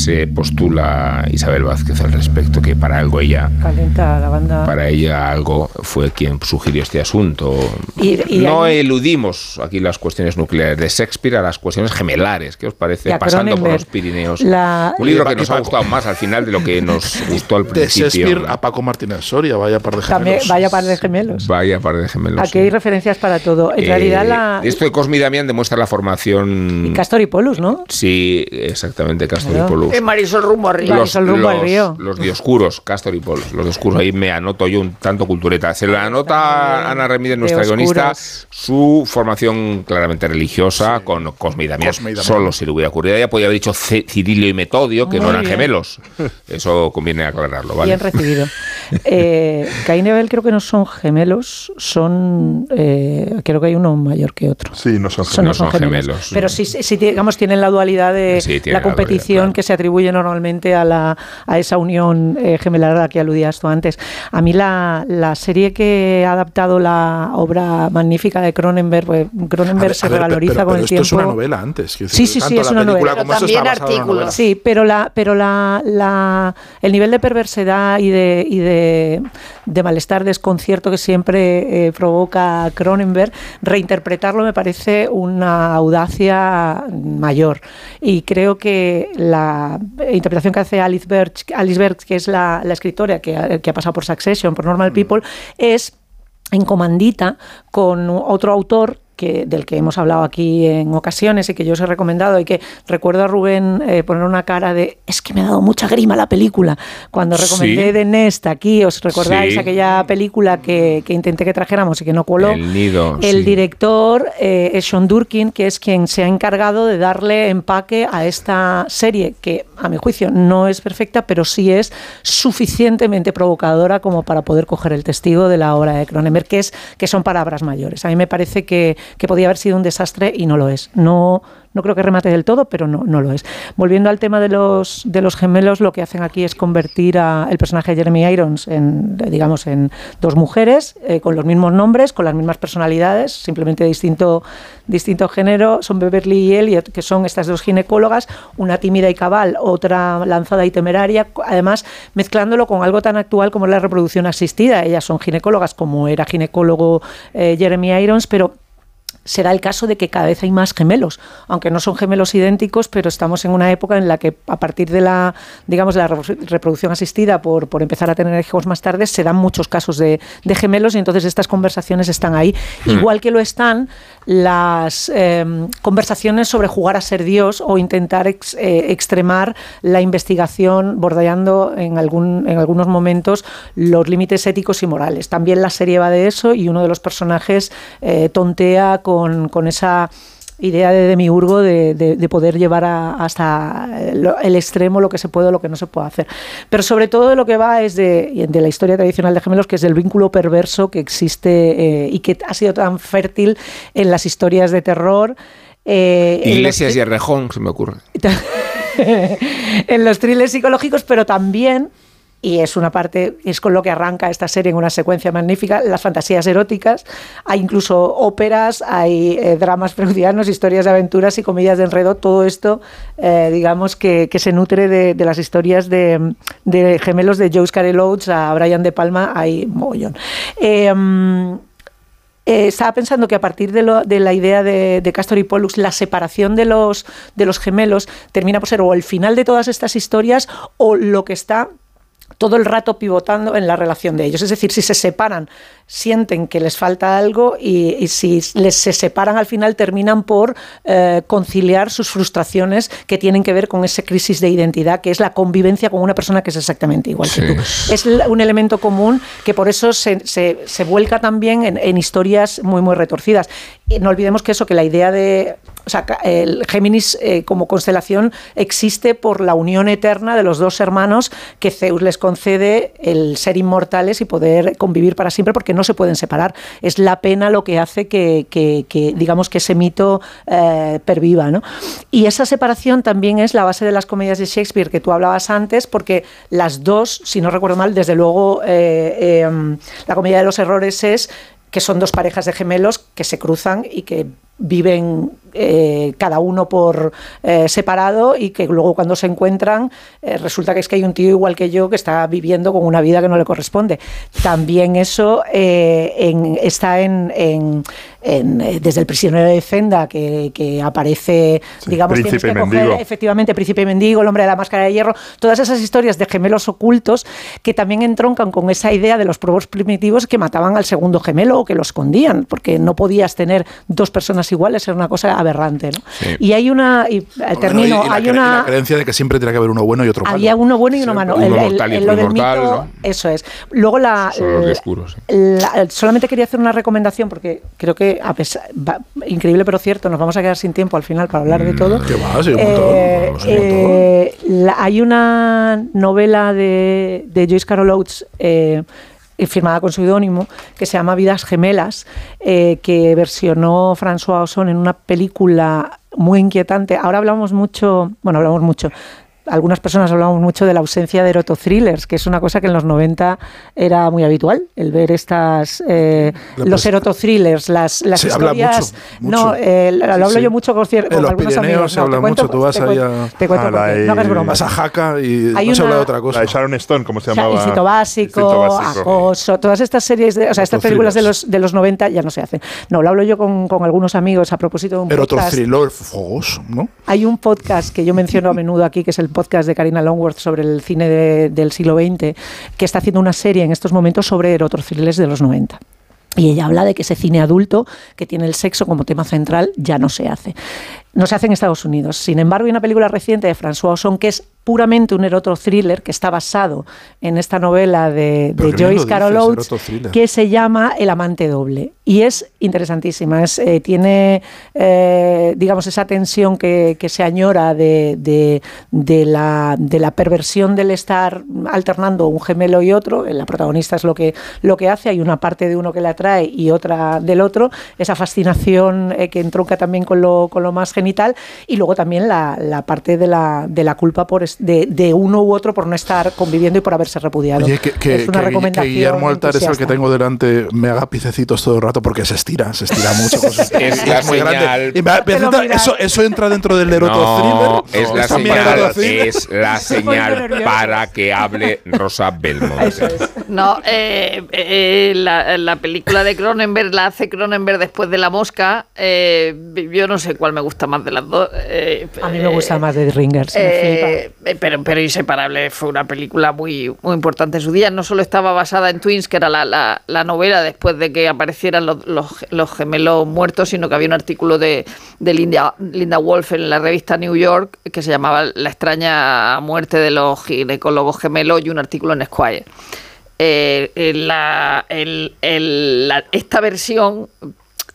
Se postula Isabel Vázquez al respecto que para algo ella Calienta la banda. para ella algo fue quien sugirió este asunto. Y- y no hay- eludimos aquí las cuestiones nucleares de Shakespeare a las cuestiones gemelares. ¿Qué os parece? Y Pasando por los Pirineos. La- Un libro Y que nos y ha gustado más al final de lo que nos gustó al De principio. Shakespeare a Paco Martínez Soria, vaya par de También, gemelos. vaya par de gemelos. Vaya par de gemelos. Aquí hay referencias para todo. En Eh, realidad, la. Esto de Cosme y Damián demuestra la formación. Castor y Polus, ¿no? Sí, exactamente, Castor Claro. y Polus. Marisol rumbo arriba. Marisol rumbo al río. los dioscuros, Castor y Polus. Los dioscuros, ahí me anoto yo un tanto cultureta. Se la anota Ana Remídez, nuestra guionista, su formación claramente religiosa con Cosme y Damián. Cosme y Damián. Solo si le hubiera ocurrido. Ella podía haber dicho C- Cirilio y Metodio, que no eran bien. gemelos. Eso conviene aclararlo, ¿vale? Bien recibido. Eh, Caín y Abel creo que no son gemelos, son. eh, creo que hay uno mayor que otro. Sí, no son Son- no son gemelos. Pero sí, sí, digamos, tienen la dualidad de Sí, la la dualidad, competición que se atribuye normalmente a, la, a esa unión eh, gemelar a la que aludías tú antes. A mí la, la serie que ha adaptado la obra magnífica de Cronenberg, pues, Cronenberg ver, se ver, revaloriza pero- con pero el esto tiempo. es una novela antes. quiero Sí, sí, sí, es una novela. como en una novela. Sí, pero la, pero la, la- el nivel de perversidad y de, y de, de malestar, desconcierto que siempre eh, provoca Cronenberg, reinterpretarlo me parece una audacia mayor. Y creo que la interpretación que hace Alice Birch, Alice Birch que es la, la escritora que, ha- que ha pasado por Succession, por Normal People, es en comandita con otro autor que, del que hemos hablado aquí en ocasiones y que yo os he recomendado y que recuerdo a Rubén eh, poner una cara de es que me ha dado mucha grima la película cuando recomendé Sí. The Nest aquí, os recordáis Sí. aquella película que, que intenté que trajéramos y que no coló. El nido. El sí. director eh, es Sean Durkin, que es quien se ha encargado de darle empaque a esta serie, que a mi juicio no es perfecta, pero sí es suficientemente provocadora como para poder coger el testigo de la obra de Cronenberg, que, es, que son palabras mayores. A mí me parece que, que podía haber sido un desastre y no lo es. No, no creo que remate del todo, pero no, no lo es. Volviendo al tema de los, de los gemelos, lo que hacen aquí es convertir a el personaje de Jeremy Irons en, digamos, en dos mujeres eh, con los mismos nombres, con las mismas personalidades, simplemente distinto, distinto género. Son Beverly y Elliot, que son estas dos ginecólogas, una tímida y cabal, otra lanzada y temeraria, además mezclándolo con algo tan actual como la reproducción asistida. Ellas son ginecólogas, como era ginecólogo eh, Jeremy Irons, pero se da el caso de que cada vez hay más gemelos, aunque no son gemelos idénticos, pero estamos en una época en la que a partir de la, digamos, la reproducción asistida por, por empezar a tener hijos más tarde, se dan muchos casos de, gemelos y entonces estas conversaciones están ahí. Hmm. Igual que lo están las em, conversaciones sobre jugar a ser Dios o intentar eh, extremar la investigación, bordeando en, algún, en algunos momentos los límites éticos y morales. También la serie va de eso y uno de los personajes eh, tontea con con, esa idea de demiurgo de, de, poder llevar hasta el extremo lo que se puede o lo que no se puede hacer. Pero sobre todo de lo que va es de, de la historia tradicional de gemelos, que es del vínculo perverso que existe eh, y que ha sido tan fértil en las historias de terror. Eh, Iglesias y Arrejón, se me ocurre. en los thrillers psicológicos, pero también y es una parte, es con lo que arranca esta serie en una secuencia magnífica, las fantasías eróticas, hay incluso óperas, hay eh, dramas freudianos, historias de aventuras y comedias de enredo, todo esto, eh, digamos, que, se nutre de, las historias de, gemelos de Joe Carell Oates a Brian De Palma, hay mogollón. Em, eh, estaba pensando que a partir de, la idea de, de, Castor y Pollux, la separación de los, de los gemelos termina por ser o el final de todas estas historias o lo que está todo el rato pivotando en la relación de ellos. Es decir, si se separan, sienten que les falta algo y, si les se separan al final terminan por eh, conciliar sus frustraciones que tienen que ver con esa crisis de identidad, que es la convivencia con una persona que es exactamente igual que tú. Es un elemento común que por eso se, se, vuelca también en, en, historias muy, muy retorcidas. Y no olvidemos que eso, que la idea de o sea, el Géminis eh, como constelación existe por la unión eterna de los dos hermanos que Zeus les concede el ser inmortales y poder convivir para siempre porque no se pueden separar. Es la pena lo que hace que, digamos, que ese mito eh, perviva. ¿no? Y esa separación también es la base de las comedias de Shakespeare que tú hablabas antes, porque las dos, si no recuerdo mal, desde luego eh, em, la comedia de los errores es que son dos parejas de gemelos que se cruzan y que viven eh, cada uno por eh, separado y que luego cuando se encuentran eh, resulta que es que hay un tío igual que yo que está viviendo con una vida que no le corresponde. También eso está en, desde el prisionero de Zenda que, aparece, digamos, tienes que coger efectivamente Príncipe Mendigo, el hombre de la máscara de hierro, todas esas historias de gemelos ocultos que también entroncan con esa idea de los probos primitivos que mataban al segundo gemelo o que lo escondían, porque no podías tener dos personas iguales, era una cosa aberrante. ¿no? Y hay una, y eh, termino, hay una... la creencia de que siempre tiene que haber uno bueno y otro malo. Había uno bueno y uno malo. el, el, lo del mito, eso es. Luego la, solamente quería hacer una recomendación porque creo que a pesar, increíble pero cierto, nos vamos a quedar sin tiempo al final para hablar de todo. ¿Qué va? Sí, un eh, eh, hay una novela de, de Joyce Carol Oates firmada con su idónimo, que se llama Vidas Gemelas, eh, que versionó François Ozon en una película muy inquietante. Ahora hablamos mucho, bueno, hablamos mucho algunas personas hablamos mucho de la ausencia de erotothrillers, que es una cosa que en los 90 era muy habitual, el ver estas eh, los erotothrillers, las, las historias. no, eh, lo hablo yo mucho con, con en los algunos amigos. Se habla mucho, tú vas te, a, te cuento a porque, no hagas broma. Vas a Jaca y no se habla de otra cosa. La de Sharon Stone, ¿cómo se llamaba? Instinto básico, básico, acoso, todas estas series, de, o sea, estas películas de los, de los 90 ya no se hacen. No, lo hablo yo con, con algunos amigos a propósito de un podcast. Erotothriller fogoso, ¿no? Hay un podcast que yo menciono a menudo aquí, que es el podcast de Karina Longworth sobre el cine del siglo XX, que está haciendo una serie en estos momentos sobre erotrociles de los 90. Y ella habla de que ese cine adulto que tiene el sexo como tema central ya no se hace. No se hace en Estados Unidos. Sin embargo, hay una película reciente de François Ozon que es puramente un eroto thriller que está basado en esta novela de, Joyce Carol Oates que se llama El amante doble. Y es interesantísima es, eh, tiene eh, digamos esa tensión que, se añora de, de, la, de la perversión del estar alternando un gemelo y otro. La protagonista es lo que, lo que hace hay una parte de uno que le atrae y otra del otro. Esa fascinación eh, que entronca también con lo, con lo más genital y luego también la, la parte de la, de la culpa por pues de, de uno u otro por no estar conviviendo y por haberse repudiado. Oye, que, que- es una que- que recomendación. Guillermo Altar es el que tengo delante, me haga picecitos todo el rato porque se estira, se estira mucho. Es la muy grande. señal- Y me- eso, eso entra dentro del eroto No, thriller. es la ¿Es señal, es la señal para que hable Rosa Belmonte. No, eh, eh, la, la película de Cronenberg la hace Cronenberg después de La Mosca. eh, yo no sé cuál me gusta más de las dos. eh, A mí me gusta más de Ringers. eh, eh, pero, pero Inseparable fue una película muy, muy importante en su día. No solo estaba basada en Twins, que era la, la- la novela después de que aparecieran los, los- los gemelos muertos, sino que había un artículo de, de Linda, Linda Wolf en la revista New York que se llamaba La extraña muerte de los ginecólogos gemelos y un artículo en Esquire. Eh, eh, la- el- el- la- esta versión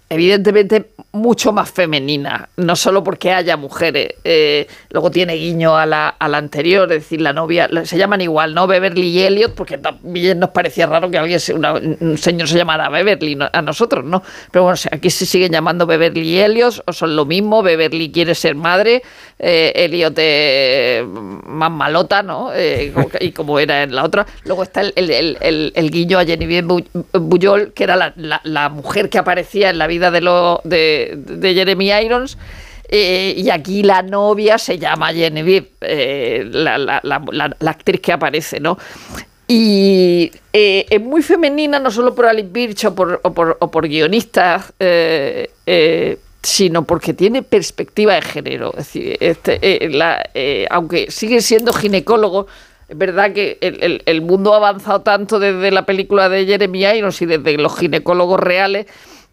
evidentemente mucho más femenina, no solo porque haya mujeres, eh, luego tiene guiño a la, a la anterior, es decir, la novia, se llaman igual, ¿no? Beverly y Elliot, porque también nos parecía raro que alguien, una- un señor se llamara Beverly, a nosotros, ¿no? Pero bueno, aquí se siguen llamando Beverly y Elliot, o son lo mismo, Beverly quiere ser madre, eh, Elliot eh, más malota, ¿no? Eh, y como era en la otra. Luego está el, el- el- guiño a Genevieve Bu- Bujold, que era la, la- la mujer que aparecía en la vida de, lo, de, Jeremy Irons. eh, y aquí la novia se llama Genevieve, eh, la, la- la- actriz que aparece, ¿no? Y eh, es muy femenina, no solo por Alice Birch o por, o por, guionistas, eh, sino porque tiene perspectiva de género. Es decir, este, aunque sigue siendo ginecólogo, es verdad que el- el mundo ha avanzado tanto desde la película de Jeremy Irons y desde los ginecólogos reales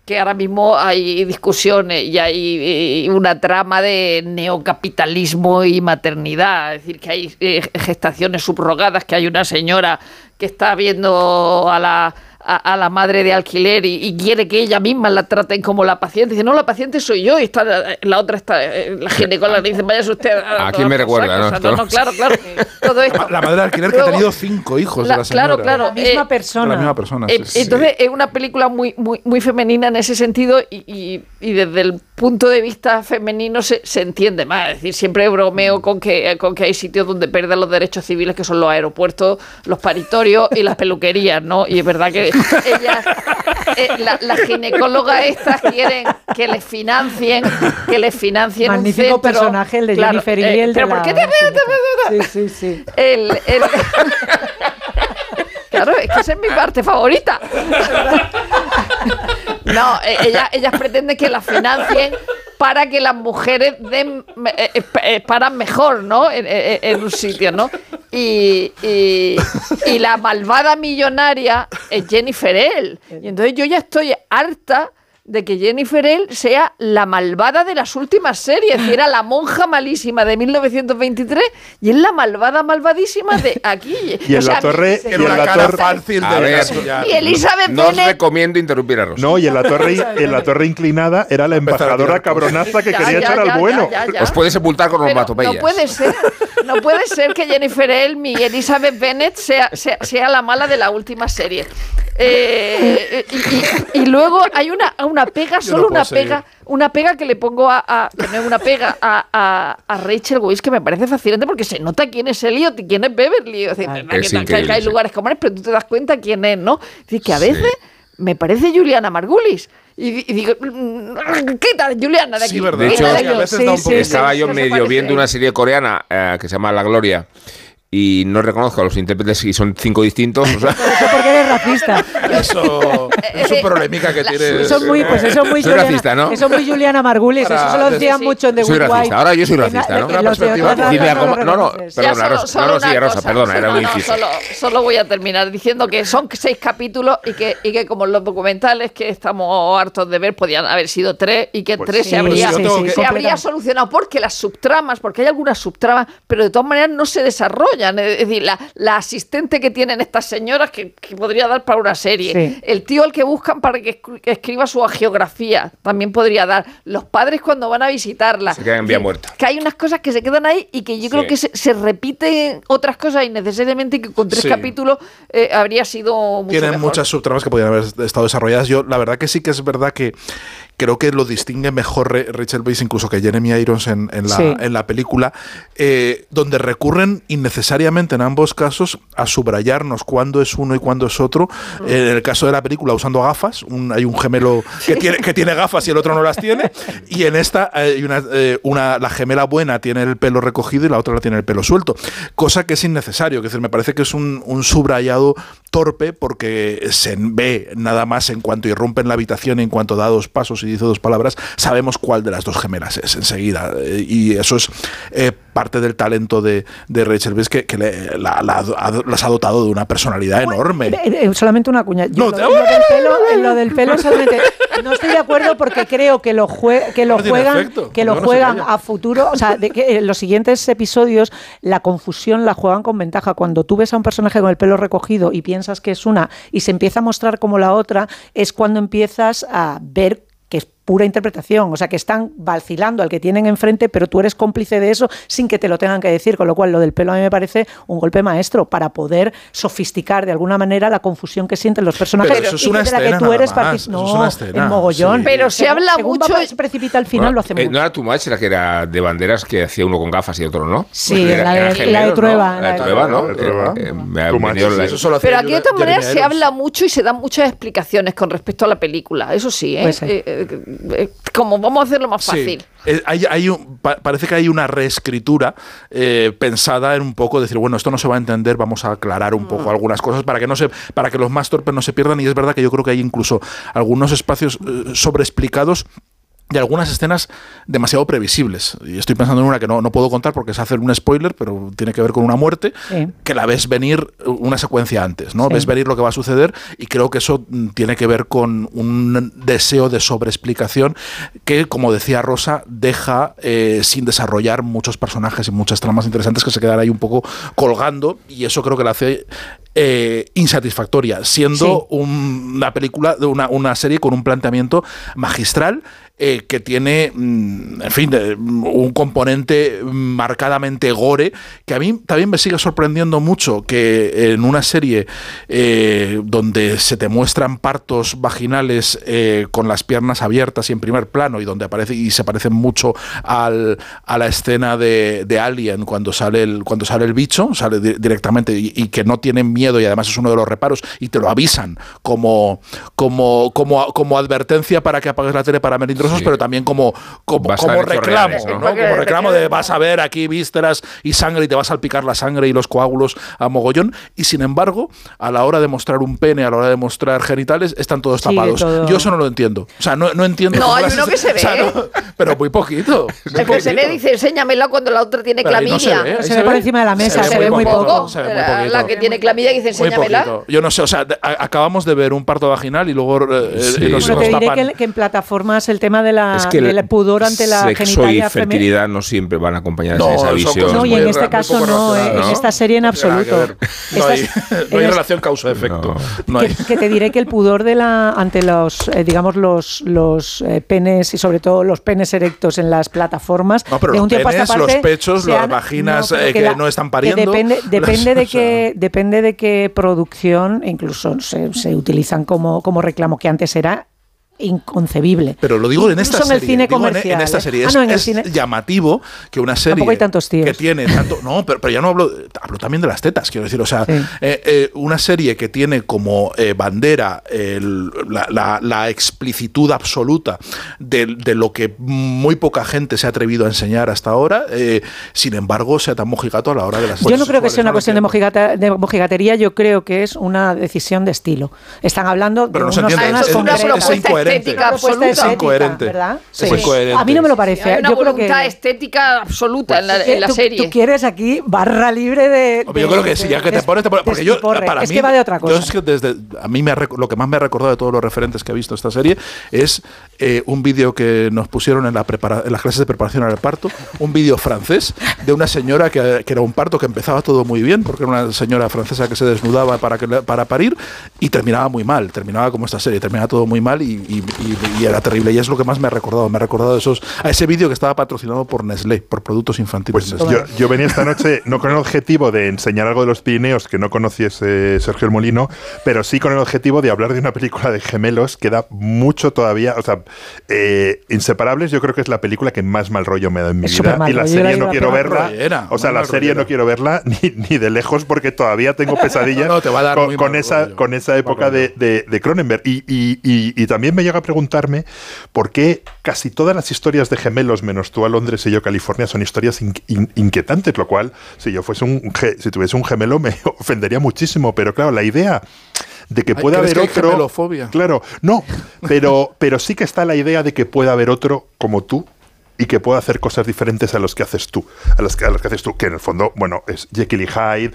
que ahora mismo hay discusiones y hay eh, una trama de neocapitalismo y maternidad, es decir, que hay eh, gestaciones subrogadas, que hay una señora que está viendo a la, a, a la madre de alquiler y, y quiere que ella misma la traten como la paciente. Dice, no, la paciente soy yo y está la, la otra está, eh, la ginecóloga le dice, vaya usted a... ¿A quién me recuerda, saco". no? O sea, Esto no, no. no, claro, claro. Todo esto. La madre de alquiler que ha tenido cinco hijos La- la señora. claro, claro. La misma eh, persona. La misma persona. eh, sí, sí. Entonces es una película muy, muy, muy femenina en ese sentido y, y- y desde el punto de vista femenino se, se entiende más. Es decir, siempre bromeo con que, con que hay sitios donde pierden los derechos civiles, que son los aeropuertos, los paritorios y las peluquerías, ¿no? Y es verdad que ellas, eh, la- las ginecólogas estas quieren que les financien, que les financien un Magnífico centro. personaje el de Claro, Jennifer y eh, el de pero la... ¿por qué te- Sí, sí, sí. el, el- Claro, es que esa es mi parte favorita. No, ellas, ellas pretenden que las financien para que las mujeres den, eh, eh, eh, paran mejor, ¿no? En, un sitio, ¿no? Y, y- y la malvada millonaria es Jennifer L. Y entonces yo ya estoy harta de que Jennifer L sea la malvada de las últimas series, era la monja malísima de 1923 y es la malvada malvadísima de aquí. Y en O sea, la torre- y en la torre- fácil A de ver. Y Elizabeth no os recomiendo interrumpir a Rosa. No, y en la torre, en la torre inclinada era la embajadora cabronaza que Ya, quería ya, echar ya, al bueno. ya, ya, ya. Os puede sepultar con Pero onomatopeyas. no puede ser, no puede ser que Jennifer Elm y Elizabeth Bennet sea, sea, sea la mala de la última serie. Eh, y, y- y luego hay una, una pega, Yo solo no una seguir. pega, una pega que le pongo a, a- que no es una pega, a, a, a Rachel Weisz que me parece fascinante porque se nota quién es Elliot y quién es Beverly. Es decir, Ah, verdad es que, que- hay lugares comunes, pero tú te das cuenta quién es, ¿no? Es decir, que a Sí. veces me parece Juliana Margulis. Y, y digo, quita Juliana de aquí. Sí, verdad. De hecho, a veces aquí. da un poco- Estaba yo medio viendo una serie coreana eh, que se llama La Gloria y no reconozco a los intérpretes y son cinco distintos. o sea, Eso porque eres racista. Eso es un problemica que tiene. Eso es muy, pues eso es muy Soy Juliana, racista, ¿no? Eso es muy Juliana Margulis. Para- Eso se lo decían sí. mucho en The soy Good racista. Wife. Ahora yo soy racista, ¿no? perspectiva lo no, no, Perdona, Rosa, no, sí, una Rosa, cosa. perdona, era no, inciso. Solo, solo voy a terminar diciendo que son seis capítulos y que, y que como los documentales que estamos hartos de ver podían haber sido tres y que en tres sí, se habría, sí, sí, se habría solucionado porque las subtramas, porque hay algunas subtramas, pero de todas maneras no se desarrollan. Es decir, la, la asistente que tienen estas señoras que, que podría dar para una serie, Sí. el tío al que buscan para que escri- que escriba su geografía también podría dar, los padres cuando van a visitarla. Se quedan en Es vía decir, muerta. Que hay unas cosas que se quedan ahí y que yo creo Sí. que se, se repiten otras cosas innecesariamente y que con tres Sí. capítulos eh, habría sido mucho Tienen mejor. muchas subtramas que podrían haber estado desarrolladas. Yo, la verdad que sí que es verdad que, creo que lo distingue mejor Rachel Weisz incluso que Jeremy Irons en, en la, Sí. en la película, eh, donde recurren innecesariamente en ambos casos a subrayarnos cuándo es uno y cuándo es otro. En el caso de la película usando gafas, un- hay un gemelo que tiene, que tiene gafas y el otro no las tiene, y en esta hay una, eh, una- la gemela buena tiene el pelo recogido y la otra la tiene el pelo suelto, cosa que es innecesario, que es decir, me parece que es un, un subrayado torpe porque se ve nada más en cuanto irrumpe en la habitación, en cuanto da dos pasos y dice dos palabras, sabemos cuál de las dos gemelas es enseguida. Eh, Y eso es eh, parte del talento de, de Rachel Weisz que, que le- la- las ha dotado de una personalidad enorme. Eh, eh, solamente una cuña. Yo No, lo, te- lo del pelo, eh, lo del pelo solamente- no estoy de acuerdo porque creo que lo, jue- que lo No juegan, efecto, que lo no juegan a futuro. O sea, de que en los siguientes episodios la confusión la juegan con ventaja. Cuando tú ves a un personaje con el pelo recogido y piensas que es una y se empieza a mostrar como la otra, es cuando empiezas a ver que es pura interpretación, o sea que están vacilando al que tienen enfrente, pero tú eres cómplice de eso sin que te lo tengan que decir, con lo cual lo del pelo a mí me parece un golpe maestro para poder sofisticar de alguna manera la confusión que sienten los personajes Pero eso es y una de la que escena tú nada eres más, eso No, es una escena, en mogollón. sí. Pero se habla según mucho- va- se precipita al final, Bueno, lo hace eh, No era Too Much, la que era de banderas que hacía uno con gafas y otro no. Sí, Era- la de- la de. Trueba, La de Trueba, ¿no? Eh, eh, me ha Too Much, venido la- sí, Pero aquí de todas maneras se habla mucho y se dan muchas explicaciones con respecto a la película. Eso sí, ¿eh? Eh, como vamos a hacerlo más fácil. Eh, hay- hay un- pa- parece que hay una reescritura eh, pensada en un poco decir, bueno, esto no se va a entender, vamos a aclarar un poco algunas cosas para que no se, para que los más torpes no se pierdan. Y es verdad que yo creo que hay incluso algunos espacios eh, sobreexplicados y algunas escenas demasiado previsibles. Y estoy pensando en una que no, no puedo contar porque es hacer un spoiler, pero tiene que ver con una muerte, Sí. que la ves venir una secuencia antes, ¿no? Sí. Ves venir lo que va a suceder y creo que eso mm, tiene que ver con un deseo de sobreexplicación que, como decía Rosa, deja eh, sin desarrollar muchos personajes y muchas tramas interesantes que se quedan ahí un poco colgando y eso creo que la hace eh, insatisfactoria, siendo un- una película, de una, una serie con un planteamiento magistral eh, que tiene, mm, en fin, de- un componente marcadamente gore, que a mí también me sigue sorprendiendo mucho que en una serie eh, donde se te muestran partos vaginales eh, con las piernas abiertas y en primer plano y donde aparece y se parecen mucho al, a la escena de, Alien cuando sale el cuando sale el bicho sale di- directamente y, que no tienen miedo y además es uno de los reparos y te lo avisan como como como, como advertencia para que apagues la tele para Sí. pero también como como, como reclamo reales, ¿no? ¿no? como reclamo de vas a ver aquí vísceras y sangre y te vas a salpicar la sangre y los coágulos a mogollón y sin embargo a la hora de mostrar un pene a la hora de mostrar genitales están todos Sigue tapados todo. yo eso no lo entiendo o sea no, no entiendo No, hay uno que se o sea, ve. no, pero muy poquito muy Pues se le poquito. dice, enséñamela cuando la otra tiene Pero no se clamidia. ve, ahí Se ve por encima de la mesa, se ve muy poco. se ve muy La, poquito. la que tiene clamidia dice, enséñamela. Yo no sé, o sea, acabamos de ver un parto vaginal y luego eh, Sí. eh, nos, Bueno, nos te diré tapan. que, que en plataformas el tema de la, Es que del pudor ante la sexo y fertilidad no siempre van acompañadas No, de esa visión. No, y en este caso no, eh, relacionadas, en ¿no? esta serie en No que absoluto. No hay, no hay relación causa-efecto. No que, que te diré que el pudor de la ante los eh, digamos los los eh, penes y sobre todo los penes erectos en las plataformas No, pero de los un tiempo a esta penes, los parte pechos, se las vaginas, eh, que no están pariendo, depende depende de o sea. que depende de qué producción incluso se, se utilizan como como reclamo que antes era inconcebible. Pero lo digo en esta Incluso serie. en el cine en- comercial. en, esta ¿eh? serie. Ah, Es, no, en el es cine. llamativo que una serie Tampoco hay tantos tíos. que tiene tanto. No, pero, pero ya no hablo. Hablo también de las tetas, quiero decir. O sea, Sí. eh, eh, una serie que tiene como eh, bandera el- la, la- la explicitud absoluta de, de lo que muy poca gente se ha atrevido a enseñar hasta ahora. eh, sin embargo, sea tan mojigato a la hora de las Yo no creo que sea una no cuestión de, mojigata- de mojigatería, yo creo que es una decisión de estilo. Están hablando de Pero no se unos entiende, temas es- es-. Estética absoluta. Es incoherente. ¿verdad? Es incoherente. A mí no me lo parece. Hay una yo creo voluntad que estética absoluta en la, en la tú, serie. tú quieres aquí barra libre de. Hombre, yo creo que sí, ya que te pones, te pones- porque yo para es mí que va de otra yo cosa. es que desde a mí me ha lo que más me ha recordado de todos los referentes que he visto esta serie es eh, un vídeo que nos pusieron en, la prepara- en las clases de preparación al parto, un vídeo francés de una señora que, que era un parto que empezaba todo muy bien porque era una señora francesa que se desnudaba para que para parir y terminaba muy mal, terminaba como esta serie, terminaba todo muy mal y, y, y era terrible. Y es lo que más me ha recordado. Me ha recordado esos, a ese vídeo que estaba patrocinado por Nestlé, por productos infantiles. Pues yo, yo, venía esta noche no con el objetivo de enseñar algo de los Pirineos que no conociese Sergio el Molino, pero sí con el objetivo de hablar de una película de gemelos que da mucho todavía. O sea, eh, Inseparables yo creo que es la película que más mal rollo me da en mi vida. Y la serie no quiero verla. o sea, la serie no quiero verla ni, ni, de lejos porque todavía tengo pesadillas con, esa, con esa época de, de, Cronenberg. Y, y, y, también me llega a preguntarme por qué casi todas las historias de gemelos, menos tú a Londres y yo a California, son historias inquietantes, lo cual, si yo fuese un, si tuviese un gemelo, me ofendería muchísimo. Pero claro, la idea de que pueda haber otro. Claro, no, pero, pero sí que está la idea de que pueda haber otro como tú y que pueda hacer cosas diferentes a los que haces tú, a las que, a los que haces tú, que en el fondo, bueno, es Jekyll y Hyde.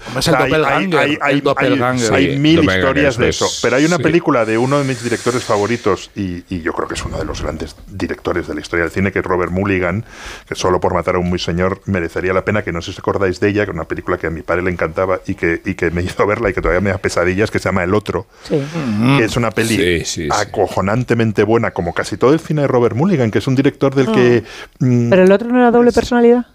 hay, mil historias de eso. Pero hay una película de uno de mis directores favoritos, y, yo creo que es uno de los grandes directores de la historia del cine, que es Robert Mulligan, que solo por matar a un muy señor merecería la pena, que no sé si os acordáis de ella, que es una película que a mi padre le encantaba y que, y que me hizo verla y que todavía me da pesadillas, que se llama El Otro, que es una peli acojonantemente buena, como casi todo el cine de Robert Mulligan, que es un director del que Mm. ¿Pero el otro no era doble personalidad?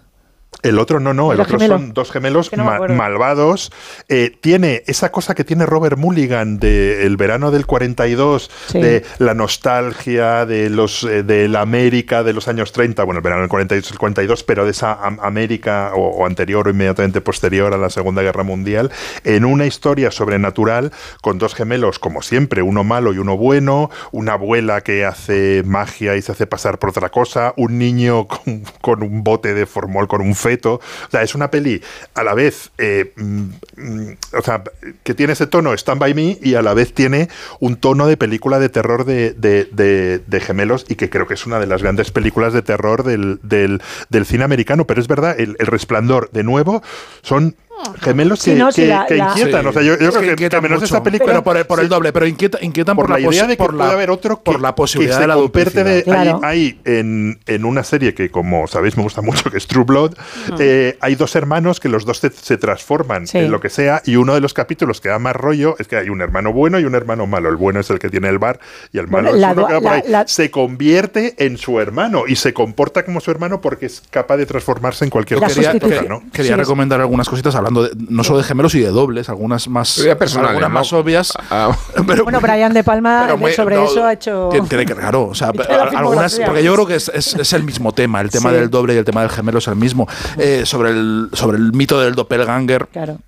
El otro no, no, el otro son dos gemelos malvados. Eh, tiene esa cosa que tiene Robert Mulligan de el verano del 42, de la nostalgia de los eh, de la América de los años 30, bueno, el verano del 42 el 42, pero de esa América o, anterior o inmediatamente posterior a la Segunda Guerra Mundial, en una historia sobrenatural con dos gemelos, como siempre, uno malo y uno bueno, una abuela que hace magia y se hace pasar por otra cosa, un niño con, con un bote de formol, con un O sea, es una peli a la vez, eh, mm, o sea, que tiene ese tono Stand By Me y a la vez tiene un tono de película de terror de, de, gemelos y que creo que es una de las grandes películas de terror del, del, cine americano. Pero es verdad, el, el Resplandor, de nuevo, son gemelos que, inquietan. O sea, yo, creo que, menos esta película. Pero por el, por el doble, pero inquieta, inquietan por, la, idea de que puede haber otro que, por la posibilidad de la de Hay, en, en, una serie que, como sabéis, me gusta mucho, que es True Blood. Eh, hay dos hermanos que los dos se, transforman en lo que sea. Y uno de los capítulos que da más rollo es que hay un hermano bueno y un hermano malo. El bueno es el que tiene el bar y el malo es uno que va por ahí. Se convierte en su hermano y se comporta como su hermano porque es capaz de transformarse en cualquier cosa. Quería, quería recomendar algunas cositas hablando no solo de gemelos y de dobles, algunas más, algunas más obvias. Ah, ah. bueno, Brian De Palma sobre eso ha hecho. Tiene que, claro, o sea, algunas, porque yo creo que es, es, el mismo tema, el tema del doble y el tema del gemelo es el mismo. Eh, sobre, el, sobre el mito del doppelganger. Claro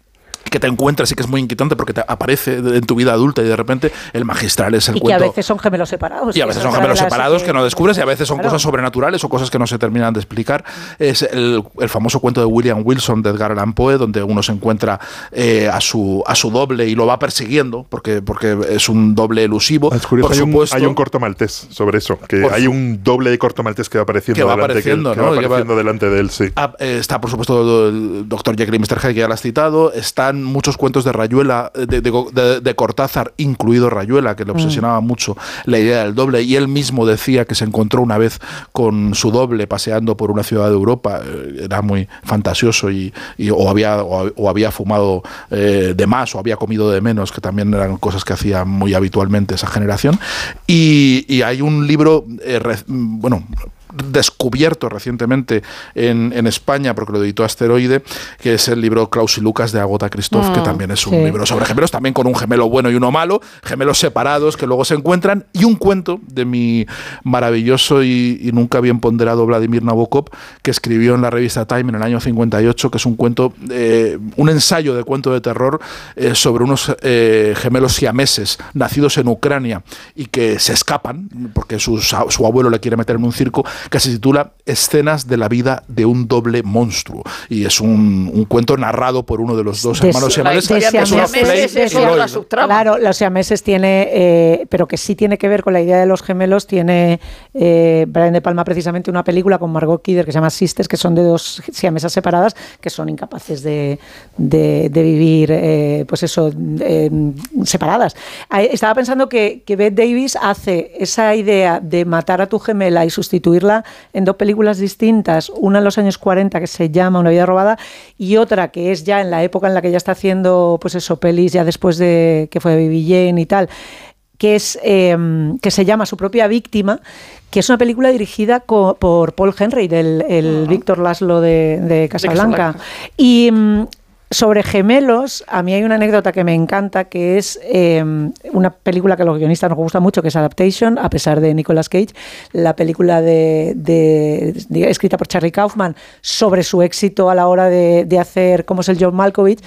que te encuentras y que es muy inquietante porque te aparece en tu vida adulta y de repente el magistral es el y cuento. Y a veces son gemelos separados. Y a veces son gemelos separados que, no descubres y a veces son cosas sobrenaturales o cosas que no se terminan de explicar. Es el, famoso cuento de William Wilson de Edgar Allan Poe donde uno se encuentra eh, a, su, a su doble y lo va persiguiendo porque, porque es un doble elusivo. por hay, supuesto, un, hay un corto maltés sobre eso, que hay un doble de corto maltés que va apareciendo, que va delante, apareciendo, que, va apareciendo delante de él. Sí. Ah, eh, está por supuesto el Dr. Jekyll y Mr. Hyde que ya lo has citado. Están muchos cuentos de Rayuela, de, Cortázar, incluido Rayuela, que le mm. obsesionaba mucho la idea del doble, y él mismo decía que se encontró una vez con su doble paseando por una ciudad de Europa, eh, era muy fantasioso y, o, había, o, había fumado eh, de más o había comido de menos, que también eran cosas que hacía muy habitualmente esa generación. Y, hay un libro, eh, bueno, descubierto recientemente en, España, porque lo editó Asteroide, que es el libro Klaus y Lucas de Agota Christoph, que mm, también es un libro sobre gemelos, también con un gemelo bueno y uno malo, gemelos separados que luego se encuentran, y un cuento de mi maravilloso y, nunca bien ponderado Vladimir Nabokov, que escribió en la revista Time en el año 58, que es un cuento, eh, un ensayo de cuento de terror eh, sobre unos eh, gemelos siameses nacidos en Ucrania y que se escapan, porque su abuelo le quiere meter en un circo, que se titula Escenas de la vida de un doble monstruo. Y es un, cuento narrado por uno de los dos hermanos siameses. Claro, los siameses tiene, eh, pero que sí tiene que ver con la idea de los gemelos, tiene eh, Brian De Palma precisamente una película con Margot Kidder que se llama Sisters, que son de dos siamesas separadas, que son incapaces de, de, vivir, eh, pues eso, separadas. Estaba pensando que, que Bette Davis hace esa idea de matar a tu gemela y sustituirla en dos películas distintas, una en los años 40 que se llama Una vida robada y otra que es ya en la época en la que ella está haciendo pues eso, pelis ya después de que fue de Baby Jane y tal que, es, eh, que se llama Su propia víctima, que es una película dirigida por Paul Henry, del el Víctor Laszlo de, de Casablanca. Casablanca. Y mm, sobre gemelos, a mí hay una anécdota que me encanta, que es eh, una película que a los guionistas nos gusta mucho, que es Adaptation, a pesar de Nicolas Cage, la película de, escrita por Charlie Kaufman sobre su éxito a la hora de, hacer como es el John Malkovich,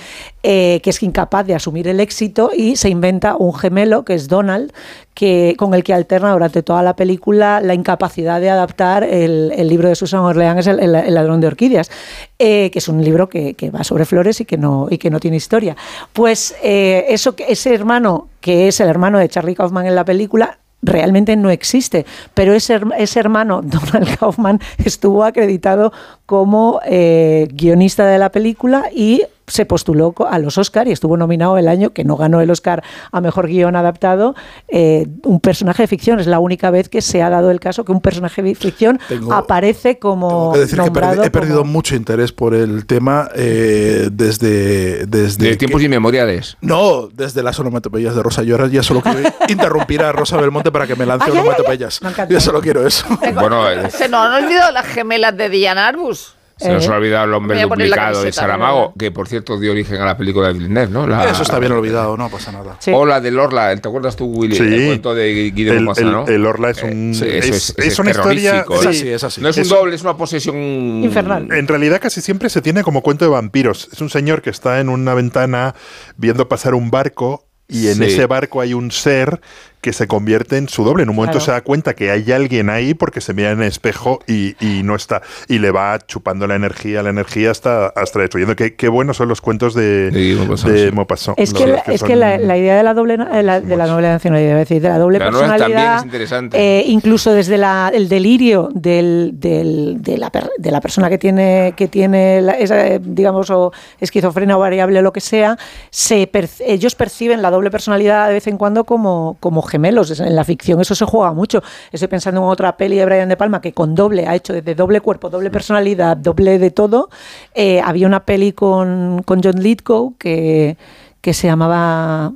eh, que es incapaz de asumir el éxito y se inventa un gemelo, que es Donald, que, con el que alterna durante toda la película la incapacidad de adaptar el, el libro de Susan Orleans, el, el- el ladrón de orquídeas, eh, que es un libro que, que va sobre flores y que no, y que no tiene historia. Pues eh, eso, ese hermano, que es el hermano de Charlie Kaufman en la película, realmente no existe, pero ese, ese hermano, Donald Kaufman, estuvo acreditado como eh, guionista de la película y se postuló a los Oscar y estuvo nominado el año que no ganó el Oscar a mejor guion adaptado eh, un personaje de ficción es la única vez que se ha dado el caso que un personaje de ficción Tengo- aparece como Tengo que decir que nombrado perdi- he perdido como- mucho interés por el tema eh, desde, desde De tiempos inmemoriales. No, desde las onomatopeyas de Rosa. Yo ahora ya solo quiero interrumpir a Rosa Belmonte para que me lance Ay, ay, ay, onomatopeyas. Me. Yo solo quiero eso. Bueno, eh, Se nos han olvidado las gemelas de Diane Arbus. Se nos ha olvidado el hombre duplicado de Saramago, que por cierto dio origen a la película de Villeneuve, ¿no? La- Eso está bien olvidado, no pasa nada. O la del Orla, ¿te acuerdas tú, Willy? Sí. El cuento de de El- Maupassant, el- ¿no? el Orla es un- sí, es- eso es, es es una historia- terrorífico, es ¿eh? así, es así. No es un doble, es una posesión En realidad casi siempre se tiene como cuento de vampiros. Es un señor que está en una ventana viendo pasar un barco y en Sí. ese barco hay un ser que se convierte en su doble. En un momento Claro. se da cuenta que hay alguien ahí porque se mira en el espejo y, y no está. Y le va chupando la energía, la energía hasta, hasta destruyendo. Qué, qué buenos son los cuentos de, de Maupassant. Es que, la, es que la, la idea de la doble eh, la- de la doble nacionalidad, es decir, de la doble personalidad, es interesante. eh, incluso desde la- el delirio del, del- de, la, per- de la persona que tiene que tiene la- esa, eh, digamos o esquizofrenia o variable o lo que sea, se ellos perciben la doble personalidad de vez en cuando como, como gemelos. En la ficción eso se juega mucho. Estoy pensando en otra peli de Brian De Palma que con doble ha hecho desde doble cuerpo, doble personalidad, doble de todo. Eh, había una peli con, con John Lithgow que, que se llamaba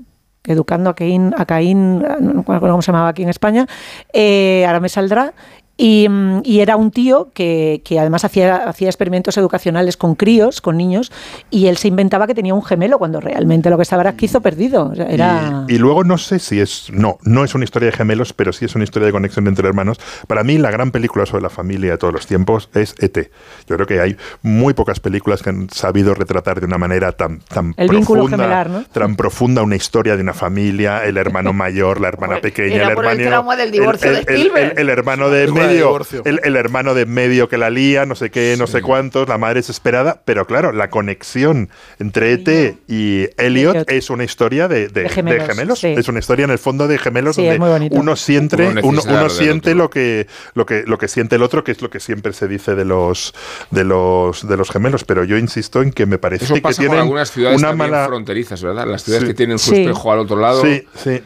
Educando a Caín, a Caín, no me acuerdo cómo se llamaba aquí en España, eh, ahora me saldrá. Y, mm, y era un tío que, que además hacía, hacía experimentos educacionales con críos, con niños, y él se inventaba que tenía un gemelo cuando realmente lo que estaba era esquizo perdido. O sea, era... Y, y luego no sé si es. No, no es una historia de gemelos, pero sí es una historia de conexión entre hermanos. Para mí, la gran película sobre la familia de todos los tiempos es E.T. Yo creo que hay muy pocas películas que han sabido retratar de una manera tan, tan El vínculo profunda. gemelar, ¿no? Tan profunda una historia de una familia, el hermano mayor, la hermana pequeña, el hermano. trauma del divorcio el, de el- el- hermano de medio, el, el hermano de medio que la lía, no sé qué, no sé cuántos, la madre desesperada, pero claro, la conexión entre E.T. y Elliot Elliot. es una historia de, de- De gemelos, de gemelos. sí. Es una historia en el fondo de gemelos Sí, donde uno siente, Uno uno, siente lo que, lo que lo que siente el otro, que es lo que siempre se dice de los de los de los gemelos. Pero yo insisto en que me parece Eso que pasa tienen algunas ciudades una mala fronterizas, ¿verdad? Las ciudades Sí. que tienen su Sí. espejo al otro lado. Sí, sí,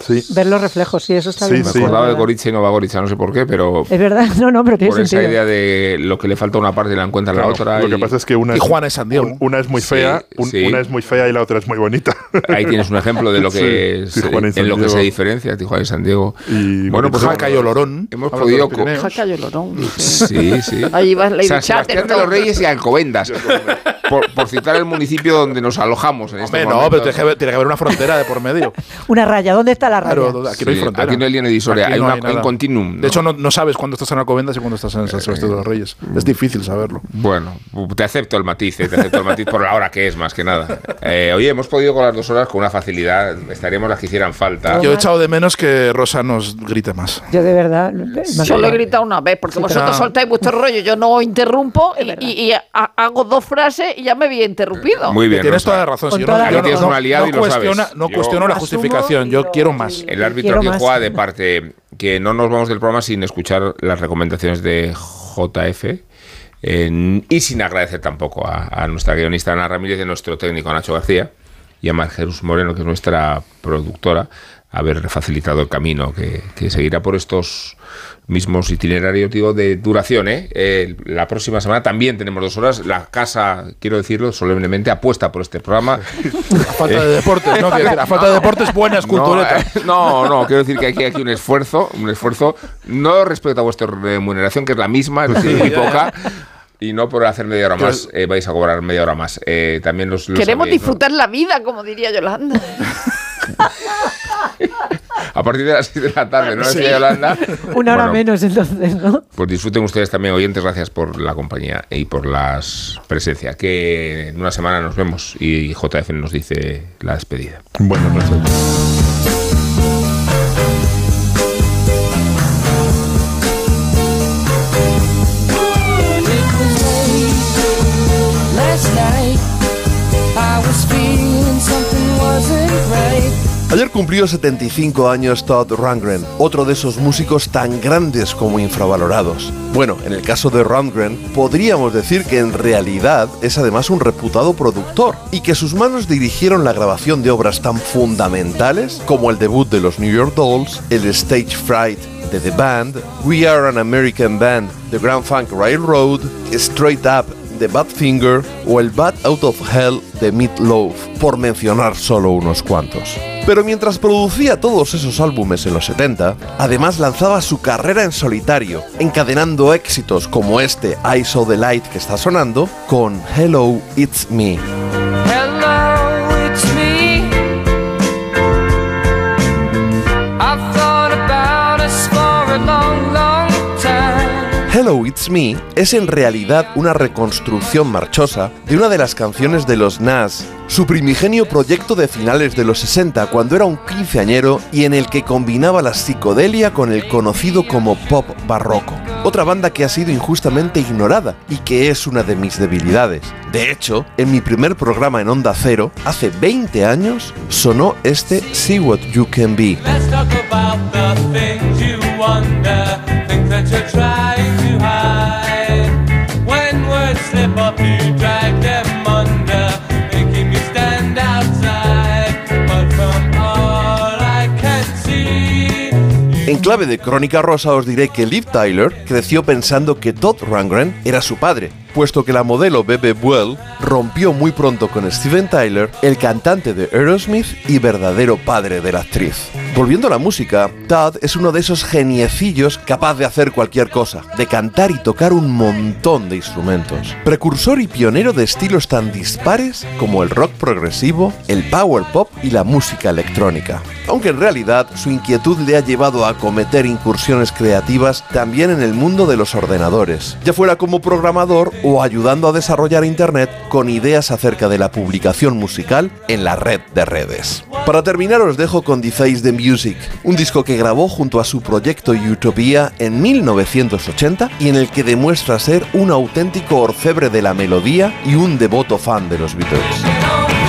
sí. Ver los reflejos, sí, eso está Sí, bien. Me sí. acordaba de Es verdad. Goritza y Nova Goritza, no sé por qué, pero Es verdad, no, no, pero tiene por esa sentido. idea de lo que le falta a una parte y la encuentra Claro, la otra. lo que y pasa es que una Tijuana y San Diego. un- una es muy Sí, fea, un- sí. una es muy fea y la otra es muy bonita. Ahí tienes un ejemplo de lo que, Sí, se- Tijuana y San en lo que se diferencia Tijuana y San Diego. Y Bueno, pues Jaca y Olorón. hemos podido. Jaca y Olorón. Sí, sí. Ahí va Lady San Sebastián de los. Reyes y Alcobendas. por, por citar el municipio donde nos alojamos en este Hombre, no, pero tiene que, haber, tiene que haber una frontera de por medio. Una raya, ¿dónde está la raya? Claro, aquí no hay Sí, frontera. aquí no hay línea divisoria, hay no una- nada. hay un continuum, De ¿no? hecho, no, no sabes cuándo estás en Alcobendas y cuándo estás en San Sebastián de los Reyes. Es difícil saberlo. Bueno, te acepto el matiz, eh, te acepto el matiz por la hora que es, más que nada. Eh, oye, hemos podido con las dos horas con una facilidad, estaríamos las que hicieran falta. Yo he echado de menos que Rosa nos grite más. Yo de verdad. me Solo he gritado una vez, porque Sí, vosotros pero- soltáis vuestro rollo, yo no interrumpo y, y- y ha- hago dos frases y ya me había interrumpido. Muy bien, Tienes Rosa. toda la razón. Con si no, no- un aliado no y lo cuestiona- sabes. No cuestiono la justificación. Yo quiero más. El árbitro más. juega de parte que no nos vamos del programa sin escuchar las recomendaciones de JF eh, y sin agradecer tampoco a, a nuestra guionista Ana Ramírez y a nuestro técnico Nacho García y a Margerus Moreno, que es nuestra productora, haber facilitado el camino, que, que seguirá por estos mismos itinerarios digo, de duración. ¿eh? Eh, la próxima semana también tenemos dos horas. La casa, quiero decirlo solemnemente, apuesta por este programa. A falta de deportes, ¿no? Quiero decir, a falta de deportes, buenas culturetas. No, eh, no, no, quiero decir que aquí hay aquí un esfuerzo, un esfuerzo, no respecto a vuestra remuneración, que es la misma, es decir, muy poca. Y no por hacer media hora más, eh, vais a cobrar media hora más. Eh, también los, los Queremos sabéis, ¿no? disfrutar la vida, como diría Yolanda. A partir de las 6 de la tarde, ¿no? Sí. Yolanda. Una hora Bueno, menos entonces, ¿no? Pues disfruten ustedes también, oyentes. Gracias por la compañía y por la presencia. Que en una semana nos vemos y JF nos dice la despedida. Buenas noches. Last night, I was feeling something wasn't right. Ayer cumplió 75 años Todd Rundgren, otro de esos músicos tan grandes como infravalorados. Bueno, en el caso de Rundgren, podríamos decir que en realidad es además un reputado productor y que sus manos dirigieron la grabación de obras tan fundamentales como el debut de los New York Dolls, el Stage Fright de The Band, We Are an American Band, The Grand Funk Railroad, Straight Up de Badfinger o el Bad Out of Hell de Meat Loaf, por mencionar solo unos cuantos. Pero mientras producía todos esos álbumes en los 70, además lanzaba su carrera en solitario, encadenando éxitos como este I Saw the Light que está sonando con Hello, It's Me. Hello It's Me es en realidad una reconstrucción marchosa de una de las canciones de los Nas, su primigenio proyecto de finales de los 60 cuando era un quinceañero y en el que combinaba la psicodelia con el conocido como pop barroco. Otra banda que ha sido injustamente ignorada y que es una de mis debilidades. De hecho, en mi primer programa en Onda Cero, hace 20 años, sonó este See What You Can Be. En clave de Crónica Rosa os diré que Liv Tyler creció pensando que Todd Rundgren era su padre, puesto que la modelo Bebe Buell rompió muy pronto con Steven Tyler, el cantante de Aerosmith y verdadero padre de la actriz. Volviendo a la música, Todd es uno de esos geniecillos capaz de hacer cualquier cosa, de cantar y tocar un montón de instrumentos. Precursor y pionero de estilos tan dispares como el rock progresivo, el power pop y la música electrónica. Aunque en realidad su inquietud le ha llevado a cometer incursiones creativas también en el mundo de los ordenadores, ya fuera como programador o ayudando a desarrollar Internet con ideas acerca de la publicación musical en la red de redes. Para terminar os dejo con The Face the Music, un disco que grabó junto a su proyecto Utopia en 1980 y en el que demuestra ser un auténtico orfebre de la melodía y un devoto fan de los Beatles.